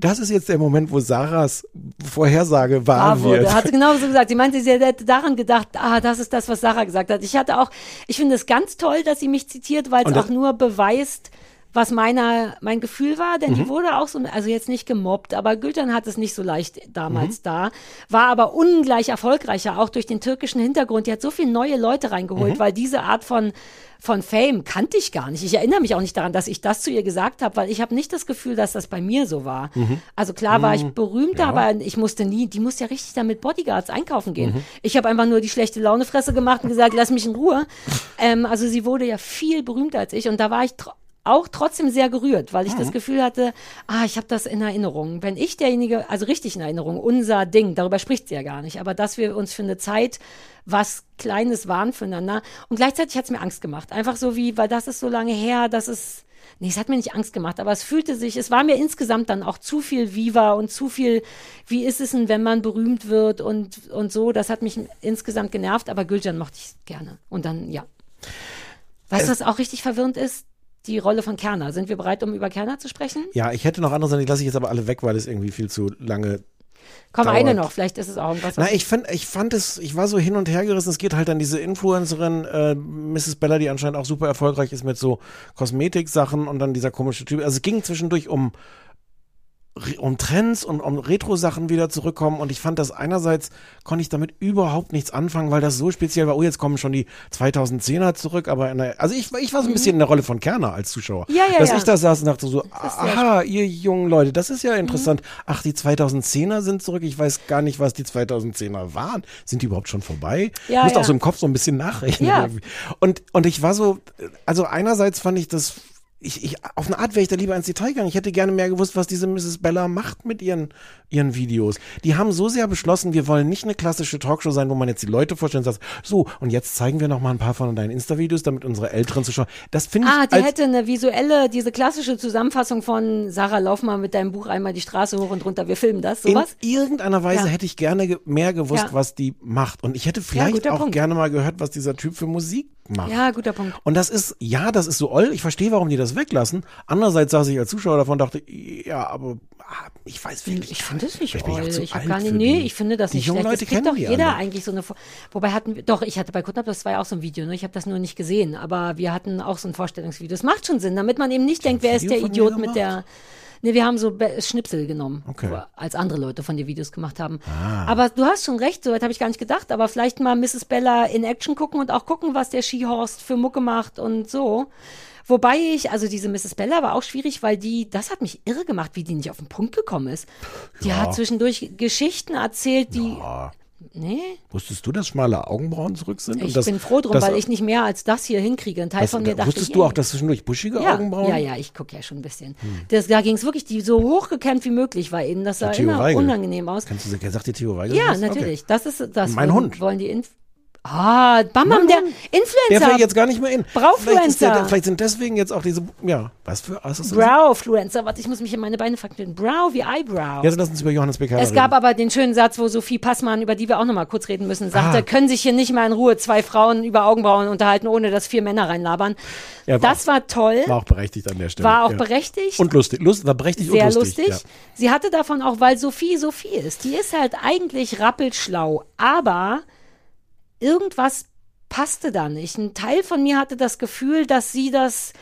das ist jetzt der Moment, wo Sarahs Vorhersage wahr wahr wurde. wird. Hat sie genauso gesagt. Sie meinte, sie hätte daran gedacht, ah, das ist das, was Sarah gesagt hat. Ich hatte auch, ich finde es ganz toll, dass sie mich zitiert, weil es auch nur beweist, was meiner, mein Gefühl war, denn Mhm. die wurde auch so, also jetzt nicht gemobbt, aber Gülcan hat es nicht so leicht damals Mhm. da, war aber ungleich erfolgreicher, auch durch den türkischen Hintergrund. Die hat so viele neue Leute reingeholt, Mhm. weil diese Art von, von Fame kannte ich gar nicht. Ich erinnere mich auch nicht daran, dass ich das zu ihr gesagt habe, weil ich habe nicht das Gefühl, dass das bei mir so war. Mhm. Also klar war ich Mhm. berühmter, Ja. aber ich musste nie, die musste ja richtig dann mit Bodyguards einkaufen gehen. Mhm. Ich habe einfach nur die schlechte Launefresse gemacht und gesagt, lass mich in Ruhe. Ähm, also sie wurde ja viel berühmter als ich und da war ich auch trotzdem sehr gerührt, weil ich das Mhm. Gefühl hatte, ah, ich habe das in Erinnerung. Wenn ich derjenige, also richtig in Erinnerung, unser Ding, darüber spricht sie ja gar nicht, aber dass wir uns für eine Zeit was Kleines waren füreinander und gleichzeitig hat es mir Angst gemacht. Einfach so wie, weil das ist so lange her, dass es Nee, es hat mir nicht Angst gemacht, aber es fühlte sich, es war mir insgesamt dann auch zu viel Viva und zu viel, wie ist es denn, wenn man berühmt wird und, und so. Das hat mich insgesamt genervt, aber Gülcan mochte ich gerne. Und dann, ja. Weißt du, was auch richtig verwirrend ist? Die Rolle von Kerner. Sind wir bereit, um über Kerner zu sprechen? Ja, ich hätte noch andere Sachen, die lasse ich jetzt aber alle weg, weil es irgendwie viel zu lange Komm, dauert. eine noch, vielleicht ist es auch irgendwas. was- Na, ich fand, ich fand es, ich war so hin und her gerissen. Es geht halt an diese Influencerin, äh, Mrs. Bella, die anscheinend auch super erfolgreich ist mit so Kosmetiksachen und dann dieser komische Typ. Also es ging zwischendurch um um Trends und um Retro-Sachen wieder zurückkommen und ich fand das einerseits konnte ich damit überhaupt nichts anfangen, weil das so speziell war, oh, jetzt kommen schon die 2010er zurück, aber der, also ich, ich war so ein bisschen in der Rolle von Kerner als Zuschauer. Mhm. Ja, ja, Dass ja. ich da saß und dachte so, aha, ihr jungen Leute, das ist ja Mhm. interessant. Ach, die 2010er sind zurück, ich weiß gar nicht, was die 2010er waren. Sind die überhaupt schon vorbei? Ja, ich musste ja. auch so im Kopf so ein bisschen nachrechnen. Ja. irgendwie. Und, und ich war so, also einerseits fand ich das ich, ich, auf eine Art wäre ich da lieber ins Detail gegangen. Ich hätte gerne mehr gewusst, was diese Mrs. Bella macht mit ihren, ihren Videos. Die haben so sehr beschlossen, wir wollen nicht eine klassische Talkshow sein, wo man jetzt die Leute vorstellt und sagt, so, und jetzt zeigen wir noch mal ein paar von deinen Insta-Videos, damit unsere älteren Zuschauer, das finde ich Ah, die hätte eine visuelle, diese klassische Zusammenfassung von Sarah, lauf mal mit deinem Buch einmal die Straße hoch und runter, wir filmen das, in sowas? irgendeiner Weise Ja. hätte ich gerne ge mehr gewusst, Ja. was die macht. Und ich hätte vielleicht guter auch Punkt. gerne mal gehört, was dieser Typ für Musik macht. Ja, guter Punkt. Und das ist, ja, das ist so oll. Ich verstehe, warum die das weglassen. Andererseits saß ich als Zuschauer davon und dachte, ja, aber ah, ich weiß wirklich. Ich finde es nicht bin ich auch oll. zu Ich habe gar nicht, nee, ich finde das Die nicht jungen schlecht. Leute gibt kennen doch jeder alle. eigentlich so eine, wobei hatten wir, doch, ich hatte bei Kutnap, das war ja auch so ein Video, ne? ich habe das nur nicht gesehen, aber wir hatten auch so ein Vorstellungsvideo. Das macht schon Sinn, damit man eben nicht denkt, wer ist der Idiot mit der, Nee, wir haben so Be- Schnipsel genommen, Okay. als andere Leute von dir Videos gemacht haben. Ah. Aber du hast schon recht, so weit habe ich gar nicht gedacht. Aber vielleicht mal Mrs. Bella in Action gucken und auch gucken, was der Skihorst für Mucke macht und so. Wobei ich, also diese Mrs. Bella war auch schwierig, weil die, das hat mich irre gemacht, wie die nicht auf den Punkt gekommen ist. Die Ja. hat zwischendurch Geschichten erzählt, die, Ja. Nee, Wusstest du, dass schmale Augenbrauen zurück sind? ich das, bin froh drum, das, weil ich nicht mehr als das hier hinkriege. Ein Teil das, von mir dachte Wusstest ich, du auch, dass zwischendurch buschige ja, Augenbrauen? ja, ja, ich gucke ja schon ein bisschen. Das, da ging es wirklich, die so hochgekämmt wie möglich war ihnen. Das sah immer Weigel. unangenehm aus. Kennst du, sagt dir Theo Weigel? Ja, was? Okay. natürlich. Das ist das. Mein Hund. Wollen die Inf Ah, Bam Bam, der. Influencer. Der fällt jetzt gar nicht mehr in. Braufluencer. Vielleicht, vielleicht sind deswegen jetzt auch diese, ja, was für? Browfluencer. Warte, ich muss mich in meine Beine verknüpfen. Brow wie Eyebrow. Jetzt lass uns über Johannes Becker Es reden. gab aber den schönen Satz, wo Sophie Passmann, über die wir auch nochmal kurz reden müssen, sagte, Ah. können sich hier nicht mal in Ruhe zwei Frauen über Augenbrauen unterhalten, ohne dass vier Männer reinlabern. Ja, war das war toll. War auch berechtigt an der Stelle. War auch ja. berechtigt. Und lustig. Lust, war berechtigt sehr und lustig. lustig. Sie hatte davon auch, weil Sophie Sophie ist. Die ist halt eigentlich rappelschlau, aber irgendwas passte da nicht. Ein Teil von mir hatte das Gefühl, dass sie das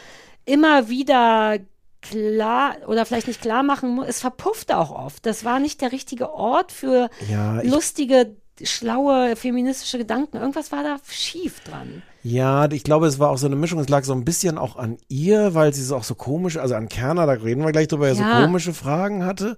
immer wieder klar oder vielleicht nicht klar machen muss. Es verpuffte auch oft. Das war nicht der richtige Ort für Ja, lustige, schlaue, feministische Gedanken. Irgendwas war da schief dran. Ja, ich glaube, es war auch so eine Mischung. Es lag so ein bisschen auch an ihr, weil sie so auch so komisch, also an Kerner, da reden wir gleich drüber. Ja. so komische Fragen hatte.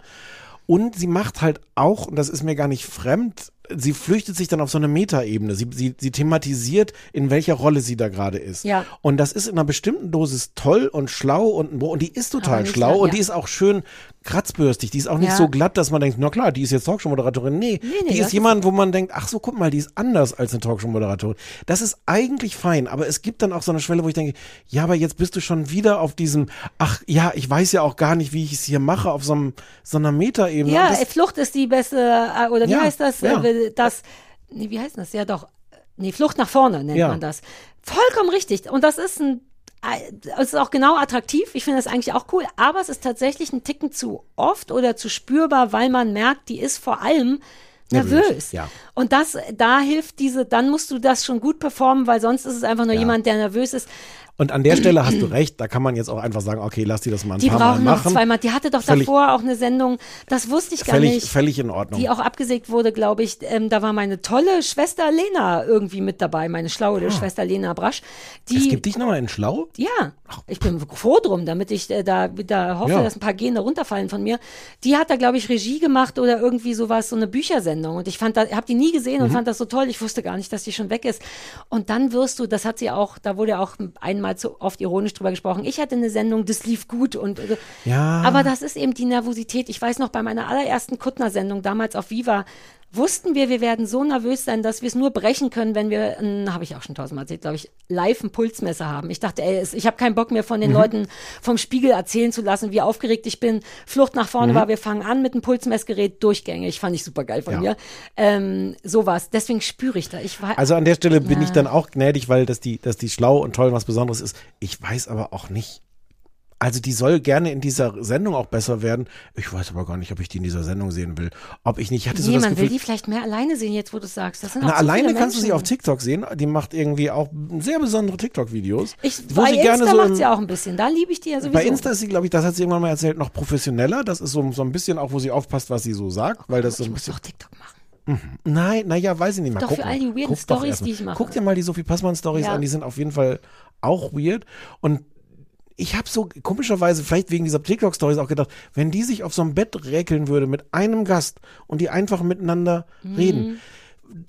Und sie macht halt auch, und das ist mir gar nicht fremd, sie flüchtet sich dann auf so eine Metaebene. Sie, sie, sie thematisiert, in welcher Rolle sie da gerade ist. Ja. Und das ist in einer bestimmten Dosis toll und schlau und, und die ist total schlau lang, und ja. die ist auch schön kratzbürstig. Die ist auch nicht Ja. so glatt, dass man denkt, na klar, die ist jetzt Talkshow-Moderatorin. Nee, Nee, nee, die ist jemand, wo man denkt, ach so, guck mal, die ist anders als eine Talkshow-Moderatorin. Das ist eigentlich fein, aber es gibt dann auch so eine Schwelle, wo ich denke, ja, aber jetzt bist du schon wieder auf diesem, ach ja, ich weiß ja auch gar nicht, wie ich es hier mache, auf so, einem, so einer Metaebene. Ja, das, Flucht ist die beste, äh, oder wie heißt das? ja. Äh, das, nee, wie heißt das? Ja, doch. Nee, Flucht nach vorne nennt Ja. man das. Vollkommen richtig. Und das ist ein, äh, es ist auch genau attraktiv. Ich finde das eigentlich auch cool. Aber es ist tatsächlich ein Ticken zu oft oder zu spürbar, weil man merkt, die ist vor allem Nervös, nervös. ja. Und das, da hilft diese, dann musst du das schon gut performen, weil sonst ist es einfach nur Ja. jemand, der nervös ist. Und an der Stelle hast du recht, da kann man jetzt auch einfach sagen, okay, lass die das mal ein Die paar Mal brauchen noch machen. zweimal. Die hatte doch Völlig- davor auch eine Sendung, das wusste ich gar Völlig, nicht. völlig in Ordnung. die auch abgesägt wurde, glaube ich. Ähm, da war meine tolle Schwester Lena irgendwie mit dabei, meine schlaue Schwester Lena Brasch. Die, Ah. es gibt dich nochmal in Schlau? ja, ich bin froh drum, damit ich äh, da wieder hoffe, Ja. dass ein paar Gene runterfallen von mir. Die hat da, glaube ich, Regie gemacht oder irgendwie sowas, so eine Büchersendung. Und ich fand da, habe die nie gesehen Mhm. und fand das so toll. Ich wusste gar nicht, dass die schon weg ist. Und dann wirst du, das hat sie auch, da wurde auch einmal zu oft ironisch drüber gesprochen. Ich hatte eine Sendung, das lief gut und äh, Ja. aber das ist eben die Nervosität. Ich weiß noch, bei meiner allerersten Kuttner-Sendung damals auf Viva wussten wir, wir werden so nervös sein, dass wir es nur brechen können, wenn wir, habe ich auch schon tausendmal erzählt, glaube ich, live ein Pulsmesser haben. Ich dachte, ey, ich habe keinen Bock mehr Mhm. von den Leuten vom Spiegel erzählen zu lassen, wie aufgeregt ich bin. Flucht nach Mhm. vorne war, wir fangen an mit einem Pulsmessgerät durchgängig. Fand ich super geil von Ja. mir. Ähm, sowas. Deswegen spüre ich da. Ich war, Also an der Stelle bin Ja. ich dann auch gnädig, weil dass die, dass die schlau und toll was Besonderes ist. Ich weiß aber auch nicht Also die soll gerne in dieser Sendung auch besser werden. Ich weiß aber gar nicht, ob ich die in dieser Sendung sehen will. Ob ich nicht, ich hatte so nee, das man will Gefühl, die vielleicht mehr alleine sehen, jetzt wo du es sagst. Das sind na, auch zu alleine kannst du sie auf TikTok sehen. Die macht irgendwie auch sehr besondere TikTok-Videos. Ich, wo bei sie gerne Insta so macht sie auch ein bisschen. Da liebe ich die ja sowieso. Bei Insta ist sie, glaube ich, das hat sie irgendwann mal erzählt, noch professioneller. Das ist so, so ein bisschen auch, wo sie aufpasst, was sie so sagt, weil das so ein ich muss bisschen. doch TikTok machen. Nein, naja, weiß ich nicht mal. Doch, Guck für mal. all die weirden Stories, die ich mache. Guck dir mal die Sophie Passmann Stories Ja. an, die sind auf jeden Fall auch weird. Und ich habe so komischerweise, vielleicht wegen dieser TikTok-Stories auch gedacht, wenn die sich auf so ein Bett räkeln würde mit einem Gast und die einfach miteinander reden,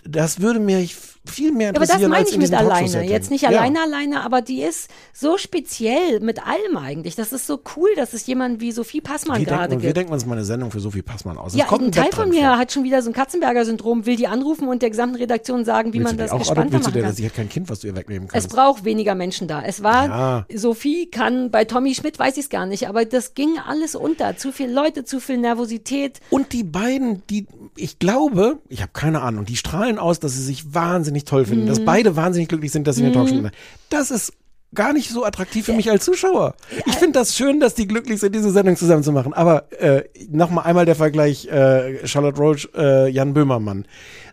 das würde mir viel mehr Mhm. Aber das interessieren meine ich mit alleine. Jetzt nicht Ja. alleine, alleine, aber die ist so speziell mit allem eigentlich. Das ist so cool, dass es jemand wie Sophie Passmann Wir gerade denken, wir gibt. denken uns mal eine Sendung für Sophie Passmann aus. Es Ja, kommt ein Teil von mir vor. hat schon wieder so ein Katzenberger-Syndrom, will die anrufen und der gesamten Redaktion sagen, wie Willst man das auch, gespannter willst du machen dir, kann. sie hat kein Kind, was du ihr wegnehmen Es kannst. braucht weniger Menschen da. Es war, Ja. Sophie kann, bei Tommy Schmidt weiß ich es gar nicht, aber das ging alles unter. Zu viele Leute, zu viel Nervosität. Und die beiden, die, ich glaube, ich habe keine Ahnung, die strahlen aus, dass sie sich wahnsinnig toll finden, Mhm. dass beide wahnsinnig glücklich sind, dass sie in der Talkshow sind. Das ist gar nicht so attraktiv für mich als Zuschauer. Ich finde das schön, dass die glücklich sind, diese Sendung zusammen zu machen. Aber äh, nochmal einmal der Vergleich äh, Charlotte Roach, äh, Jan Böhmermann.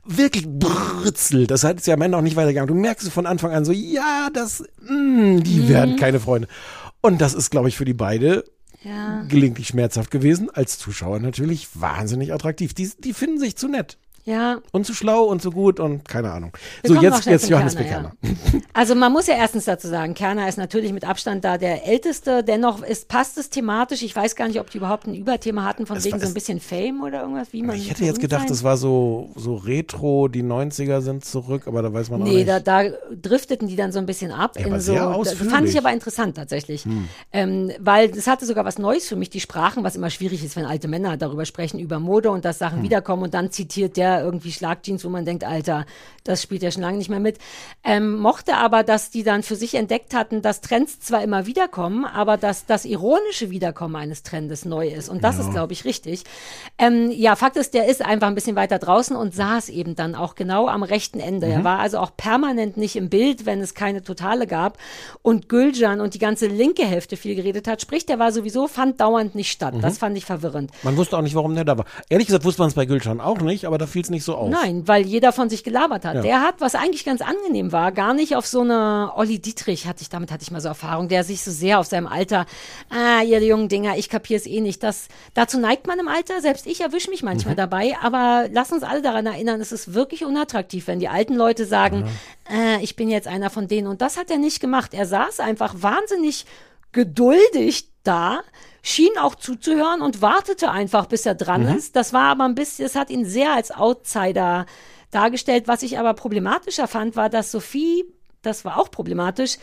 Wirklich britzel. Das hat es ja am Ende auch nicht weitergegangen. Du merkst es von Anfang an so, ja, das, mh, die Mhm. werden keine Freunde. Und das ist, glaube ich, für die beide Ja. gelegentlich schmerzhaft gewesen. Als Zuschauer natürlich wahnsinnig attraktiv. Die, die finden sich zu nett. Ja, Und zu schlau und zu gut und keine Ahnung. Wir so, jetzt, jetzt Johannes Kerner, Bekerner. Also man muss ja erstens dazu sagen, Kerner ist natürlich mit Abstand da der Älteste. Dennoch ist, passt es thematisch. Ich weiß gar nicht, ob die überhaupt ein Überthema hatten, von Es wegen war- so ein bisschen Fame oder irgendwas, wie man. Ich hätte jetzt gedacht, sein. das war so, so retro, die 90er sind zurück, aber da weiß man auch Nee, nicht. da, da drifteten die dann so ein bisschen ab. Ja, in so, das fand ich aber interessant tatsächlich. Hm. Ähm, weil es hatte sogar was Neues für mich, die Sprachen, was immer schwierig ist, wenn alte Männer darüber sprechen, über Mode und dass Hm. Sachen wiederkommen und dann zitiert der irgendwie Schlagjeans, wo man denkt, Alter, das spielt ja schon lange nicht mehr mit. Ähm, mochte aber, dass die dann für sich entdeckt hatten, dass Trends zwar immer wiederkommen, aber dass das ironische Wiederkommen eines Trendes neu ist. Und das Ja. ist, glaube ich, richtig. Ähm, ja, Fakt ist, der ist einfach ein bisschen weiter draußen und saß eben dann auch genau am rechten Ende. Er Mhm. war also auch permanent nicht im Bild, wenn es keine Totale gab. Und Gülcan und die ganze linke Hälfte viel geredet hat. Sprich, der war sowieso, fand dauernd nicht statt. Mhm. Das fand ich verwirrend. Man wusste auch nicht, warum der da war. Ehrlich gesagt wusste man es bei Gülcan auch nicht, aber da fiel es nicht so auf. Nein, weil jeder von sich gelabert hat. Ja. Der hat, was eigentlich ganz angenehm war, gar nicht auf so eine Olli Dietrich, hatte ich, damit hatte ich mal so Erfahrung, der sich so sehr auf seinem Alter, ah, ihr jungen Dinger, ich kapier's eh nicht. Das, dazu neigt man im Alter, selbst ich erwische mich manchmal Mhm. dabei, aber lass uns alle daran erinnern, es ist wirklich unattraktiv, wenn die alten Leute sagen, äh, ich bin jetzt einer von denen. Und das hat er nicht gemacht. Er saß einfach wahnsinnig geduldig da, schien auch zuzuhören und wartete einfach, bis er dran Mhm. ist. Das war aber ein bisschen, es hat ihn sehr als Outsider dargestellt. Was ich aber problematischer fand, war, dass Sophie, das war auch problematisch,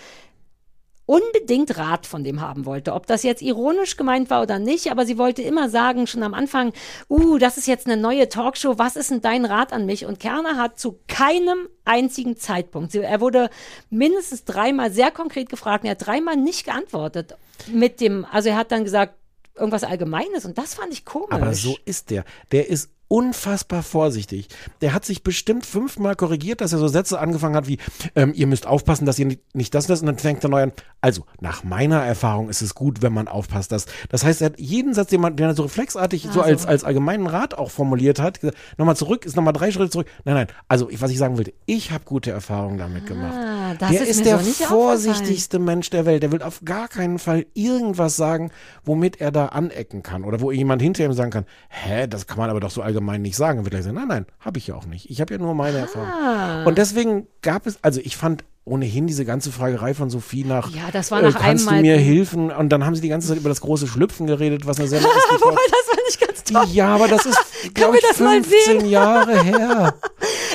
unbedingt Rat von dem haben wollte. Ob das jetzt ironisch gemeint war oder nicht, aber sie wollte immer sagen, schon am Anfang, uh, das ist jetzt eine neue Talkshow, was ist denn dein Rat an mich? Und Kerner hat zu keinem einzigen Zeitpunkt, er wurde mindestens dreimal sehr konkret gefragt, und er hat dreimal nicht geantwortet mit dem, also er hat dann gesagt, irgendwas Allgemeines und das fand ich komisch. Aber so ist der. Der ist unfassbar vorsichtig. Der hat sich bestimmt fünfmal korrigiert, dass er so Sätze angefangen hat wie, ähm, ihr müsst aufpassen, dass ihr nicht, nicht das das und dann fängt er neu an. Also, nach meiner Erfahrung ist es gut, wenn man aufpasst. Dass, das heißt, er hat jeden Satz, den, man, den er so reflexartig so Also. als, als allgemeinen Rat auch formuliert hat, gesagt, nochmal zurück, ist nochmal drei Schritte zurück. Nein, nein, also ich, was ich sagen wollte, ich habe gute Erfahrungen damit gemacht. Das der ist ist, der so nicht vorsichtigste Mensch der Welt. Der will auf gar keinen Fall irgendwas sagen, womit er da anecken kann. Oder wo jemand hinter ihm sagen kann, hä, das kann man aber doch so allgemein nicht sagen. Dann wird er sagen, nein, nein, habe ich ja auch nicht. Ich habe ja nur meine Erfahrung. Ah. Und deswegen gab es, also ich fand ohnehin diese ganze Fragerei von Sophie nach, Ja, das war äh, nach kannst einem du mir helfen? Und dann haben sie die ganze Zeit über das große Schlüpfen geredet, was eine Sendung ist. Wobei, das fand ich ganz toll. Ja, aber das ist, glaube ich, das mal 15 sehen? Jahre her.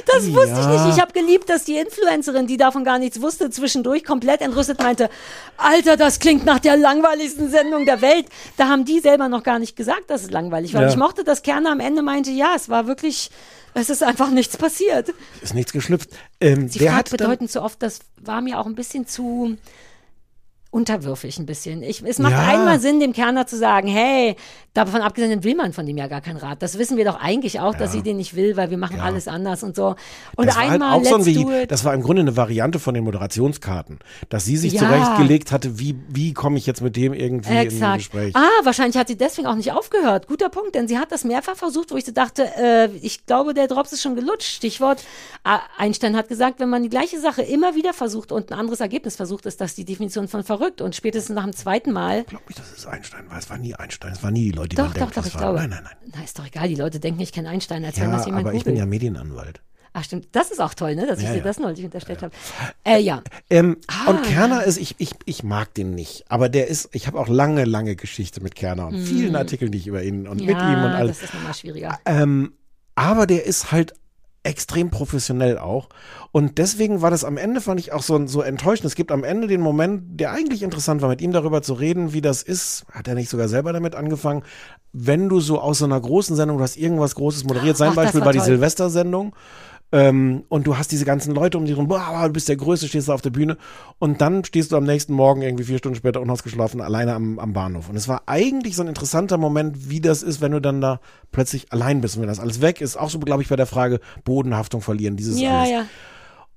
Das wusste ich Ja. nicht. Ich habe geliebt, dass die Influencerin, die davon gar nichts wusste, zwischendurch komplett entrüstet meinte, Alter, das klingt nach der langweiligsten Sendung der Welt. Da haben die selber noch gar nicht gesagt, dass es langweilig war. Ja. Ich mochte, dass Kerner am Ende meinte, ja, es war wirklich, es ist einfach nichts passiert. Ist nichts geschlüpft. Ähm, Sie fragt bedeutend zu oft, das war mir auch ein bisschen zu unterwürfig ein bisschen. Ich, es macht Ja. einmal Sinn, dem Kerner zu sagen, hey, davon abgesehen will man von dem ja gar keinen Rat. Das wissen wir doch eigentlich auch, dass sie den nicht will, weil wir machen alles anders und so. Und das war halt einmal, auch so ein it. das war im Grunde eine Variante von den Moderationskarten, dass sie sich Ja. zurechtgelegt hatte, wie, wie komme ich jetzt mit dem irgendwie in ein Exakt. Gespräch. Ah, wahrscheinlich hat sie deswegen auch nicht aufgehört. Guter Punkt, denn sie hat das mehrfach versucht, wo ich so dachte, äh, ich glaube, der Drops ist schon gelutscht. Stichwort, Einstein hat gesagt, wenn man die gleiche Sache immer wieder versucht und ein anderes Ergebnis versucht, ist das die Definition von verrückt. Und spätestens nach dem zweiten Mal, Ich glaube nicht, dass es Einstein war. Es war nie Einstein. Es waren nie Leute, die doch, man doch, denkt, doch, ich war. glaube. Nein, nein, nein. Na, ist doch egal, die Leute denken, ich kenne Einstein, als wenn Ja, das jemand aber ich bin ja Medienanwalt. Ach stimmt, das ist auch toll, ne, dass ich Ja, dir ja. das neulich unterstellt habe. Äh, ja. Ähm, Ah. Und Kerner ist, ich, ich, ich mag den nicht, aber der ist, ich habe auch lange, lange Geschichte mit Kerner und vielen Artikeln, die ich über ihn und mit ihm und Mm. ja, alles. das ist nochmal schwieriger. Ähm, aber der ist halt extrem professionell auch. Und deswegen war das am Ende, fand ich auch so, so enttäuschend. Es gibt am Ende den Moment, der eigentlich interessant war, mit ihm darüber zu reden, wie das ist. Hat er nicht sogar selber damit angefangen? Wenn du so aus so einer großen Sendung, du hast irgendwas Großes moderiert, sein Ach, Beispiel war die. Silvestersendung. Ähm, und du hast diese ganzen Leute um dich rum, boah, du bist der Größte, stehst da auf der Bühne und dann stehst du am nächsten Morgen irgendwie vier Stunden später unausgeschlafen alleine am, am Bahnhof. Und es war eigentlich so ein interessanter Moment, wie das ist, wenn du dann da plötzlich allein bist und wenn das alles weg ist. Auch so, glaube ich, bei der Frage Bodenhaftung verlieren, dieses Ja, alles. ja.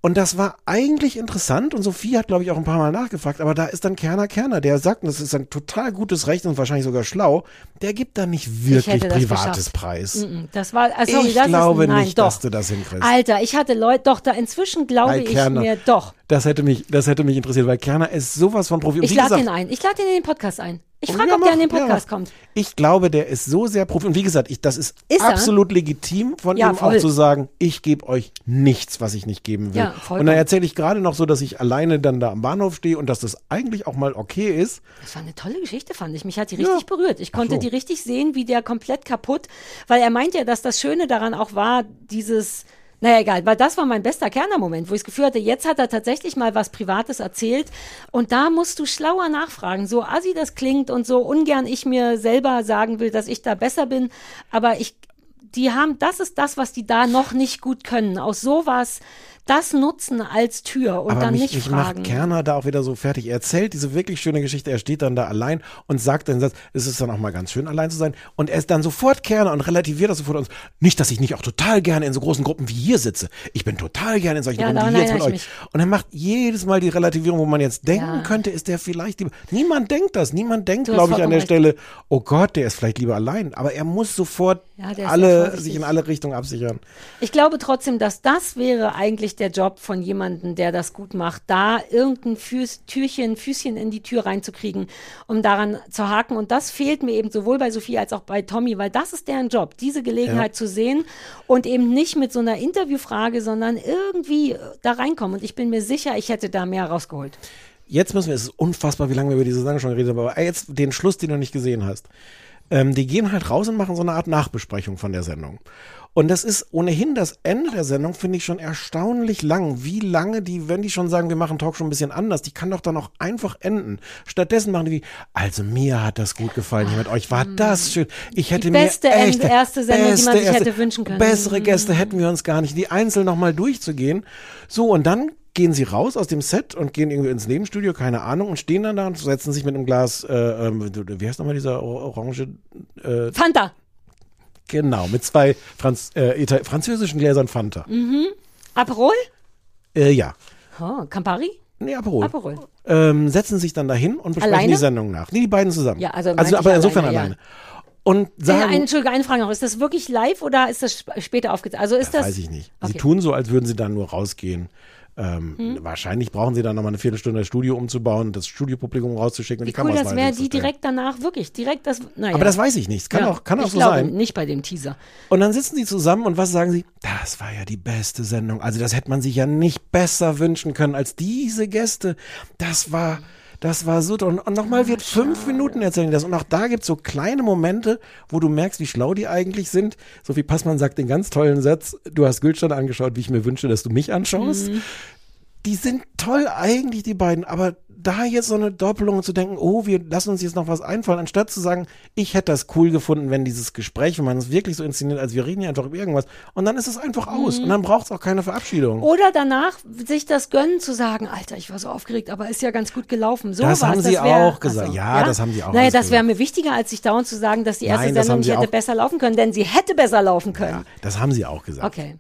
Und das war eigentlich interessant und Sophie hat, glaube ich, auch ein paar Mal nachgefragt, aber da ist dann Kerner Kerner, der sagt, und das ist ein total gutes Recht und wahrscheinlich sogar schlau, der gibt da nicht Ich wirklich Privates geschafft. Preis. Mm, Das war, sorry, ich das glaube ist, nein, nicht, doch. dass du das hinkriegst. Alter, ich hatte Leute, doch, da inzwischen glaube Bei ich Kerner. mir, doch. Das hätte mich, das hätte mich interessiert, weil Kerner ist sowas von Profi. Und Ich lade ihn ein. Ich lade ihn in den Podcast ein. Ich Oh, frage, ja, ob der in den ja, Podcast mach. kommt. Ich glaube, der ist so sehr Profi. Und wie gesagt, ich, das ist, Ist er? absolut legitim von Ja, ihm voll. auch zu sagen, ich gebe euch nichts, was ich nicht geben will. Ja, vollkommen. und dann erzähle ich gerade noch so, dass ich alleine dann da am Bahnhof stehe und dass das eigentlich auch mal okay ist. Das war eine tolle Geschichte, fand ich. Mich hat die richtig Ja. berührt. Ich konnte so. die richtig sehen, wie der komplett kaputt, weil er meint ja, dass das Schöne daran auch war, dieses, naja, egal, weil das war mein bester Kerner-Moment, wo ich das Gefühl hatte, jetzt hat er tatsächlich mal was Privates erzählt und da musst du schlauer nachfragen. So assi das klingt und so ungern ich mir selber sagen will, dass ich da besser bin, aber ich, die haben, das ist das, was die da noch nicht gut können. Aus sowas das nutzen als Tür und Aber dann mich, nicht mich fragen. macht Kerner da auch wieder so fertig. Er erzählt diese wirklich schöne Geschichte. Er steht dann da allein und sagt den Satz, es ist dann auch mal ganz schön, allein zu sein. Und er ist dann sofort Kerner und relativiert das sofort. Und nicht, dass ich nicht auch total gerne in so großen Gruppen wie hier sitze. Ich bin total gerne in solchen Ja, Gruppen wie hier jetzt mit euch. ich Und er macht jedes Mal die Relativierung, wo man jetzt denken Ja. könnte, ist der vielleicht lieber. Niemand denkt das. Niemand denkt, glaube ich, an der recht. Stelle, oh Gott, der ist vielleicht lieber allein. Aber er muss sofort Ja, alle, sich in alle Richtungen absichern. Ich glaube trotzdem, dass das wäre eigentlich der Job von jemandem, der das gut macht, da irgendein Füß, Türchen, Füßchen in die Tür reinzukriegen, um daran zu haken. Und das fehlt mir eben sowohl bei Sophie als auch bei Tommy, weil das ist deren Job, diese Gelegenheit zu sehen und eben nicht mit so einer Interviewfrage, sondern irgendwie äh, da reinkommen. Und ich bin mir sicher, ich hätte da mehr rausgeholt. Jetzt müssen wir, es ist unfassbar, wie lange wir über diese Sache schon geredet haben, aber jetzt den Schluss, den du nicht gesehen hast. Ähm, die gehen halt raus und machen so eine Art Nachbesprechung von der Sendung. Und das ist ohnehin das Ende der Sendung, finde ich schon erstaunlich lang. Wie lange die, wenn die schon sagen, wir machen Talk schon ein bisschen anders, die kann doch dann auch einfach enden. Stattdessen machen die, also mir hat das gut gefallen hier mit euch, war das schön. Ich hätte Die beste mir echt, erste Sendung, die man beste sich hätte wünschen können. Bessere Gäste hätten wir uns gar nicht, die einzeln nochmal durchzugehen. So, und dann gehen sie raus aus dem Set und gehen irgendwie ins Nebenstudio, keine Ahnung, und stehen dann da und setzen sich mit einem Glas, äh, ähm, wie heißt nochmal dieser Or- Orange, äh, Fanta. genau, mit zwei Franz, äh, französischen Gläsern Fanta. Mhm. Aperol? Äh, ja. Oh, Campari? Nee, Aperol. Aperol. Ähm, setzen sich dann dahin und besprechen Alleine? die Sendung nach. Nee, die beiden zusammen. Ja, also also aber insofern alleine, ja. alleine. Und Äh, sagen, eine, Entschuldige, eine Frage noch. Ist das wirklich live oder ist das sp- später aufgezeichnet? Also ist das. weiß ich nicht. Sie Okay. tun so, als würden sie dann nur rausgehen. Ähm, Hm. Wahrscheinlich brauchen sie dann nochmal eine Viertelstunde das Studio umzubauen, das Studiopublikum rauszuschicken und Wie die cool Kameras das wäre, die direkt danach wirklich, direkt das. Naja. Aber das weiß ich nicht. Es kann auch, kann auch ich so glaube, sein. Nicht bei dem Teaser. Und dann sitzen die zusammen und was sagen sie? Das war ja die beste Sendung. Also das hätte man sich ja nicht besser wünschen können als diese Gäste. Das war, das war so. Und, und nochmal wird fünf Minuten erzählen das. Und auch da gibt's so kleine Momente, wo du merkst, wie schlau die eigentlich sind. Sophie Passmann sagt den ganz tollen Satz, du hast Gültstein angeschaut, wie ich mir wünsche, dass du mich anschaust. Die sind toll eigentlich, die beiden, aber da jetzt so eine Doppelung zu denken, oh, wir lassen uns jetzt noch was einfallen, anstatt zu sagen, ich hätte das cool gefunden, wenn dieses Gespräch, wenn man es wirklich so inszeniert, als wir reden hier einfach über irgendwas und dann ist es einfach aus Mhm. und dann braucht es auch keine Verabschiedung. Oder danach sich das gönnen zu sagen, Alter, ich war so aufgeregt, aber ist ja ganz gut gelaufen. So Das war's. haben sie wär- auch gesagt. Ach so, Ja, das haben sie auch Naja, das wäre mir wichtiger, als sich dauernd zu sagen, dass die erste Nein, das Sendung nicht hätte besser laufen können, denn sie hätte besser laufen können. Das haben sie auch gesagt. Okay.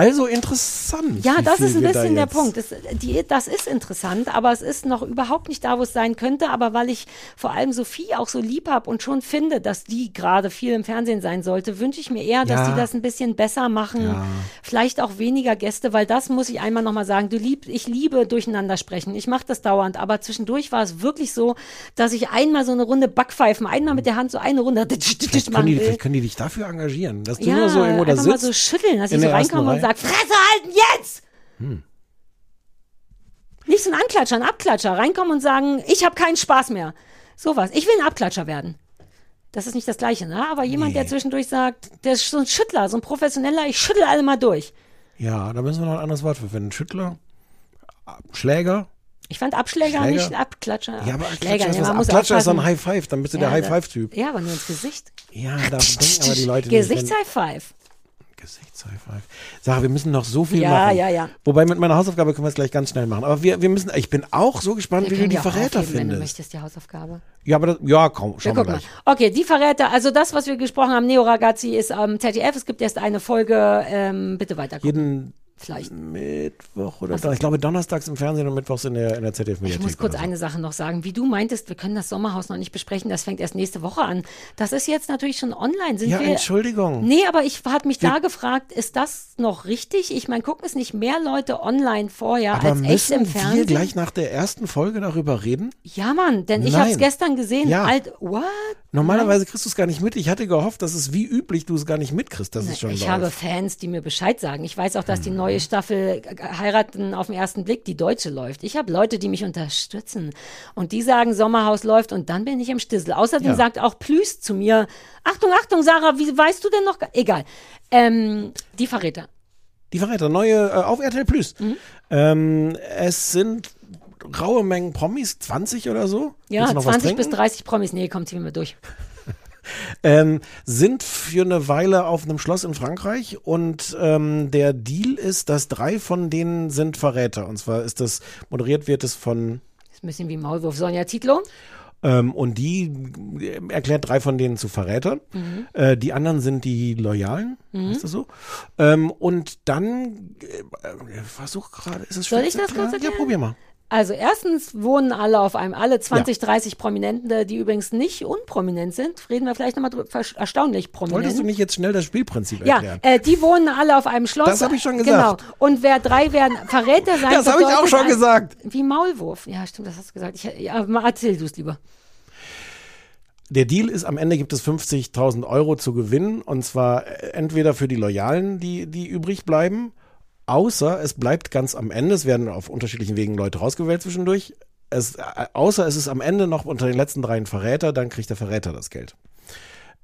Also interessant. Ja, das ist ein bisschen der Punkt. Das, die, das ist interessant, aber es ist noch überhaupt nicht da, wo es sein könnte. Aber weil ich vor allem Sophie auch so lieb habe und schon finde, dass die gerade viel im Fernsehen sein sollte, wünsche ich mir eher, dass Ja. die das ein bisschen besser machen. Vielleicht auch weniger Gäste, weil das muss ich einmal nochmal sagen. Du lieb, ich liebe durcheinander sprechen. Ich mache das dauernd, aber zwischendurch war es wirklich so, dass ich einmal so eine Runde Backpfeifen, einmal mit der Hand so eine Runde Vielleicht können, die, vielleicht können die dich dafür engagieren, dass du Ja, nur so irgendwo da sitzt. mal so schütteln, dass ich so reinkomme und Reihe. Sage, Fresse halten jetzt! Nicht so ein Anklatscher, ein Abklatscher. Reinkommen und sagen, ich habe keinen Spaß mehr. Sowas. Ich will ein Abklatscher werden. Das ist nicht das Gleiche, ne? Aber jemand, der zwischendurch sagt, der ist so ein Schüttler, so ein Professioneller, ich schüttel alle mal durch. Ja, da müssen wir noch ein anderes Wort für finden. Schüttler, Schläger. Ich fand Abschläger, Schläger? nicht Abklatscher. Ja, aber Schläger, Abklatscher ist, nee, man muss Abklatscher ist ein. High Five, dann bist du Ja, der High Five-Typ. Ja, aber nur ins Gesicht. Ja, da denken aber die Leute. Gesichts-High Five. Gesichts-High Five. Sarah, wir müssen noch so viel Ja, machen. ja, ja. Wobei mit meiner Hausaufgabe können wir es gleich ganz schnell machen. Aber wir, wir müssen, ich bin auch so gespannt, Wir wie du die ja Verräter aufheben, Wenn du findest. möchtest, die Hausaufgabe. Ja, aber das, ja, komm, Wir schauen wir gucken mal. Okay, die Verräter, also das, was wir gesprochen haben, Neo Ragazzi ist am ZDF. Es gibt erst eine Folge. Ähm, bitte weiter. Jeden Vielleicht. Mittwoch oder Don- ich glaube donnerstags im Fernsehen und mittwochs in der, in der ZDF-Mediathek. Ich muss kurz so. eine Sache noch sagen. Wie du meintest, wir können das Sommerhaus noch nicht besprechen. Das fängt erst nächste Woche an. Das ist jetzt natürlich schon online. Sind Ja, wir, Entschuldigung. Nee, aber ich habe mich da gefragt, ist das noch richtig? Ich meine, gucken es nicht mehr Leute online vorher Aber als echt im müssen wir Fernsehen? gleich nach der ersten Folge darüber reden? Ja, Mann, denn ich habe es Nein. gestern gesehen. Ja. Alt, what? Normalerweise kriegst du es gar nicht mit. Ich hatte gehofft, dass es wie üblich du es gar nicht mitkriegst, dass es schon Ich läuft. habe Fans, die mir Bescheid sagen. Ich weiß auch, dass Hm. die neue Staffel äh, Heiraten auf den ersten Blick, die deutsche läuft. Ich habe Leute, die mich unterstützen und die sagen, Sommerhaus läuft und dann bin ich im Stissel. Außerdem Ja. sagt auch Plüß zu mir, Achtung, Achtung, Sarah, wie weißt du denn noch? gar-" Egal. Ähm, die Verräter. Die Verräter, neue äh, auf RTL Plus. Mhm. Ähm, es sind raue Mengen Promis, 20 oder so. Ja, Willst du noch was 20 bis trinken? 30 Promis. Nee, kommt hier mir durch. Ähm, sind für eine Weile auf einem Schloss in Frankreich und ähm, der Deal ist, dass drei von denen sind Verräter. Und zwar ist das, moderiert wird es von Ist ein bisschen wie Maulwurf. Sonja Titlo. Ähm, und die äh, erklärt drei von denen zu Verrätern. Mhm. Äh, die anderen sind die Loyalen. Mhm. Ist das so? Ähm, und dann äh, äh, versuch gerade, ist es Soll ich das kurz erklären? Ja, probier mal. Also erstens wohnen alle auf einem, alle 20, 30 Prominente, die übrigens nicht unprominent sind. Reden wir vielleicht nochmal drüber, erstaunlich prominent. Wolltest du nicht jetzt schnell das Spielprinzip Ja, erklären? äh, die wohnen alle auf einem Schloss. Das hab ich schon gesagt. Genau. Und wer drei werden Verräter sein Das hab ich auch schon ein- gesagt. Wie Maulwurf. Ja, stimmt, das hast du gesagt. Ich, ja, mal erzähl du es lieber. Der Deal ist, am Ende gibt es 50.000 Euro zu gewinnen und zwar äh, entweder für die Loyalen, die, die übrig bleiben, außer es bleibt ganz am Ende, es werden auf unterschiedlichen Wegen Leute rausgewählt zwischendurch, es, äh, außer es ist am Ende noch unter den letzten dreien Verräter, dann kriegt der Verräter das Geld.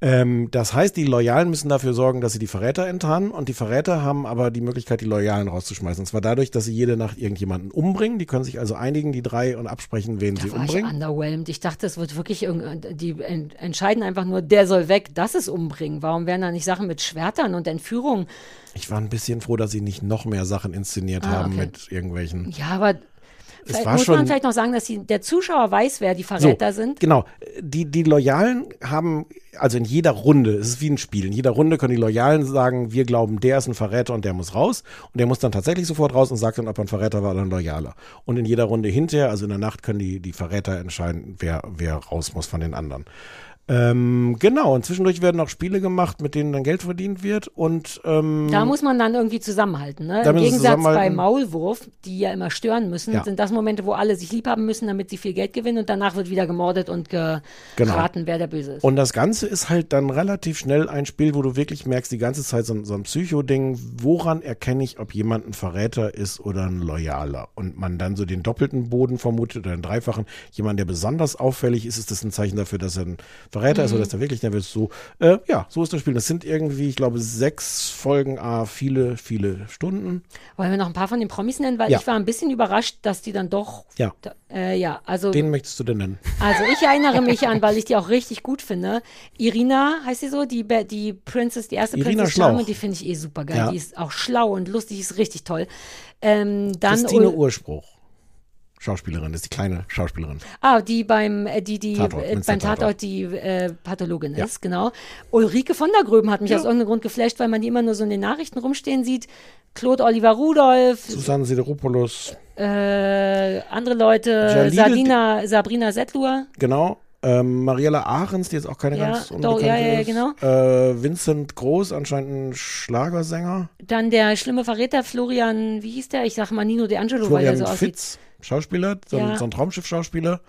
Ähm, das heißt, die Loyalen müssen dafür sorgen, dass sie die Verräter enttarnen und die Verräter haben aber die Möglichkeit, die Loyalen rauszuschmeißen. Und zwar dadurch, dass sie jede Nacht irgendjemanden umbringen. Die können sich also einigen, die drei, und absprechen, wen sie War ich umbringen. underwhelmed. Ich dachte, es wird wirklich die en- entscheiden einfach nur, der soll weg, das ist umbringen. Warum werden da nicht Sachen mit Schwertern und Entführung? Ich war ein bisschen froh, dass sie nicht noch mehr Sachen inszeniert Ah, haben okay. mit irgendwelchen. Ja, aber vielleicht war muss schon- man vielleicht noch sagen, dass die, der Zuschauer weiß, wer die Verräter sind. Genau. Die, die Loyalen haben, also in jeder Runde, es ist wie ein Spiel, in jeder Runde können die Loyalen sagen, wir glauben, der ist ein Verräter und der muss raus. Und der muss dann tatsächlich sofort raus und sagt dann, ob er ein Verräter war oder ein Loyaler. Und in jeder Runde hinterher, also in der Nacht, können die, die Verräter entscheiden, wer, wer raus muss von den anderen. Ähm, genau, und zwischendurch werden auch Spiele gemacht, mit denen dann Geld verdient wird. Und ähm, Da muss man dann irgendwie zusammenhalten. Ne? Im Gegensatz bei. Maulwurf, die ja immer stören müssen, Ja. sind das Momente, wo alle sich lieb haben müssen, damit sie viel Geld gewinnen und danach wird wieder gemordet und Genau. geraten, wer der Böse ist. Und das Ganze ist halt dann relativ schnell ein Spiel, wo du wirklich merkst, die ganze Zeit so, ein- so ein Psycho-Ding, woran erkenne ich, ob jemand ein Verräter ist oder ein Loyaler? Und man dann so den doppelten Boden vermutet oder den dreifachen. Jemand, der besonders auffällig ist, ist das ein Zeichen dafür, dass er ein Verräter ist Mhm. oder ist er wirklich nervös? So, äh, ja, so ist das Spiel. Das sind irgendwie, ich glaube, sechs Folgen, ah, viele, viele Stunden. Wollen wir noch ein paar von den Promis nennen? Weil Ja. ich war ein bisschen überrascht, dass die dann doch. Ja. Da, äh, ja, also. Den möchtest du denn nennen? Also ich erinnere mich an, weil ich die auch richtig gut finde. Irina heißt sie so, die, die Princess, die erste Irina Princess. Charming, die finde ich eh super geil. Ja. Die ist auch schlau und lustig, ist richtig toll. Ähm, dann Christine Ul- Urspruch. Schauspielerin, das ist die kleine Schauspielerin. Ah, die beim, äh, die, die Tatort, äh, beim Tatort. Tatort die äh, Pathologin Ja. ist, genau. Ulrike von der Gröben hat mich Ja. aus irgendeinem Grund geflasht, weil man die immer nur so in den Nachrichten rumstehen sieht. Claude Oliver Rudolph, Susanne Sideropoulos, äh, andere Leute, Jalil- Sabina, Sabrina Settlur. genau. Ähm, Mariella Ahrens, die jetzt auch keine Ja, ganz doch, unbekannte ja, ja, ist. genau. Äh, Vincent Groß, anscheinend ein Schlagersänger. Dann der schlimme Verräter Florian, wie hieß der? Ich sag mal Nino D'Angelo, weil Florian der so aussieht. Schauspieler, so, Ja. ein, so ein Traumschiff-Schauspieler.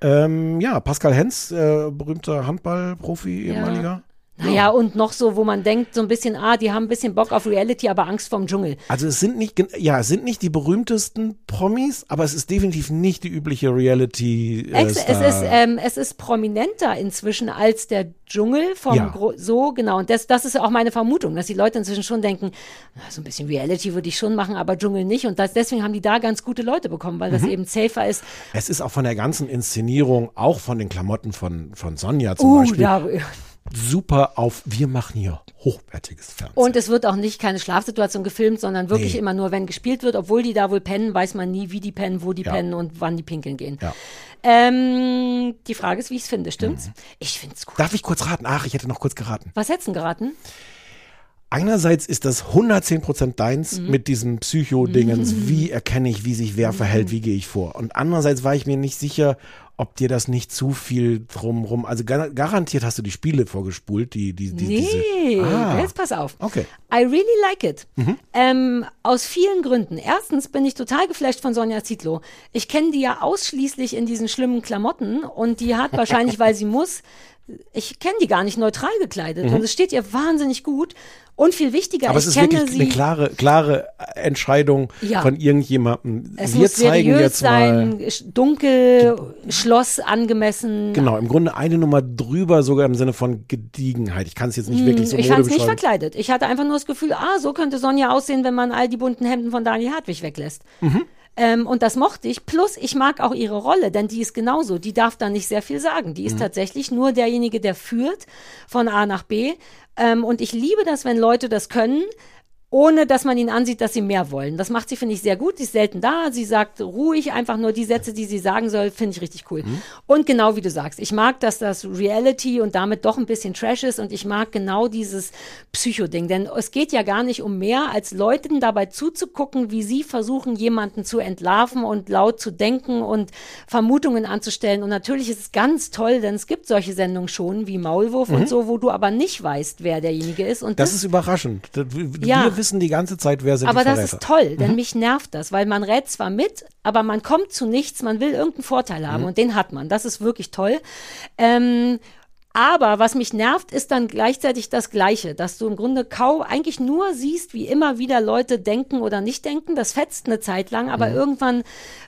Ähm, ja, Pascal Hens, äh, berühmter Handballprofi, ehemaliger. Naja, und noch so, wo man denkt, so ein bisschen, ah, die haben ein bisschen Bock auf Reality, aber Angst vorm Dschungel. Also es sind nicht, ja, es sind nicht die berühmtesten Promis, aber es ist definitiv nicht die übliche Reality. Äh, es, Star. ist, ähm, es ist prominenter inzwischen als der Dschungel vom Ja. So genau und das, das ist auch meine Vermutung, dass die Leute inzwischen schon denken, na, so ein bisschen Reality würde ich schon machen, aber Dschungel nicht und das, deswegen haben die da ganz gute Leute bekommen, weil das Mhm. eben safer ist. es ist auch von der ganzen Inszenierung, auch von den Klamotten von, von Sonja zum Uh, Beispiel, da, super auf, wir machen hier hochwertiges Fernsehen. und es wird auch nicht keine Schlafsituation gefilmt, sondern wirklich Nee. immer nur, wenn gespielt wird, obwohl die da wohl pennen, weiß man nie, wie die pennen, wo die Ja. pennen und wann die pinkeln gehen. Ja. Ähm, die Frage ist, wie ich es finde, stimmt's? Mhm. Ich finde es gut. Darf ich kurz raten? Ach, ich hätte noch kurz geraten. Was hättest du geraten? Einerseits ist das 110% deins Mhm. mit diesem Psycho-Dingens, wie erkenne ich, wie sich wer verhält, wie gehe ich vor. Und andererseits war ich mir nicht sicher, ob dir das nicht zu viel drumrum, also gar, garantiert hast du die Spiele vorgespult, die, die, die Nee, diese. Ah, jetzt pass auf. okay. I really like it. Ähm, aus vielen Gründen. Erstens bin ich total geflasht von Sonja Zietlow. Ich kenne die ja ausschließlich in diesen schlimmen Klamotten und die hat wahrscheinlich, weil sie muss, ich kenne die gar nicht neutral gekleidet Mhm. und es steht ihr wahnsinnig gut. Und viel wichtiger, Aber es ist wirklich sie. eine klare, klare Entscheidung Ja. von irgendjemandem. es Wir muss zeigen jetzt mal. sein, sch- dunkel, Schloss angemessen. Genau, im Grunde eine Nummer drüber, sogar im Sinne von Gediegenheit. Ich kann es jetzt nicht wirklich so Hm, ich fand es nicht verkleidet. Ich hatte einfach nur das Gefühl, ah, so könnte Sonja aussehen, wenn man all die bunten Hemden von Daniel Hartwig weglässt. Mhm. Ähm, und das mochte ich. Plus, ich mag auch ihre Rolle, denn die ist genauso. Die darf da nicht sehr viel sagen. Die ist Mhm. tatsächlich nur derjenige, der führt von A nach B. Ähm, und ich liebe das, wenn Leute das können. Ohne dass man ihnen ansieht, dass sie mehr wollen. Das macht sie, finde ich, sehr gut. Sie ist selten da. Sie sagt ruhig einfach nur die Sätze, die sie sagen soll, finde ich richtig cool. Und genau wie du sagst, ich mag, dass das Reality und damit doch ein bisschen Trash ist und ich mag genau dieses Psycho-Ding. Denn es geht ja gar nicht um mehr, als Leuten dabei zuzugucken, wie sie versuchen, jemanden zu entlarven und laut zu denken und Vermutungen anzustellen. Und natürlich ist es ganz toll, denn es gibt solche Sendungen schon wie Maulwurf Mhm. und so, wo du aber nicht weißt, wer derjenige ist. Und Das ist überraschend. Das- Wir Ja. Wissen die ganze Zeit, wer sind aber die das Verräter. ist toll, denn Mhm. mich nervt das, weil man rät zwar mit, aber man kommt zu nichts, man will irgendeinen Vorteil haben Mhm. und den hat man. Das ist wirklich toll. Ähm, aber was mich nervt, ist dann gleichzeitig das Gleiche, dass du im Grunde kaum eigentlich nur siehst, wie immer wieder Leute denken oder nicht denken. Das fetzt eine Zeit lang, aber Mhm. irgendwann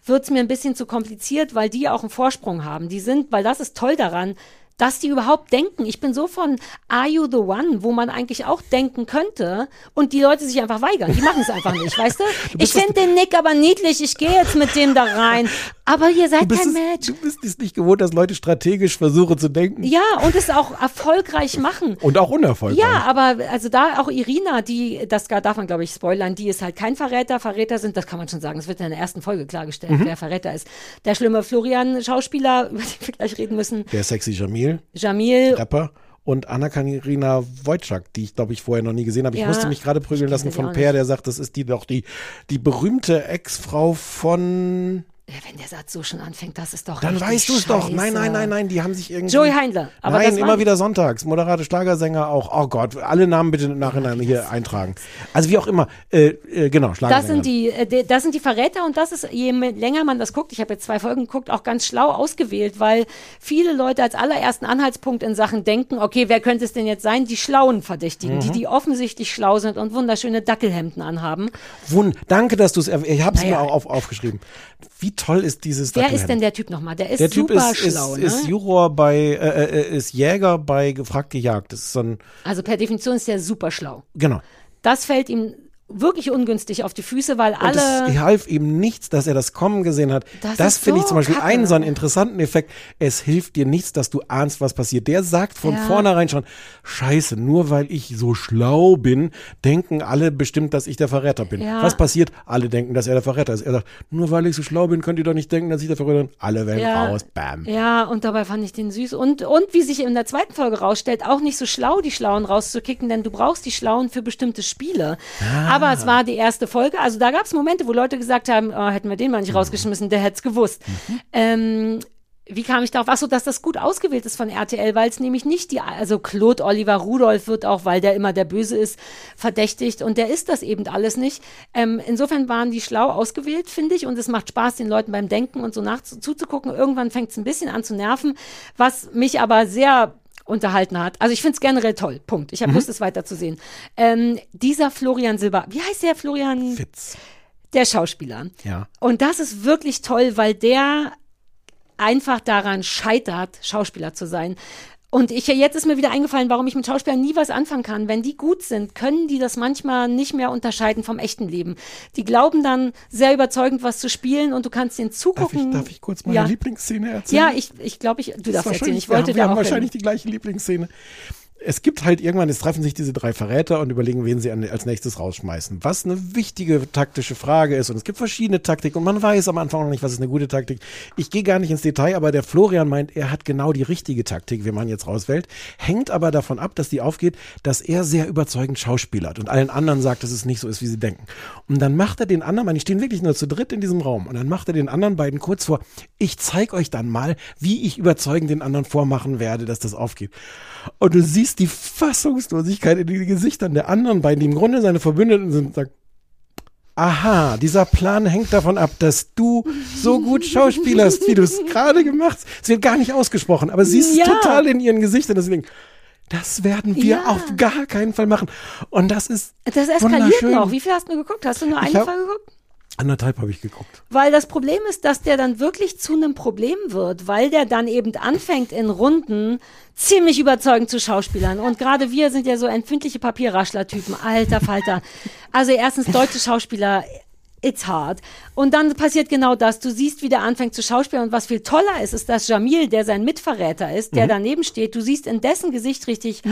wird's mir ein bisschen zu kompliziert, weil die auch einen Vorsprung haben. Die sind, weil das ist toll daran, dass die überhaupt denken. Ich bin so von Are You the One, wo man eigentlich auch denken könnte und die Leute sich einfach weigern. Die machen es einfach nicht, weißt du? ich bist das- finde den Nick aber niedlich, ich gehe jetzt mit dem da rein. Aber ihr seid Du kein es, Match. du bist es nicht gewohnt, dass Leute strategisch versuchen zu denken. Ja, und es auch erfolgreich machen. Und auch unerfolgreich. Ja, aber also da auch Irina, die, das darf man glaube ich spoilern, die ist halt kein Verräter. Verräter sind, das kann man schon sagen, das wird in der ersten Folge klargestellt, Mhm. wer Verräter ist. Der schlimme Florian, Schauspieler, über den wir gleich reden müssen, Der sexy Jamil, Jamil, Rapper. Und Anna-Karina Wojcik, die ich glaube ich vorher noch nie gesehen habe. Ich Ja, musste mich gerade prügeln lassen von Per, der sagt, das ist die doch die, die berühmte Ex-Frau von. Wenn der Satz so schon anfängt, das ist doch Dann weißt du es doch. Nein, nein, nein, nein, die haben sich irgendwie. Joey Heindler. Aber Nein, immer die- wieder sonntags. Moderate Schlagersänger auch. Oh Gott, alle Namen bitte im Nachhinein hier eintragen. Also wie auch immer. Äh, äh, genau, Schlagersänger. Das sind die, äh, die- das sind die Verräter und das ist, je länger man das guckt, ich habe jetzt zwei Folgen geguckt, auch ganz schlau ausgewählt, weil viele Leute als allerersten Anhaltspunkt in Sachen denken, okay, wer könnte es denn jetzt sein? Die schlauen Verdächtigen, die, Mhm. die offensichtlich schlau sind und wunderschöne Dackelhemden anhaben. Wund, danke, dass du es, ich habe es Naja. mir auch auf, aufgeschrieben. Wie wie toll ist dieses Wer ist denn der Typ nochmal? Der ist Der Typ super ist, ist, schlau, ist ne? Juror bei, äh, äh, ist Jäger bei Gefragt gejagt. Das ist so ein, Also per Definition ist der super schlau. genau. Das fällt ihm wirklich ungünstig auf die Füße, weil Und es alle. half ihm nichts, dass er das Kommen gesehen hat. Das Das, finde ich so zum Beispiel kacke. einen so einen interessanten Effekt. Es hilft dir nichts, dass du ahnst, was passiert. Der sagt von Ja. vornherein schon, scheiße, nur weil ich so schlau bin, denken alle bestimmt, dass ich der Verräter bin. Ja. Was passiert? Alle denken, dass er der Verräter ist. Er sagt, nur weil ich so schlau bin, könnt ihr doch nicht denken, dass ich der Verräter bin. Alle werden Ja. raus. Bam. Ja, und dabei fand ich den süß. Und, und wie sich in der zweiten Folge rausstellt, auch nicht so schlau, die Schlauen rauszukicken, denn du brauchst die Schlauen für bestimmte Spiele. Ah. Aber es war die erste Folge. Also da gab es Momente, wo Leute gesagt haben, oh, hätten wir den mal Mhm. nicht rausgeschmissen, der hätte es gewusst. Ähm, wie kam ich darauf? Achso, dass das gut ausgewählt ist von RTL, weil es nämlich nicht die, also Claude Oliver Rudolph wird auch, weil der immer der Böse ist, verdächtigt und der ist das eben alles nicht. Ähm, insofern waren die schlau ausgewählt, finde ich, und es macht Spaß, den Leuten beim Denken und so nach zuzugucken. Irgendwann fängt es ein bisschen an zu nerven, was mich aber sehr unterhalten hat. Also ich finde es generell toll. Punkt. Ich habe Lust, es weiterzusehen. Ähm, dieser Florian Silber, wie heißt der Florian? Fitz. Der Schauspieler. Ja. Und das ist wirklich toll, weil der einfach daran scheitert, Schauspieler zu sein. Und ich, jetzt ist mir wieder eingefallen, warum ich mit Schauspielern nie was anfangen kann. Wenn die gut sind, können die das manchmal nicht mehr unterscheiden vom echten Leben. Die glauben dann sehr überzeugend was zu spielen und du kannst denen Darf zugucken. ich, darf ich kurz meine ja. Lieblingsszene erzählen? Ja, ich, ich glaube, ich, du darfst erzählen. Ich wollte wir da haben wahrscheinlich hin. die gleiche Lieblingsszene. Es gibt halt irgendwann, es treffen sich diese drei Verräter und überlegen, wen sie als nächstes rausschmeißen. Was eine wichtige taktische Frage ist. Und es gibt verschiedene Taktiken und man weiß am Anfang noch nicht, was ist eine gute Taktik. Ich gehe gar nicht ins Detail, aber der Florian meint, er hat genau die richtige Taktik, wie man jetzt rauswählt. Hängt aber davon ab, dass die aufgeht, dass er sehr überzeugend schauspielert und allen anderen sagt, dass es nicht so ist, wie sie denken. Und dann macht er den anderen, man, die stehen wirklich nur zu dritt in diesem Raum, und dann macht er den anderen beiden kurz vor, ich zeig euch dann mal, wie ich überzeugend den anderen vormachen werde, dass das aufgeht. Und du siehst die Fassungslosigkeit in den Gesichtern der anderen beiden, die im Grunde seine Verbündeten sind, und sagt, aha, dieser Plan hängt davon ab, dass du so gut schauspielerst, wie du es gerade gemacht hast. Es wird gar nicht ausgesprochen, aber sie ist Ja. total in ihren Gesichtern, dass sie denken, das werden wir Ja. auf gar keinen Fall machen. Und das ist Das eskaliert noch. Wie viel hast du geguckt? Hast du nur Ich eine hab- Folge geguckt? Anderthalb habe ich geguckt. Weil das Problem ist, dass der dann wirklich zu einem Problem wird, weil der dann eben anfängt in Runden ziemlich überzeugend zu Schauspielern. Und gerade wir sind ja so empfindliche Papierraschler-Typen. Alter Falter. Also erstens deutsche Schauspieler. It's hard. Und dann passiert genau das. Du siehst, wie der anfängt zu schauspielen. Und was viel toller ist, ist, dass Jamil, der sein Mitverräter ist, der daneben steht, du siehst in dessen Gesicht richtig,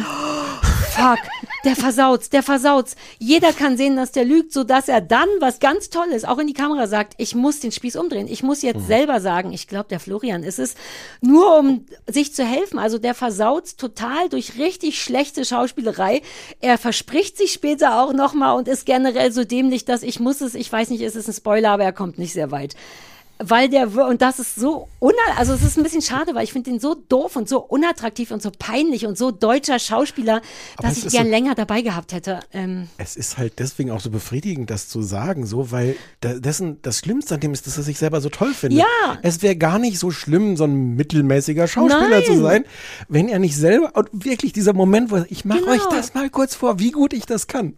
fuck, der versaut's, der versaut's. Jeder kann sehen, dass der lügt, so dass er dann, was ganz toll ist, auch in die Kamera sagt, ich muss den Spieß umdrehen. Ich muss jetzt selber sagen, ich glaube, der Florian ist es, nur um sich zu helfen. Also der versaut's total durch richtig schlechte Schauspielerei. Er verspricht sich später auch nochmal und ist generell so dämlich, dass ich muss es, ich weiß nicht, ist es ein Spoiler, aber er kommt nicht sehr weit weil der und das ist so una also es ist ein bisschen schade, weil ich finde den so doof und so unattraktiv und so peinlich und so deutscher Schauspieler, Aber dass ich gern so- länger dabei gehabt hätte. Ähm, Es ist halt deswegen auch so befriedigend, das zu sagen, so, weil dessen, das Schlimmste an dem ist, dass er sich selber so toll findet. Ja. Es wäre gar nicht so schlimm, so ein mittelmäßiger Schauspieler Nein. zu sein, wenn er nicht selber, und wirklich dieser Moment, wo ich mache Genau. euch das mal kurz vor, wie gut ich das kann.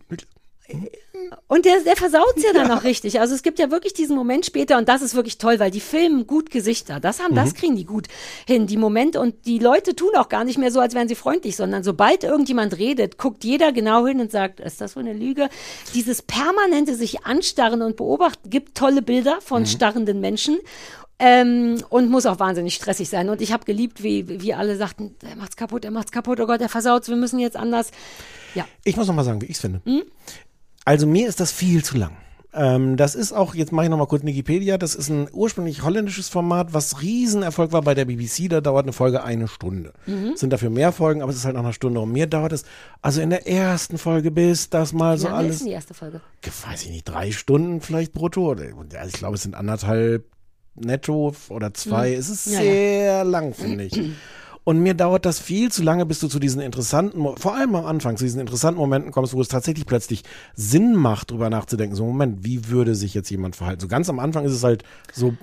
Und der, der versaut ja dann auch richtig. Also es gibt ja wirklich diesen Moment später und das ist wirklich toll, weil die filmen gut Gesichter. Das haben, Mhm. das kriegen die gut hin, die Momente. Und die Leute tun auch gar nicht mehr so, als wären sie freundlich, sondern sobald irgendjemand redet, guckt jeder genau hin und sagt, ist das wohl eine Lüge? Dieses permanente sich anstarren und beobachten gibt tolle Bilder von Mhm. starrenden Menschen. Ähm, und muss auch wahnsinnig stressig sein. Und ich habe geliebt, wie, wie alle sagten, er macht's kaputt, er macht's kaputt, oh Gott, er versaut's, wir müssen jetzt anders. Ja. Ich muss noch mal sagen, wie ich es finde. Hm? Also mir ist das viel zu lang. Ähm, das ist auch, jetzt mache ich noch mal kurz Wikipedia, das ist ein ursprünglich holländisches Format, was Riesenerfolg war bei der BBC, da dauert eine Folge eine Stunde. Mhm. Es sind dafür mehr Folgen, aber es ist halt nach einer Stunde. Und mir dauert es, also in der ersten Folge, bis das mal so Wie lange ist alles, denn die erste Folge? weiß ich nicht, drei Stunden vielleicht brutto. Oder, ja, ich glaube, es sind anderthalb netto oder zwei. Es ist Mhm. Ja, ja. sehr lang, finde ich. Und mir dauert das viel zu lange, bis du zu diesen interessanten, vor allem am Anfang, zu diesen interessanten Momenten kommst, wo es tatsächlich plötzlich Sinn macht, drüber nachzudenken. So, Moment, wie würde sich jetzt jemand verhalten? So ganz am Anfang ist es halt so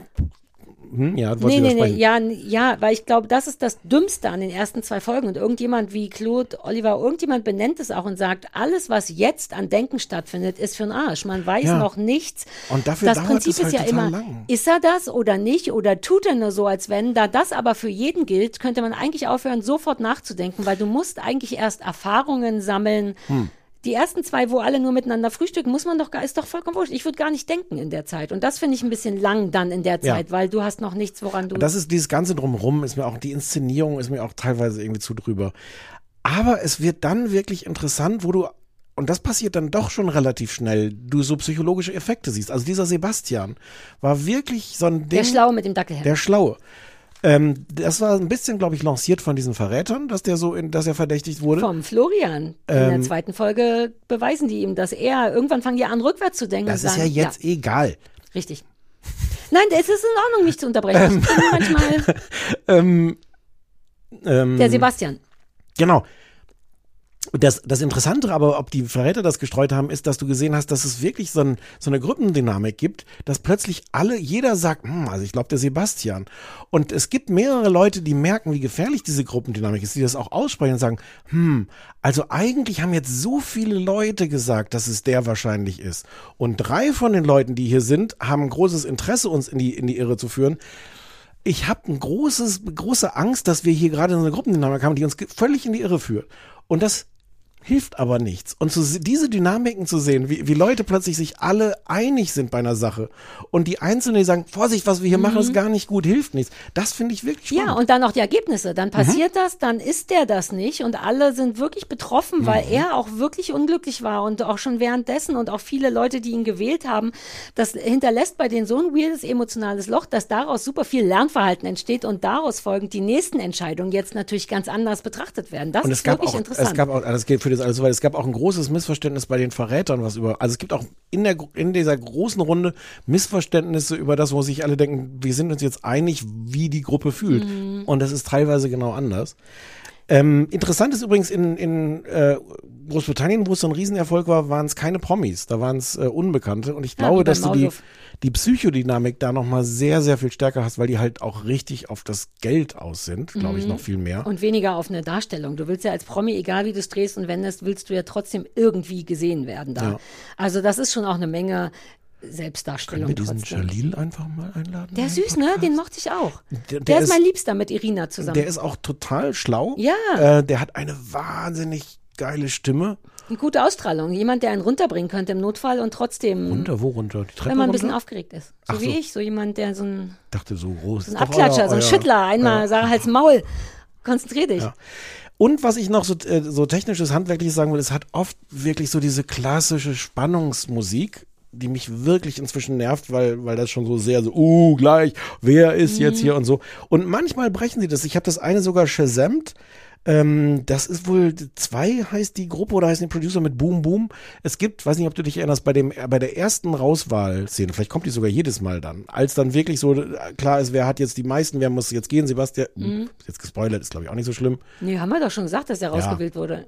Hm, ja, Nee, nee, nee, ja, ja, weil ich glaube, das ist das Dümmste an den ersten zwei Folgen. Und irgendjemand wie Claude Oliver, irgendjemand benennt es auch und sagt, alles, was jetzt an Denken stattfindet, ist für den Arsch. Man weiß Ja. noch nichts. Und dafür das Prinzip es ist halt ja immer, lang. ist er das oder nicht? Oder tut er nur so, als wenn? Da das aber für jeden gilt, könnte man eigentlich aufhören, sofort nachzudenken, weil du musst eigentlich erst Erfahrungen sammeln. Hm. Die ersten zwei, wo alle nur miteinander frühstücken, muss man doch gar, ist doch vollkommen wurscht. Ich würde gar nicht denken in der Zeit. Und das finde ich ein bisschen lang dann in der Ja. Zeit, weil du hast noch nichts, woran du. Das ist dieses ganze drumherum, ist mir auch, die Inszenierung ist mir auch teilweise irgendwie zu drüber. Aber es wird dann wirklich interessant, wo du, und das passiert dann doch schon relativ schnell, du so psychologische Effekte siehst. Also dieser Sebastian war wirklich so ein Ding. der Schlaue mit dem Dackelhelm. Der Schlaue. Ähm, das war ein bisschen, glaube ich, lanciert von diesen Verrätern, dass der so, in, dass er verdächtigt wurde. Vom Florian. In Ähm, der zweiten Folge beweisen die ihm, dass er, irgendwann fangen die an, rückwärts zu denken. das ist ja sagen, jetzt egal. Richtig. Nein, es ist in Ordnung, mich zu unterbrechen. Ich bin manchmal Ähm, ähm, der Sebastian. Genau. Das, das Interessante aber, ob die Verräter das gestreut haben, ist, dass du gesehen hast, dass es wirklich so, ein, so eine Gruppendynamik gibt, dass plötzlich alle, jeder sagt, hm, also ich glaube der Sebastian. Und es gibt mehrere Leute, die merken, wie gefährlich diese Gruppendynamik ist, die das auch aussprechen und sagen, hm, also eigentlich haben jetzt so viele Leute gesagt, dass es der wahrscheinlich ist. Und drei von den Leuten, die hier sind, haben großes Interesse, uns in die, in die Irre zu führen ich habe ein großes, große Angst, dass wir hier gerade so eine Gruppendynamik haben, die uns völlig in die Irre führt. Und das hilft aber nichts. Und zu, se- diese Dynamiken zu sehen, wie, wie Leute plötzlich sich alle einig sind bei einer Sache und die Einzelnen, die sagen, Vorsicht, was wir hier machen, ist gar nicht gut, hilft nichts. Das finde ich wirklich spannend. Ja, und dann noch die Ergebnisse. Dann Mhm. passiert das, dann ist der das nicht und alle sind wirklich betroffen, weil Mhm. er auch wirklich unglücklich war und auch schon währenddessen und auch viele Leute, die ihn gewählt haben, das hinterlässt bei denen so ein weirdes emotionales Loch, dass daraus super viel Lernverhalten entsteht und daraus folgend die nächsten Entscheidungen jetzt natürlich ganz anders betrachtet werden. Das und ist es gab wirklich auch, interessant. es gab auch, das geht für das alles so weit, es gab auch ein großes Missverständnis bei den Verrätern, was über, also es gibt auch in der, in dieser großen Runde Missverständnisse über das, wo sich alle denken, wir sind uns jetzt einig, wie die Gruppe fühlt. Mhm. Und das ist teilweise genau anders. Ähm, interessant ist übrigens in, in äh, Großbritannien, wo es so ein Riesenerfolg war, waren es keine Promis, da waren es äh, Unbekannte. Und ich Ja, glaube, dass du die, die Psychodynamik da nochmal sehr, sehr viel stärker hast, weil die halt auch richtig auf das Geld aus sind, glaube ich, Mhm. noch viel mehr. Und weniger auf eine Darstellung. Du willst ja als Promi, egal wie du es drehst und wendest, willst du ja trotzdem irgendwie gesehen werden da. Ja. Also das ist schon auch eine Menge Können Selbstdarstellung wir diesen trotzdem. Jalil einfach mal einladen? Der ist süß, ne? Den mochte ich auch. Der- Der, der ist, ist- mein Liebster mit Irina zusammen. Der ist auch total schlau. Ja. Äh, der hat eine wahnsinnig geile Stimme. Eine gute Ausstrahlung. Jemand, der einen runterbringen könnte im Notfall und trotzdem, Runter, wo runter? Die Treppe wenn man ein runter? bisschen aufgeregt ist. So Ach wie so. ich, so jemand, der so ein, dachte so groß. so ein Abklatscher, euer- so ein Schüttler, einmal euer- sag Hals, Maul. Konzentrier dich. Ja. Und was ich noch so, äh, so technisches, handwerkliches sagen will, es hat oft wirklich so diese klassische Spannungsmusik, die mich wirklich inzwischen nervt, weil, weil das schon so sehr so, uh, gleich, wer ist jetzt Mhm. hier und so. Und manchmal brechen sie das. Ich habe das eine sogar shazamt. Ähm, das ist wohl zwei heißt die Gruppe oder heißt die Producer mit Boom Boom. Es gibt, weiß nicht, ob du dich erinnerst, bei dem bei der ersten Rauswahlszene, vielleicht kommt die sogar jedes Mal dann, als dann wirklich so äh, klar ist, wer hat jetzt die meisten, wer muss jetzt gehen, Sebastian, Mhm. jetzt gespoilert, ist glaube ich auch nicht so schlimm. Nee, haben wir doch schon gesagt, dass er rausgewählt wurde.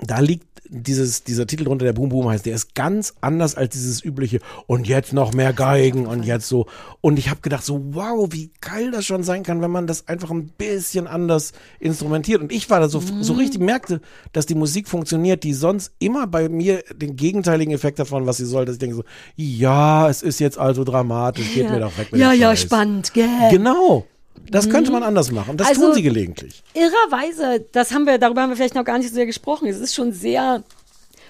Da liegt dieses, dieser Titel drunter, der Boom Boom heißt, der ist ganz anders als dieses übliche und jetzt noch mehr Geigen und jetzt so. Und ich habe gedacht so, wow, wie geil das schon sein kann, wenn man das einfach ein bisschen anders instrumentiert. Und ich war da so, so richtig, merkte, dass die Musik funktioniert, die sonst immer bei mir den gegenteiligen Effekt davon, was sie soll, dass ich denke so, ja, es ist jetzt also dramatisch, geht ja. mir doch weg mit Ja, ja, Scheiß. spannend, gell? Genau. Das könnte man anders machen. Das Also- tun sie gelegentlich. Irrerweise, das haben wir, darüber haben wir vielleicht noch gar nicht so sehr gesprochen. Es ist schon sehr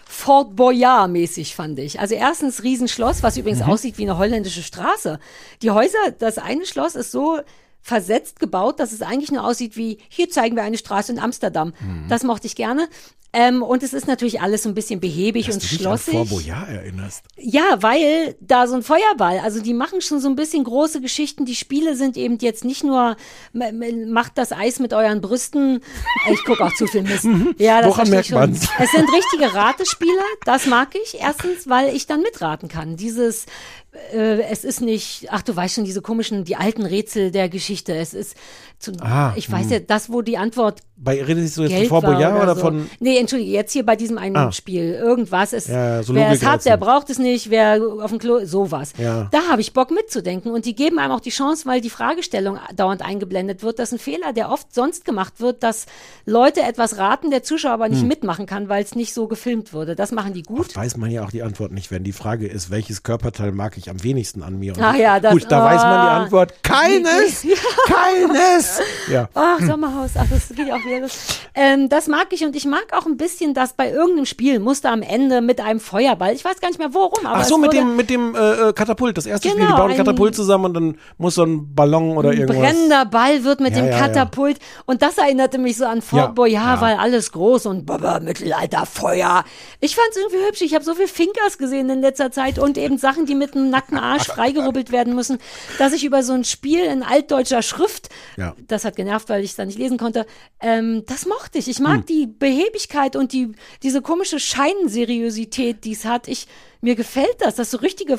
Fort Boyard-mäßig, fand ich. Also erstens Riesenschloss, was übrigens Mhm. aussieht wie eine holländische Straße. Die Häuser, das eine Schloss ist so versetzt gebaut, dass es eigentlich nur aussieht wie, hier zeigen wir eine Straße in Amsterdam. Mhm. Das mochte ich gerne. Ähm, und es ist natürlich alles so ein bisschen behäbig Dass und du dich an schlossig. Fort Boyard erinnerst. Ja, weil da so ein Feuerball, also die machen schon so ein bisschen große Geschichten. Die Spiele sind eben jetzt nicht nur, macht das Eis mit euren Brüsten. Ich gucke auch zu viel Mist. Ja, das Woran merkt schon. man's? Es sind richtige Ratespiele, das mag ich. Erstens, weil ich dann mitraten kann. Dieses, es ist nicht, ach du weißt schon, diese komischen, die alten Rätsel der Geschichte. Es ist, zu, Ah, ich weiß hm. ja, das, wo die Antwort Bei redest du jetzt Geld von Fort war Boyard oder, so. von. Nee, entschuldige, jetzt hier bei diesem einen Ah. Spiel. Irgendwas ist, Ja, so wer es hat, der braucht es nicht, wer auf dem Klo, sowas. Ja. Da habe ich Bock mitzudenken und die geben einem auch die Chance, weil die Fragestellung dauernd eingeblendet wird. Das ist ein Fehler, der oft sonst gemacht wird, dass Leute etwas raten, der Zuschauer aber nicht Hm. mitmachen kann, weil es nicht so gefilmt wurde. Das machen die gut. Oft weiß man ja auch die Antwort nicht, wenn die Frage ist, welches Körperteil mag ich am wenigsten an mir? Und Ah ja, das- gut, da weiß man die ah. Antwort. Keines! Ja. Keines! Ja. Ach, Sommerhaus, ach, das geht ja auch wieder los. Ähm, das mag ich und ich mag auch ein bisschen, dass bei irgendeinem Spiel musste am Ende mit einem Feuerball, ich weiß gar nicht mehr worum, aber Ach so, es mit dem, mit dem äh, äh, Katapult, das erste Spiel. Die Genau, bauen ein Katapult zusammen und dann muss so ein Ballon oder ein irgendwas. brennender Ball wird mit Ja, dem ja, ja. Katapult und das erinnerte mich so an Fort Ja, Boyard, ja. weil alles groß und baba, Mittelalter, Feuer. Ich fand's irgendwie hübsch. Ich habe so viel Finkers gesehen in letzter Zeit und eben Sachen, die mit einem nackten Arsch freigerubbelt werden müssen, dass ich über so ein Spiel in altdeutscher Schrift, Ja. Das hat genervt, weil ich es da nicht lesen konnte, ähm, das mochte ich. Ich mag Hm. die Behebigkeit und die, diese komische Scheinenseriosität, die es hat. Ich, mir gefällt das, das so richtige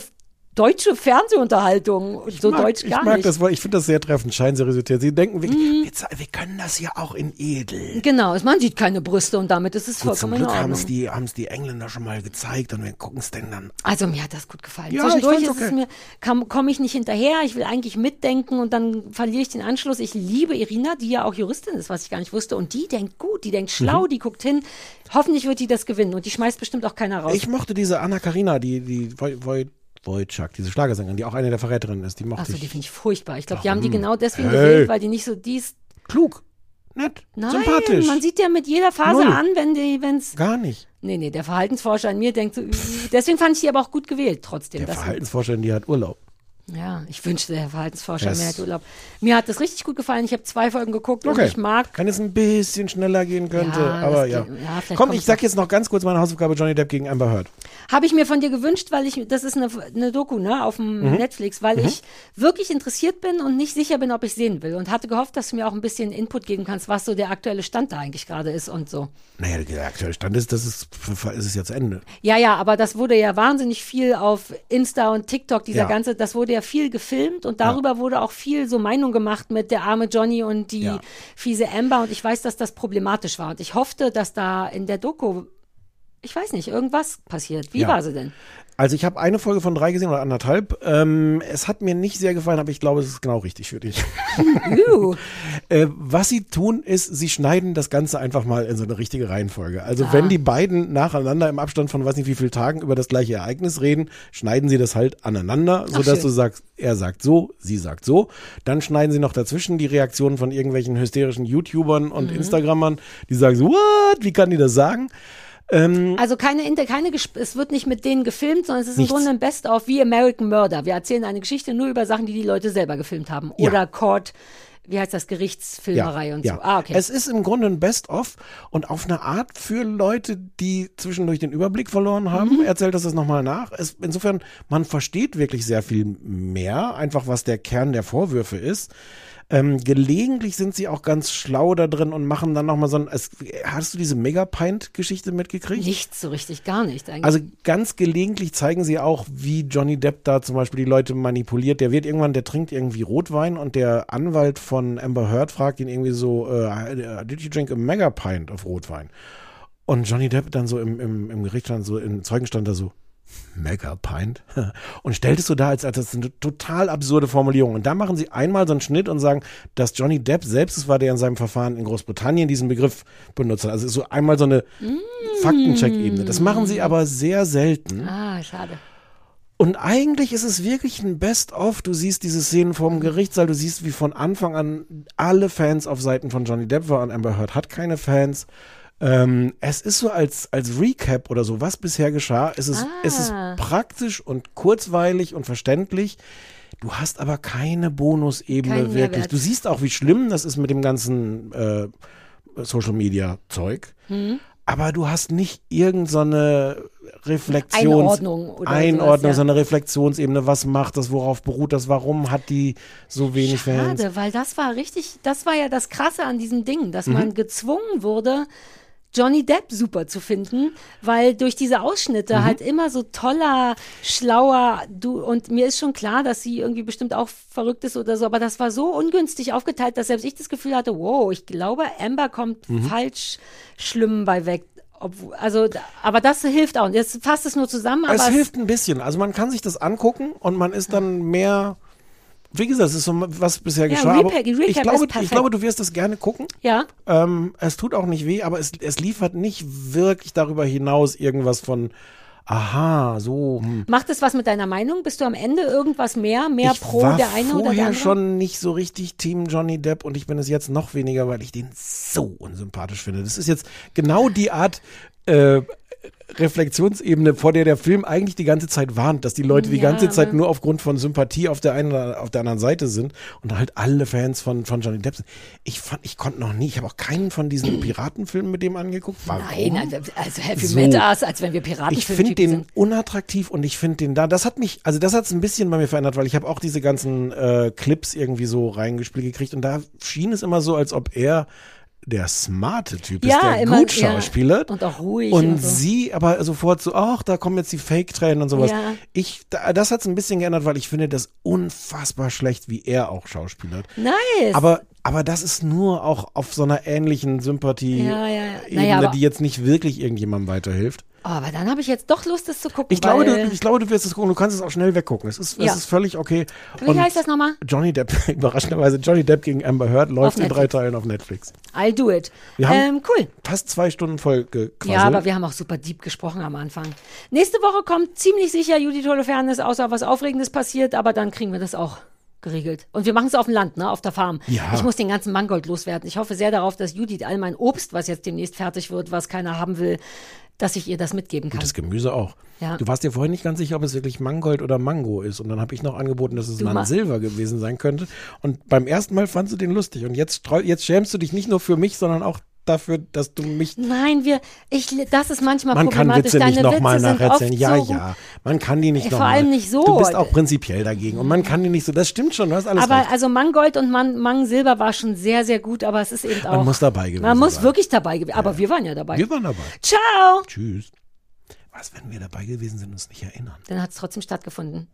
deutsche Fernsehunterhaltung. Und so mag, deutsch ich gar mag nicht. das, ich finde das sehr treffend, Scheinseriosität. Sie denken, wir, Mhm. wir, wir können das ja auch in edel. Genau, man sieht keine Brüste und damit ist es Gut, zum vollkommen in Glück haben es die, haben's die Engländer schon mal gezeigt und wir gucken es denn dann. Also mir hat das gut gefallen. Ja, Zwischendurch ich ist okay. mir, komme ich nicht hinterher, ich will eigentlich mitdenken und dann verliere ich den Anschluss. Ich liebe Irina, die ja auch Juristin ist, was ich gar nicht wusste. Und die denkt gut, die denkt schlau, Mhm. die guckt hin. Hoffentlich wird die das gewinnen und die schmeißt bestimmt auch keiner raus. Ich mochte diese Anna Karina, die, die Woj- Wojcik, diese Schlagersängerin, die auch eine der Verräterinnen ist, die mochte Achso, ich. die finde ich furchtbar. Ich glaube, die haben die genau deswegen Hey. gewählt, weil die nicht so, die ist klug, nett, Nein, sympathisch. man sieht ja mit jeder Phase Null. an, wenn die, wenn's. Gar nicht. Nee, nee, der Verhaltensforscher in mir denkt so, deswegen fand ich die aber auch gut gewählt, trotzdem. Der Verhaltensforscher, die hat Urlaub. Ja, ich wünschte, der Verhaltensforscher Das- mehr hätte Urlaub. Mir hat das richtig gut gefallen. Ich habe zwei Folgen geguckt und Okay. ich mag. Wenn es ein bisschen schneller gehen könnte, Ja, aber ja. geht- ja, Komm, ich sag jetzt noch ganz kurz meine Hausaufgabe Johnny Depp gegen Amber Heard. Habe ich mir von dir gewünscht, weil ich, das ist eine, eine Doku, ne, auf dem Mhm. Netflix, weil Mhm. ich wirklich interessiert bin und nicht sicher bin, ob ich sehen will und hatte gehofft, dass du mir auch ein bisschen Input geben kannst, was so der aktuelle Stand da eigentlich gerade ist und so. Naja, der aktuelle Stand ist, das ist, ist es ja zu Ende. Ja, ja, aber das wurde ja wahnsinnig viel auf Insta und TikTok, dieser Ja. ganze, das wurde ja viel gefilmt und darüber wurde auch viel so Meinung gemacht mit der arme Johnny und die Ja. fiese Amber und ich weiß, dass das problematisch war und ich hoffte, dass da in der Doku, ich weiß nicht, irgendwas passiert. Wie Ja. war sie denn? Also ich habe eine Folge von drei gesehen oder anderthalb. Ähm, es hat mir nicht sehr gefallen, aber ich glaube, es ist genau richtig für dich. äh, was sie tun, ist, sie schneiden das Ganze einfach mal in so eine richtige Reihenfolge. Also Ah. wenn die beiden nacheinander im Abstand von weiß nicht wie vielen Tagen über das gleiche Ereignis reden, schneiden sie das halt aneinander, Ach, sodass schön. du sagst, er sagt so, sie sagt so. Dann schneiden sie noch dazwischen die Reaktionen von irgendwelchen hysterischen YouTubern und Mhm. Instagrammern, die sagen so, what, wie kann die das sagen? Ähm, Also keine, Inter keine, es wird nicht mit denen gefilmt, sondern es ist Nichts. im Grunde ein Best-of wie American Murder. Wir erzählen eine Geschichte nur über Sachen, die die Leute selber gefilmt haben. Ja. Oder Court, wie heißt das, Gerichtsfilmerei und so. Ah, okay. Es ist im Grunde ein Best-of und auf eine Art für Leute, die zwischendurch den Überblick verloren haben, Mhm. erzählt das das nochmal nach. Es, insofern, man versteht wirklich sehr viel mehr, einfach was der Kern der Vorwürfe ist. Ähm, gelegentlich sind sie auch ganz schlau da drin und machen dann nochmal so ein. Es, hast du diese Megapint-Geschichte mitgekriegt? Nichts so richtig, gar nicht eigentlich. Also ganz gelegentlich zeigen sie auch, wie Johnny Depp da zum Beispiel die Leute manipuliert. Der wird irgendwann, der trinkt irgendwie Rotwein und der Anwalt von Amber Heard fragt ihn irgendwie so, äh, did you drink a mega pint of Rotwein? Und Johnny Depp dann so im, im, im Gericht stand so, im Zeugenstand da so, Mega Pint. Und stellt es so dar, als, als das eine total absurde Formulierung. Und da machen sie einmal so einen Schnitt und sagen, dass Johnny Depp selbst es war, der in seinem Verfahren in Großbritannien diesen Begriff benutzt hat. Also ist so einmal so eine Faktencheck-Ebene. Das machen sie aber sehr selten. ah, schade. Und eigentlich ist es wirklich ein Best-of. Du siehst diese Szenen vorm Gerichtssaal, du siehst, wie von Anfang an alle Fans auf Seiten von Johnny Depp waren. Amber Heard hat keine Fans. Ähm, es ist so als, als Recap oder so, was bisher geschah. Es ist, es ist Ah. praktisch und kurzweilig und verständlich. Du hast aber keine Bonusebene Keinen wirklich. Mehrwert. Du siehst auch, wie schlimm das ist mit dem ganzen äh, Social Media Zeug. Hm? Aber du hast nicht irgendeine Reflexions Einordnung oder Einordnung, sowas, ja. so eine Reflexionsebene. Was macht das? Worauf beruht das? Warum hat die so wenig Fans? Schade, weil das war richtig, das war ja das Krasse an diesem Ding, dass Mhm. man gezwungen wurde, Johnny Depp super zu finden, weil durch diese Ausschnitte Mhm. halt immer so toller, schlauer, du, und mir ist schon klar, dass sie irgendwie bestimmt auch verrückt ist oder so, aber das war so ungünstig aufgeteilt, dass selbst ich das Gefühl hatte, wow, ich glaube, Amber kommt Mhm. falsch schlimm bei weg. Obwohl, also, aber das hilft auch. Jetzt fasst es nur zusammen, es hilft ein bisschen. Also man kann sich das angucken und man ist dann mehr. Wie gesagt, es ist so, was bisher Ja, geschah. Recap- Recap ich, glaube, ich glaube, du wirst es gerne gucken. ja. Ähm, es tut auch nicht weh, aber es, es liefert nicht wirklich darüber hinaus irgendwas von, aha, so. Hm. Macht es was mit deiner Meinung? Bist du am Ende irgendwas mehr, mehr ich pro war der eine oder der vorher andere? schon nicht so richtig Team Johnny Depp und ich bin es jetzt noch weniger, weil ich den so unsympathisch finde. Das ist jetzt genau die Art äh, Reflexionsebene, vor der der Film eigentlich die ganze Zeit warnt, dass die Leute die Ja, ganze Zeit nur aufgrund von Sympathie auf der einen oder auf der anderen Seite sind und halt alle Fans von, von Johnny Depp sind. Ich fand, ich konnte noch nie, ich habe auch keinen von diesen Piratenfilmen mit dem angeguckt. Warum? Nein, also, also Heavy So. Metal, als wenn wir Piraten Ich finde den unattraktiv und ich finde den da, das hat mich, also das hat es ein bisschen bei mir verändert, weil ich habe auch diese ganzen äh, Clips irgendwie so reingespielt gekriegt und da schien es immer so, als ob er der smarte Typ Ja, ist, der immer- gut ja. schauspielert. Und auch ruhig Und und so. sie aber sofort so, ach, da kommen jetzt die Fake-Tränen und sowas. Ja. Ich, da, das hat es ein bisschen geändert, weil ich finde das unfassbar schlecht, wie er auch schauspielert. Nice. Aber, aber das ist nur auch auf so einer ähnlichen Sympathie, Ja, ja, ja. Ebene, Naja, die jetzt nicht wirklich irgendjemandem weiterhilft. Oh, aber dann habe ich jetzt doch Lust, das zu gucken. Ich glaube, du, ich glaube, du wirst es gucken. Du kannst es auch schnell weggucken. Es ist, Ja. es ist völlig okay. Wie heißt das nochmal? Johnny Depp, überraschenderweise, Johnny Depp gegen Amber Heard läuft in drei. Teilen auf Netflix. I'll do it. Wir haben ähm, cool. fast zwei Stunden voll gequasselt. Ja, aber wir haben auch super deep gesprochen am Anfang. Nächste Woche kommt ziemlich sicher Judith Holofernes, außer was Aufregendes passiert, aber dann kriegen wir das auch geregelt. Und wir machen es auf dem Land, ne, auf der Farm. Ja. Ich muss den ganzen Mangold loswerden. Ich hoffe sehr darauf, dass Judith all mein Obst, was jetzt demnächst fertig wird, was keiner haben will, dass ich ihr das mitgeben kann. Und das Gemüse auch. Ja. Du warst dir vorhin nicht ganz sicher, ob es wirklich Mangold oder Mango ist. Und dann habe ich noch angeboten, dass es Du mal Silber gewesen sein könnte. Und beim ersten Mal fandst du den lustig. Und jetzt, jetzt schämst du dich nicht nur für mich, sondern auch dafür, dass du mich. Nein, wir, ich, das ist manchmal Man kann problematisch. Witze nicht nochmal nacherzählen. Ja, so, ja. Man kann die nicht Vor nochmal. allem nicht so. Du bist auch prinzipiell dagegen. Und man kann die nicht so. Das stimmt schon. Du hast alles Aber recht. also Mangold und Man, Mang Silber war schon sehr, sehr gut, aber es ist eben auch. Man muss dabei gewesen Man muss sein. wirklich dabei gewesen. Aber wir waren ja dabei. Wir waren dabei. Ciao! Tschüss. Was, wenn wir dabei gewesen sind und uns nicht erinnern? Dann hat es trotzdem stattgefunden.